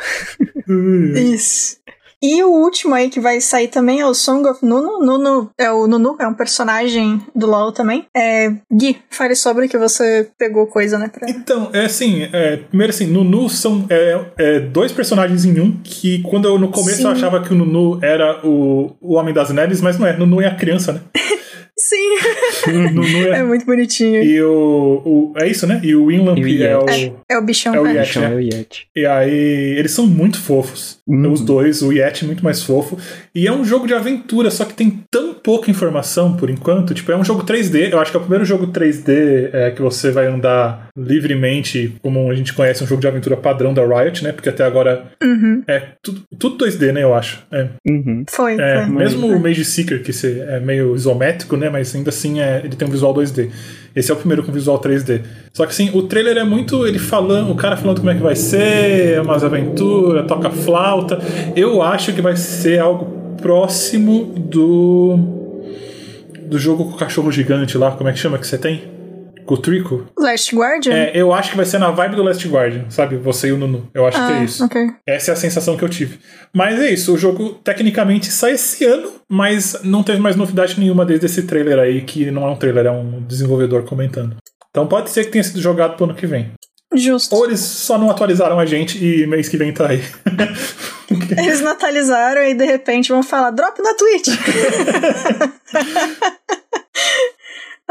Speaker 3: *laughs*
Speaker 1: Isso. E o último aí que vai sair também é o Song of Nuno. Nuno é o Nunu, é um personagem do LoL também. É, Gui, fale sobre que você pegou coisa, né? Pra...
Speaker 2: Então, é assim, é, primeiro assim, Nunu são é, é, dois personagens em um, que quando eu no começo Sim. eu achava que o Nunu era o, o Homem das Neves, mas não é, Nunu é a criança, né? *laughs*
Speaker 1: Sim. é... é... muito bonitinho.
Speaker 2: E o, o, É isso, né? E o Winlamp é o.
Speaker 1: É, é, o bichão.
Speaker 2: É o Yeti, né? é o Yeti. E aí, eles são muito fofos. Uhum. Os dois, o Yeti é muito mais fofo. E é um jogo de aventura, só que tem tão pouca informação por enquanto. Tipo, é um jogo 3D. Eu acho que é o primeiro jogo 3D é, que você vai andar livremente, como a gente conhece um jogo de aventura padrão da Riot, né? Porque até agora
Speaker 1: uhum.
Speaker 2: é tudo, tudo 2D, né? Eu acho. É.
Speaker 3: Uhum.
Speaker 1: Foi,
Speaker 2: é,
Speaker 1: foi.
Speaker 2: Mesmo o Mage Seeker, que é meio isométrico, né? Mas ainda assim é, ele tem um visual 2D. Esse é o primeiro com visual 3D. Só que assim, o trailer é muito ele falando, o cara falando como é que vai ser, umas aventuras, toca flauta. Eu acho que vai ser algo próximo do do jogo com o cachorro gigante lá, como é que chama que você tem? Com o Trico?
Speaker 1: Last Guardian?
Speaker 2: É, eu acho que vai ser na vibe do Last Guardian, sabe? Você e o Nunu. Eu acho
Speaker 1: ah,
Speaker 2: que é isso.
Speaker 1: Okay.
Speaker 2: Essa é a sensação que eu tive. Mas é isso, o jogo tecnicamente sai esse ano, mas não teve mais novidade nenhuma desde esse trailer aí, que não é um trailer, é um desenvolvedor comentando. Então pode ser que tenha sido jogado pro ano que vem.
Speaker 1: Justo.
Speaker 2: Ou eles só não atualizaram a gente e mês que vem tá aí. *laughs*
Speaker 1: eles não atualizaram e de repente vão falar, drop na Twitch. *laughs*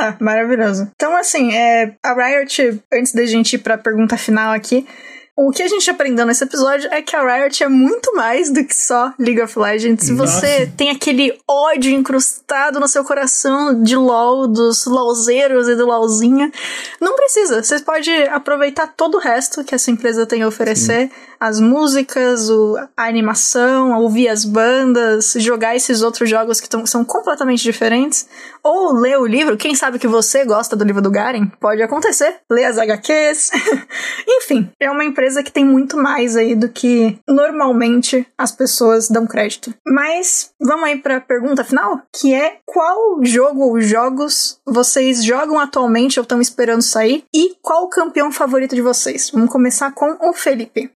Speaker 1: ah, *laughs* maravilhoso. Então, assim, é, a Riot, antes da gente ir pra pergunta final aqui, o que a gente aprendeu nesse episódio é que a Riot é muito mais do que só League of Legends. Se você tem aquele ódio incrustado no seu coração de LoL, dos LoLzeiros e do LoLzinha, não precisa. Você pode aproveitar todo o resto que essa empresa tem a oferecer. Sim. As músicas, o, a animação, ouvir as bandas, jogar esses outros jogos que tão, são completamente diferentes. Ou ler o livro. Quem sabe que você gosta do livro do Garen? Pode acontecer. Ler as HQs. *laughs* Enfim, é uma empresa que tem muito mais aí do que normalmente as pessoas dão crédito. Mas vamos aí para a pergunta final, que é qual jogo ou jogos vocês jogam atualmente ou estão esperando sair e qual o campeão favorito de vocês? Vamos começar com o Felipe.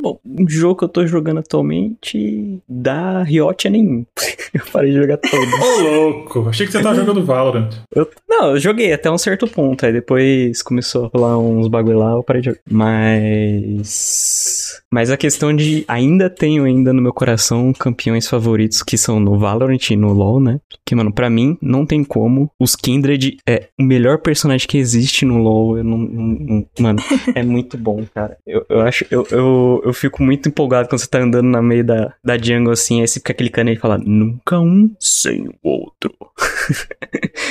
Speaker 3: Bom, um jogo que eu tô jogando atualmente da Riot é nenhum. *laughs* eu parei de jogar todos.
Speaker 2: Ô, louco! Achei que você tava jogando Valorant.
Speaker 3: Eu, não, eu joguei até um certo ponto. Aí depois começou a rolar uns bagulho lá, eu parei de jogar. Mas. Mas a questão de. Ainda tenho ainda no meu coração campeões favoritos que são no Valorant e no LoL, né? Que, mano, pra mim, não tem como. Os Kindred é o melhor personagem que existe no LoL. Eu não, não mano, é muito bom, cara. Eu, eu acho. Eu, eu, eu eu fico muito empolgado quando você tá andando no meio da, da jungle assim, aí você fica clicando e fala, nunca um sem o outro.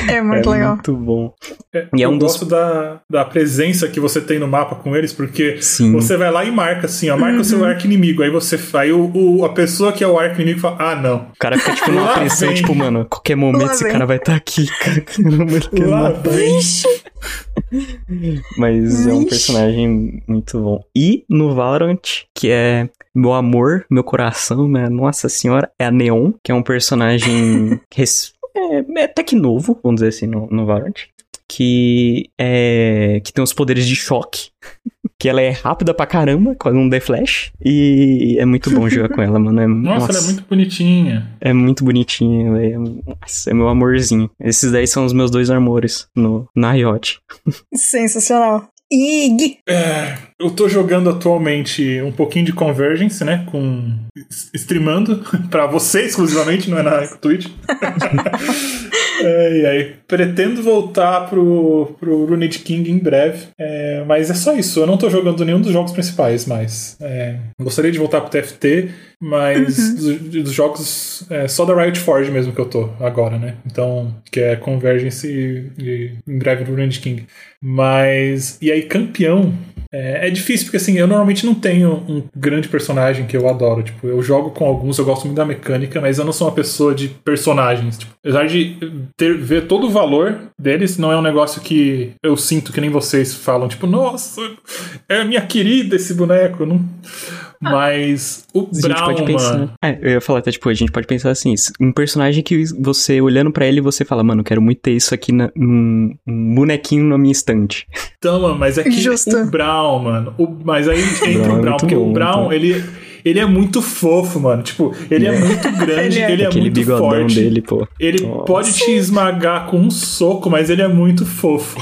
Speaker 1: É muito *laughs* é legal.
Speaker 3: Muito bom.
Speaker 2: É, e é um eu dos... gosto da, da presença que você tem no mapa com eles, porque
Speaker 3: Sim.
Speaker 2: você vai lá e marca assim, ó, marca uhum. o seu uhum. arco inimigo. Aí você aí o, o, a pessoa que é o arco inimigo fala, ah, não. O
Speaker 3: cara fica tipo numa apreensão, tipo, mano, a qualquer momento lá esse vem. cara vai estar tá aqui, *laughs* cara.
Speaker 2: lá vem.
Speaker 3: Mas Vixe. é um personagem muito bom. E no Valorant, que é meu amor, meu coração, né? Nossa senhora, é a Neon, que é um personagem *laughs* é, é até que novo, vamos dizer assim, no, no Valorant. Que é. que tem os poderes de choque. *laughs* que ela é rápida pra caramba, quase um The Flash. E é muito bom jogar com ela, mano. É,
Speaker 2: nossa, *laughs* nossa, ela é muito bonitinha.
Speaker 3: É muito bonitinha. É, nossa, é meu amorzinho. Esses daí são os meus dois amores no, na Riot.
Speaker 1: Sensacional. Gui?
Speaker 2: É, eu tô jogando atualmente um pouquinho de Convergence, né? Com. streamando *laughs* para você exclusivamente, não é na Twitch. *laughs* é, e aí, pretendo voltar pro, pro Runed King em breve. É, mas é só isso. Eu não tô jogando nenhum dos jogos principais mais. É, gostaria de voltar pro TFT, mas uhum. dos, dos, jogos. É, só da Riot Forge mesmo que eu tô agora, né? Então, que é Convergence e, e em breve Runed King. Mas. E aí, campeão. É, é, difícil, porque assim, eu normalmente não tenho um grande personagem que eu adoro. Tipo, eu jogo com alguns, eu gosto muito da mecânica, mas eu não sou uma pessoa de personagens. Tipo, apesar de ter, ver todo o valor deles, não é um negócio que eu sinto que nem vocês falam, tipo, nossa, é minha querida esse boneco. Não... Mas o a Brown, pode
Speaker 3: pensar,
Speaker 2: mano...
Speaker 3: É, eu ia falar até, tipo, a gente pode pensar assim, um personagem que você, olhando para ele, você fala, mano, quero muito ter isso aqui na, num um bonequinho na minha estante.
Speaker 2: Então, mano, mas é que Justo. o Brown, mano, o, mas aí entra o Brown, é porque bom, o Brown, então. ele ele é muito fofo, mano. Tipo, ele é, é muito grande, ele é, ele é muito forte.
Speaker 3: Dele, pô.
Speaker 2: Ele Nossa. pode te esmagar com um soco, mas ele é muito fofo.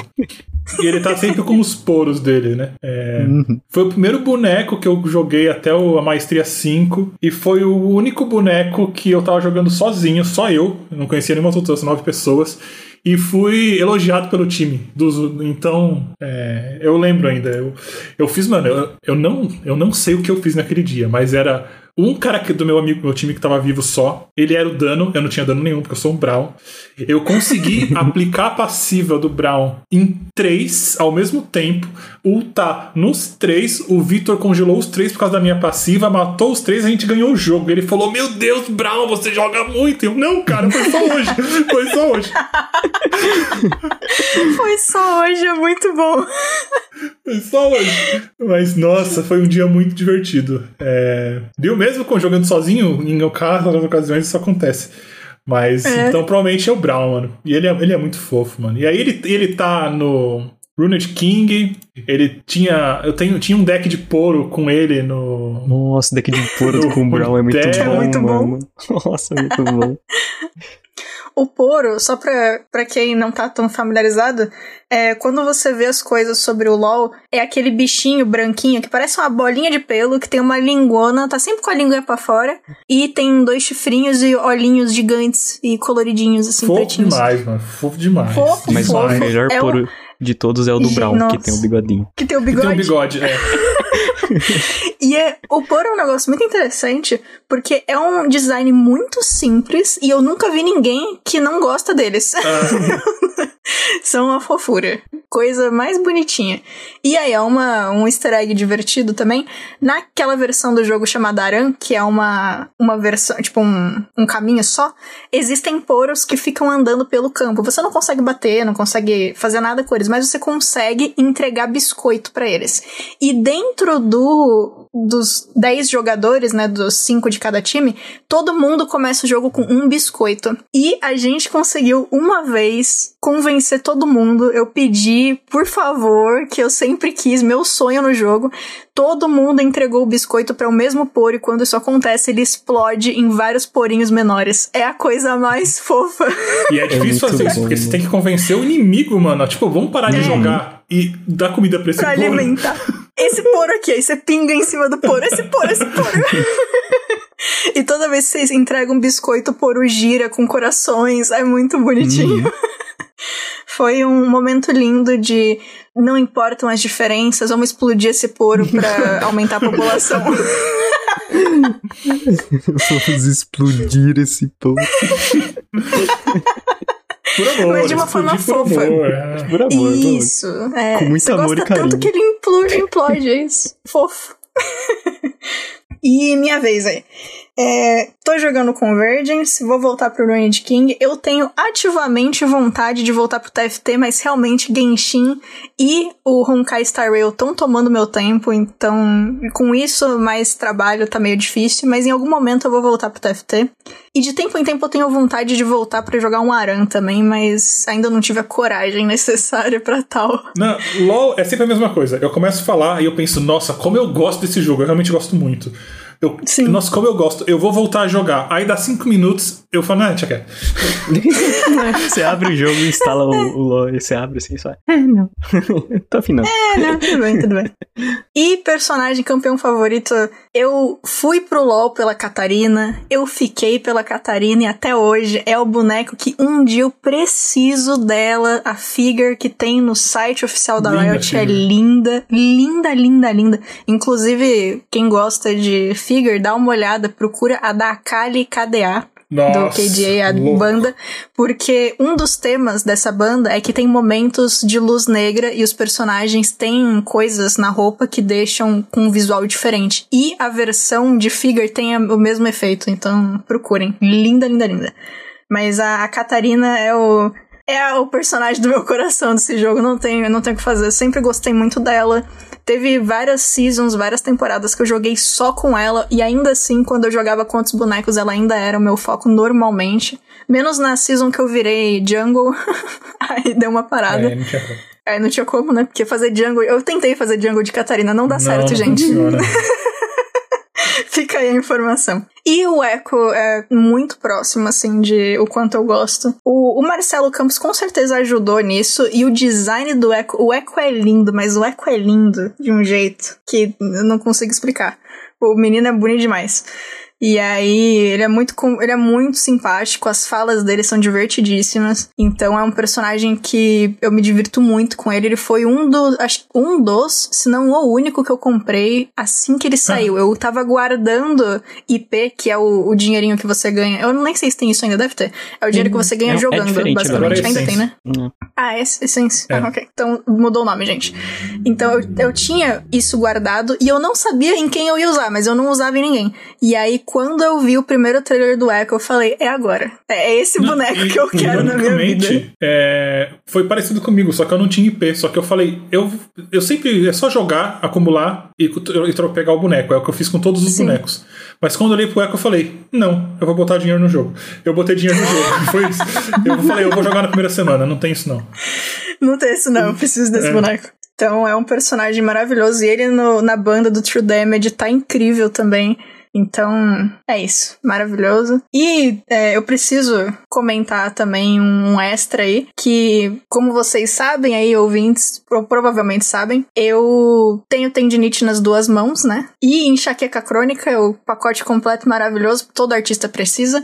Speaker 2: E ele tá sempre com os poros dele, né? É, uhum. Foi o primeiro boneco que eu joguei até a Maestria 5. E foi o único boneco que eu tava jogando sozinho, só eu. eu não conhecia nenhuma outra, nove pessoas e fui elogiado pelo time. Dos, então, é, eu lembro ainda. Eu, eu fiz, mano, eu, eu, não, eu não sei o que eu fiz naquele dia, mas era um cara do meu amigo, meu time que tava vivo só, ele era o dano, eu não tinha dano nenhum, porque eu sou um Brown. Eu consegui *laughs* aplicar a passiva do Brown em três ao mesmo tempo, ultar nos três, o Victor congelou os três por causa da minha passiva, matou os três, a gente ganhou o jogo. Ele falou: Meu Deus, Brown, você joga muito. Eu, não, cara, foi só hoje. Foi só hoje. *laughs*
Speaker 1: foi só hoje, é muito bom.
Speaker 2: Foi só hoje. Mas, nossa, foi um dia muito divertido. É... Deu mesmo mesmo com jogando sozinho, em outras ocasiões isso acontece. Mas, é. então provavelmente é o Brown, mano. E ele é, ele é muito fofo, mano. E aí ele, ele tá no Runed King, ele tinha. Eu tenho, tinha um deck de poro com ele no.
Speaker 3: Nossa, deck de poro *laughs* com o Brown é muito bom. É muito bom. Nossa, muito bom. *laughs*
Speaker 1: O poro, só pra, pra quem não tá tão familiarizado, é, quando você vê as coisas sobre o LoL, é aquele bichinho branquinho que parece uma bolinha de pelo, que tem uma lingona, tá sempre com a língua pra fora, e tem dois chifrinhos e olhinhos gigantes e coloridinhos, assim,
Speaker 2: fofo
Speaker 1: pretinhos.
Speaker 2: demais, mano. Fofo demais.
Speaker 1: Fofo,
Speaker 3: Mas
Speaker 1: fofo.
Speaker 3: o melhor é poro... O de todos é o do Brown, Nossa. que tem o bigodinho.
Speaker 1: Que tem o bigode.
Speaker 2: Que tem o bigode, é. *laughs* *laughs*
Speaker 1: e é, o Poro é um negócio muito interessante, porque é um design muito simples e eu nunca vi ninguém que não gosta deles. Ah. *laughs* *laughs* São uma fofura. Coisa mais bonitinha. E aí, é uma, um easter egg divertido também. Naquela versão do jogo chamada Aran, que é uma, uma versão, tipo um, um caminho só, existem poros que ficam andando pelo campo. Você não consegue bater, não consegue fazer nada com eles, mas você consegue entregar biscoito para eles. E dentro do dos 10 jogadores, né, dos 5 de cada time, todo mundo começa o jogo com um biscoito. E a gente conseguiu uma vez convencer todo mundo. Eu pedi, por favor, que eu sempre quis, meu sonho no jogo. Todo mundo entregou o biscoito para o mesmo poro e quando isso acontece, ele explode em vários porinhos menores. É a coisa mais *laughs* fofa.
Speaker 2: E é difícil é fazer bom, isso, porque você tem que convencer o inimigo, mano. Tipo, vamos parar é. de jogar e dar comida pra esse pra
Speaker 1: poro. alimentar. Esse poro aqui, aí você pinga em cima do poro. Esse poro, esse poro. *laughs* e toda vez que vocês entregam um biscoito, o poro gira com corações. É muito bonitinho. Uhum. *laughs* Foi um momento lindo de não importam as diferenças, vamos explodir esse poro para *laughs* aumentar a população.
Speaker 3: vamos explodir esse poro.
Speaker 2: Por amor,
Speaker 1: Mas de uma forma fofa.
Speaker 2: Amor, é.
Speaker 3: Por amor,
Speaker 1: isso. É,
Speaker 3: Com muito
Speaker 1: você
Speaker 3: amor
Speaker 1: gosta
Speaker 3: e carinho.
Speaker 1: tanto que ele implode, implode, é isso. Fofo. *laughs* e minha vez aí. É, tô jogando Convergence, vou voltar pro Ruined King. Eu tenho ativamente vontade de voltar pro TFT, mas realmente Genshin e o Honkai Star Rail estão tomando meu tempo, então com isso mais trabalho tá meio difícil, mas em algum momento eu vou voltar pro TFT. E de tempo em tempo eu tenho vontade de voltar para jogar um Aran também, mas ainda não tive a coragem *laughs* necessária para tal.
Speaker 2: Não, LoL é sempre a mesma coisa. Eu começo a falar e eu penso, nossa, como eu gosto desse jogo, eu realmente gosto muito. Eu, Sim. Nossa, como eu gosto. Eu vou voltar a jogar. Aí dá cinco minutos, eu falo, não, quieto. *laughs*
Speaker 3: você abre o jogo e instala o, o LoL. Você abre assim só. É, não. *laughs* Tô afinando.
Speaker 1: É, não, tudo bem, tudo bem. E personagem campeão favorito, eu fui pro LoL pela Catarina, eu fiquei pela Catarina e até hoje é o boneco que um dia eu preciso dela. A figure que tem no site oficial da linda Riot é linda, linda, linda, linda. Inclusive, quem gosta de figure, dá uma olhada, procura a da Akali KDA. Nossa, do KDA, a louco. banda, porque um dos temas dessa banda é que tem momentos de luz negra e os personagens têm coisas na roupa que deixam com um visual diferente. E a versão de Figure tem o mesmo efeito, então procurem. Linda, linda, linda. Mas a, a Catarina é o, é o personagem do meu coração desse jogo, não tenho, não tenho o que fazer. Eu sempre gostei muito dela. Teve várias seasons, várias temporadas que eu joguei só com ela, e ainda assim, quando eu jogava com outros bonecos, ela ainda era o meu foco normalmente. Menos na season que eu virei jungle, *laughs* aí deu uma parada. É, não tinha como. Aí não tinha como, né? Porque fazer jungle. Eu tentei fazer jungle de Catarina, não dá não, certo, gente. *laughs* Fica aí a informação. E o Echo é muito próximo, assim, de o quanto eu gosto. O, o Marcelo Campos com certeza ajudou nisso. E o design do Echo. O Echo é lindo, mas o Echo é lindo de um jeito que eu não consigo explicar. O menino é bonito demais. E aí, ele é muito ele é muito simpático, as falas dele são divertidíssimas. Então é um personagem que eu me divirto muito com ele. Ele foi um dos, acho um dos, se não o único que eu comprei assim que ele ah. saiu. Ah. Eu tava guardando IP, que é o, o dinheirinho que você ganha. Eu nem sei se tem isso ainda, deve ter. É o dinheiro que você ganha é, jogando, é basicamente. É ainda tem, né? Não. Ah, é Essence. É. Ah, ok. Então mudou o nome, gente. Então eu, eu tinha isso guardado e eu não sabia em quem eu ia usar, mas eu não usava em ninguém. E aí quando eu vi o primeiro trailer do Echo, eu falei, é agora. É, é esse boneco que eu quero na minha vida.
Speaker 2: É, foi parecido comigo, só que eu não tinha IP. Só que eu falei, eu, eu sempre. É só jogar, acumular e, e pegar o boneco. É o que eu fiz com todos os Sim. bonecos. Mas quando eu olhei pro Echo, eu falei, não, eu vou botar dinheiro no jogo. Eu botei dinheiro no jogo. *laughs* Foi isso. Eu falei, eu vou jogar na primeira semana. Não tem isso, não.
Speaker 1: Não tem isso, não. Eu preciso desse é. boneco. Então é um personagem maravilhoso. E ele no, na banda do True Damage tá incrível também. Então, é isso. Maravilhoso. E é, eu preciso comentar também um extra aí, que, como vocês sabem aí, ouvintes, ou provavelmente sabem, eu tenho tendinite nas duas mãos, né? E enxaqueca crônica, o pacote completo maravilhoso, todo artista precisa.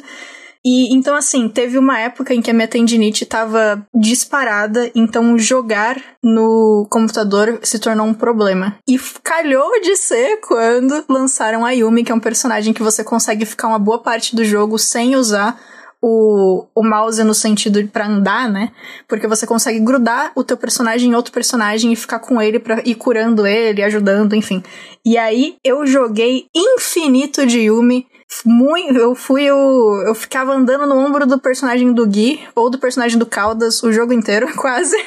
Speaker 1: E então, assim, teve uma época em que a minha tendinite estava disparada, então jogar no computador se tornou um problema. E calhou de ser quando lançaram a Yumi, que é um personagem que você consegue ficar uma boa parte do jogo sem usar o, o mouse no sentido pra andar, né? Porque você consegue grudar o teu personagem em outro personagem e ficar com ele pra ir curando ele, ajudando, enfim. E aí eu joguei infinito de Yumi muito, eu fui eu, eu ficava andando no ombro do personagem do Gui ou do personagem do Caldas o jogo inteiro, *laughs* quase.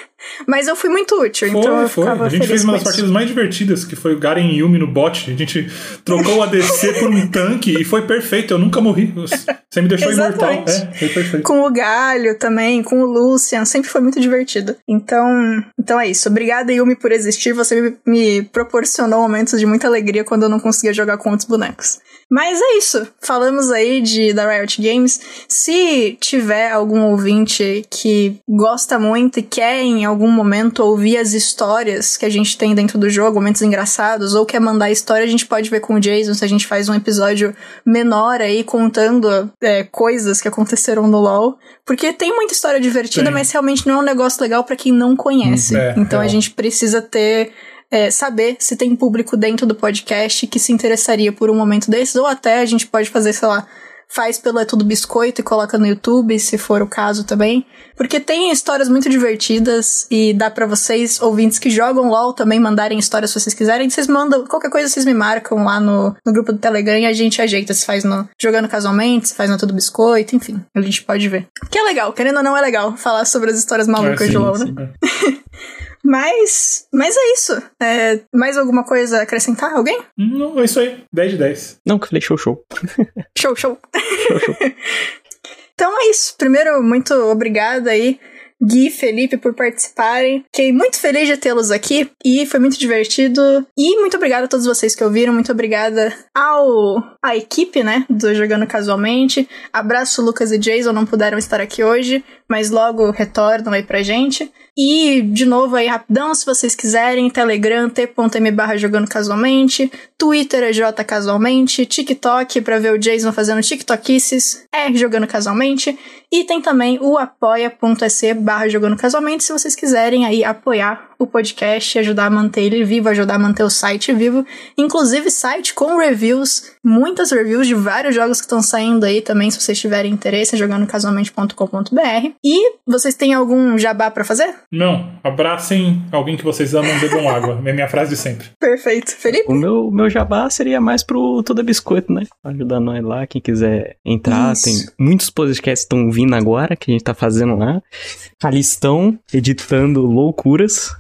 Speaker 1: Mas eu fui muito útil, foi, então eu foi.
Speaker 2: A gente fez uma das partidas mais divertidas, que foi o Garen Yumi no bot. A gente trocou o ADC *laughs* por um tanque e foi perfeito. Eu nunca morri. Você me deixou imortal. É, foi perfeito.
Speaker 1: Com o Galho também, com o Lucian, sempre foi muito divertido. Então, então é isso. Obrigada, Yumi, por existir. Você me, me proporcionou momentos de muita alegria quando eu não conseguia jogar com outros bonecos. Mas é isso. Falamos aí de da Riot Games. Se tiver algum ouvinte que gosta muito e quer em algum momento ouvir as histórias que a gente tem dentro do jogo, momentos engraçados, ou quer mandar história, a gente pode ver com o Jason se a gente faz um episódio menor aí contando é, coisas que aconteceram no LoL. Porque tem muita história divertida, mas realmente não é um negócio legal para quem não conhece. É, então a gente precisa ter é, saber se tem público dentro do podcast que se interessaria por um momento desses, ou até a gente pode fazer, sei lá, faz pelo É Tudo Biscoito e coloca no YouTube, se for o caso também. Porque tem histórias muito divertidas e dá para vocês, ouvintes que jogam LOL, também mandarem histórias se vocês quiserem. Vocês mandam, qualquer coisa vocês me marcam lá no, no grupo do Telegram e a gente ajeita. Se faz no Jogando Casualmente, se faz no Tudo Biscoito, enfim. A gente pode ver. Que é legal, querendo ou não é legal falar sobre as histórias malucas é, sim, de LOL, né? *laughs* Mas, mas é isso. É, mais alguma coisa a acrescentar? Alguém?
Speaker 2: Não, é isso aí. 10 de 10.
Speaker 3: Não, que eu falei show, show. *laughs*
Speaker 1: show, show. show, show. *laughs* então é isso. Primeiro, muito obrigada aí Gui, Felipe por participarem. Fiquei muito feliz de tê-los aqui e foi muito divertido. E muito obrigada a todos vocês que ouviram, muito obrigada ao a equipe, né, do Jogando Casualmente. Abraço Lucas e Jason, não puderam estar aqui hoje, mas logo retornam aí pra gente. E, de novo aí, rapidão, se vocês quiserem, Telegram, t.m barra jogando casualmente, Twitter é J casualmente, TikTok pra ver o Jason fazendo TikTokices, é jogando casualmente, e tem também o apoia.se barra jogando casualmente, se vocês quiserem aí apoiar o podcast, ajudar a manter ele vivo, ajudar a manter o site vivo, inclusive site com reviews, muitas reviews de vários jogos que estão saindo aí também, se vocês tiverem interesse, jogando casualmente.com.br. E vocês têm algum jabá para fazer?
Speaker 2: Não, abracem alguém que vocês amam, bebam *laughs* água. É minha frase de sempre.
Speaker 1: Perfeito. Felipe?
Speaker 3: O meu, meu jabá seria mais pro Toda Biscoito, né? Ajudar nós lá, quem quiser entrar. Isso. Tem muitos podcasts que estão vindo agora, que a gente tá fazendo lá. Calistão, editando loucuras.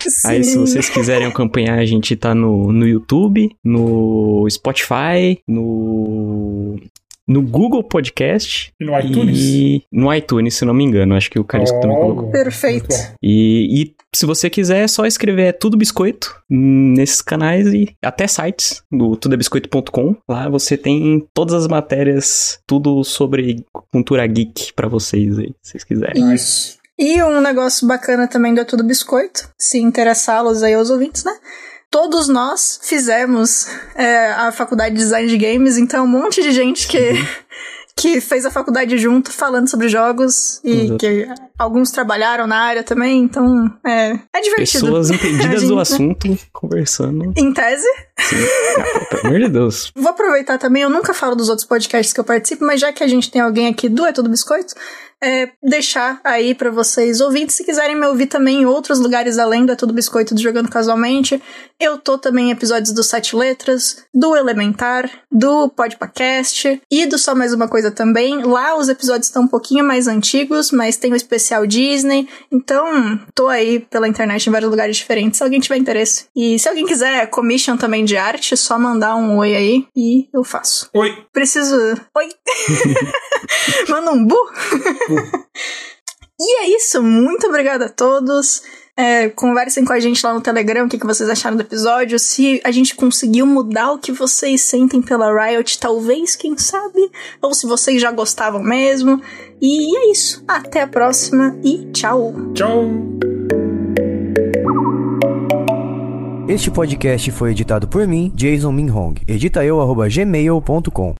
Speaker 3: Sim. Aí, se vocês quiserem acompanhar, a gente tá no, no YouTube, no Spotify, no no Google Podcast.
Speaker 2: E no iTunes?
Speaker 3: E no iTunes, se não me engano. Acho que o Calixto oh, também colocou.
Speaker 1: Perfeito.
Speaker 3: E, e, se você quiser, é só escrever Tudo Biscoito nesses canais e até sites do tudobiscoito.com. Lá você tem todas as matérias, tudo sobre cultura geek para vocês aí, se vocês quiserem.
Speaker 1: Isso. E um negócio bacana também do É Tudo Biscoito, se interessá-los aí aos ouvintes, né? todos nós fizemos é, a faculdade de design de games, então um monte de gente que, uhum. *laughs* que fez a faculdade junto falando sobre jogos e uhum. que alguns trabalharam na área também, então é, é divertido.
Speaker 3: Pessoas entendidas *laughs* gente, do né? assunto né? conversando.
Speaker 1: Em tese?
Speaker 3: Sim. pelo amor de Deus.
Speaker 1: Vou aproveitar também, eu nunca falo dos outros podcasts que eu participo, mas já que a gente tem alguém aqui do É Tudo Biscoito, é, deixar aí para vocês ouvintes. Se quiserem me ouvir também em outros lugares além do É Tudo Biscoito do Jogando Casualmente, eu tô também em episódios do Sete Letras, do Elementar, do Podpacast e do Só Mais Uma Coisa também. Lá os episódios estão um pouquinho mais antigos, mas tem o especial Disney. Então, tô aí pela internet em vários lugares diferentes, se alguém tiver interesse. E se alguém quiser commission também de arte, só mandar um oi aí e eu faço.
Speaker 2: Oi.
Speaker 1: Preciso. Oi. *laughs* *laughs* Manda um bu. *laughs* e é isso. Muito obrigada a todos. É, conversem com a gente lá no Telegram o que, que vocês acharam do episódio. Se a gente conseguiu mudar o que vocês sentem pela Riot, talvez, quem sabe. Ou se vocês já gostavam mesmo. E é isso. Até a próxima e tchau.
Speaker 2: Tchau.
Speaker 4: Este podcast foi editado por mim, Jason Minhong. Edita eu, gmail.com.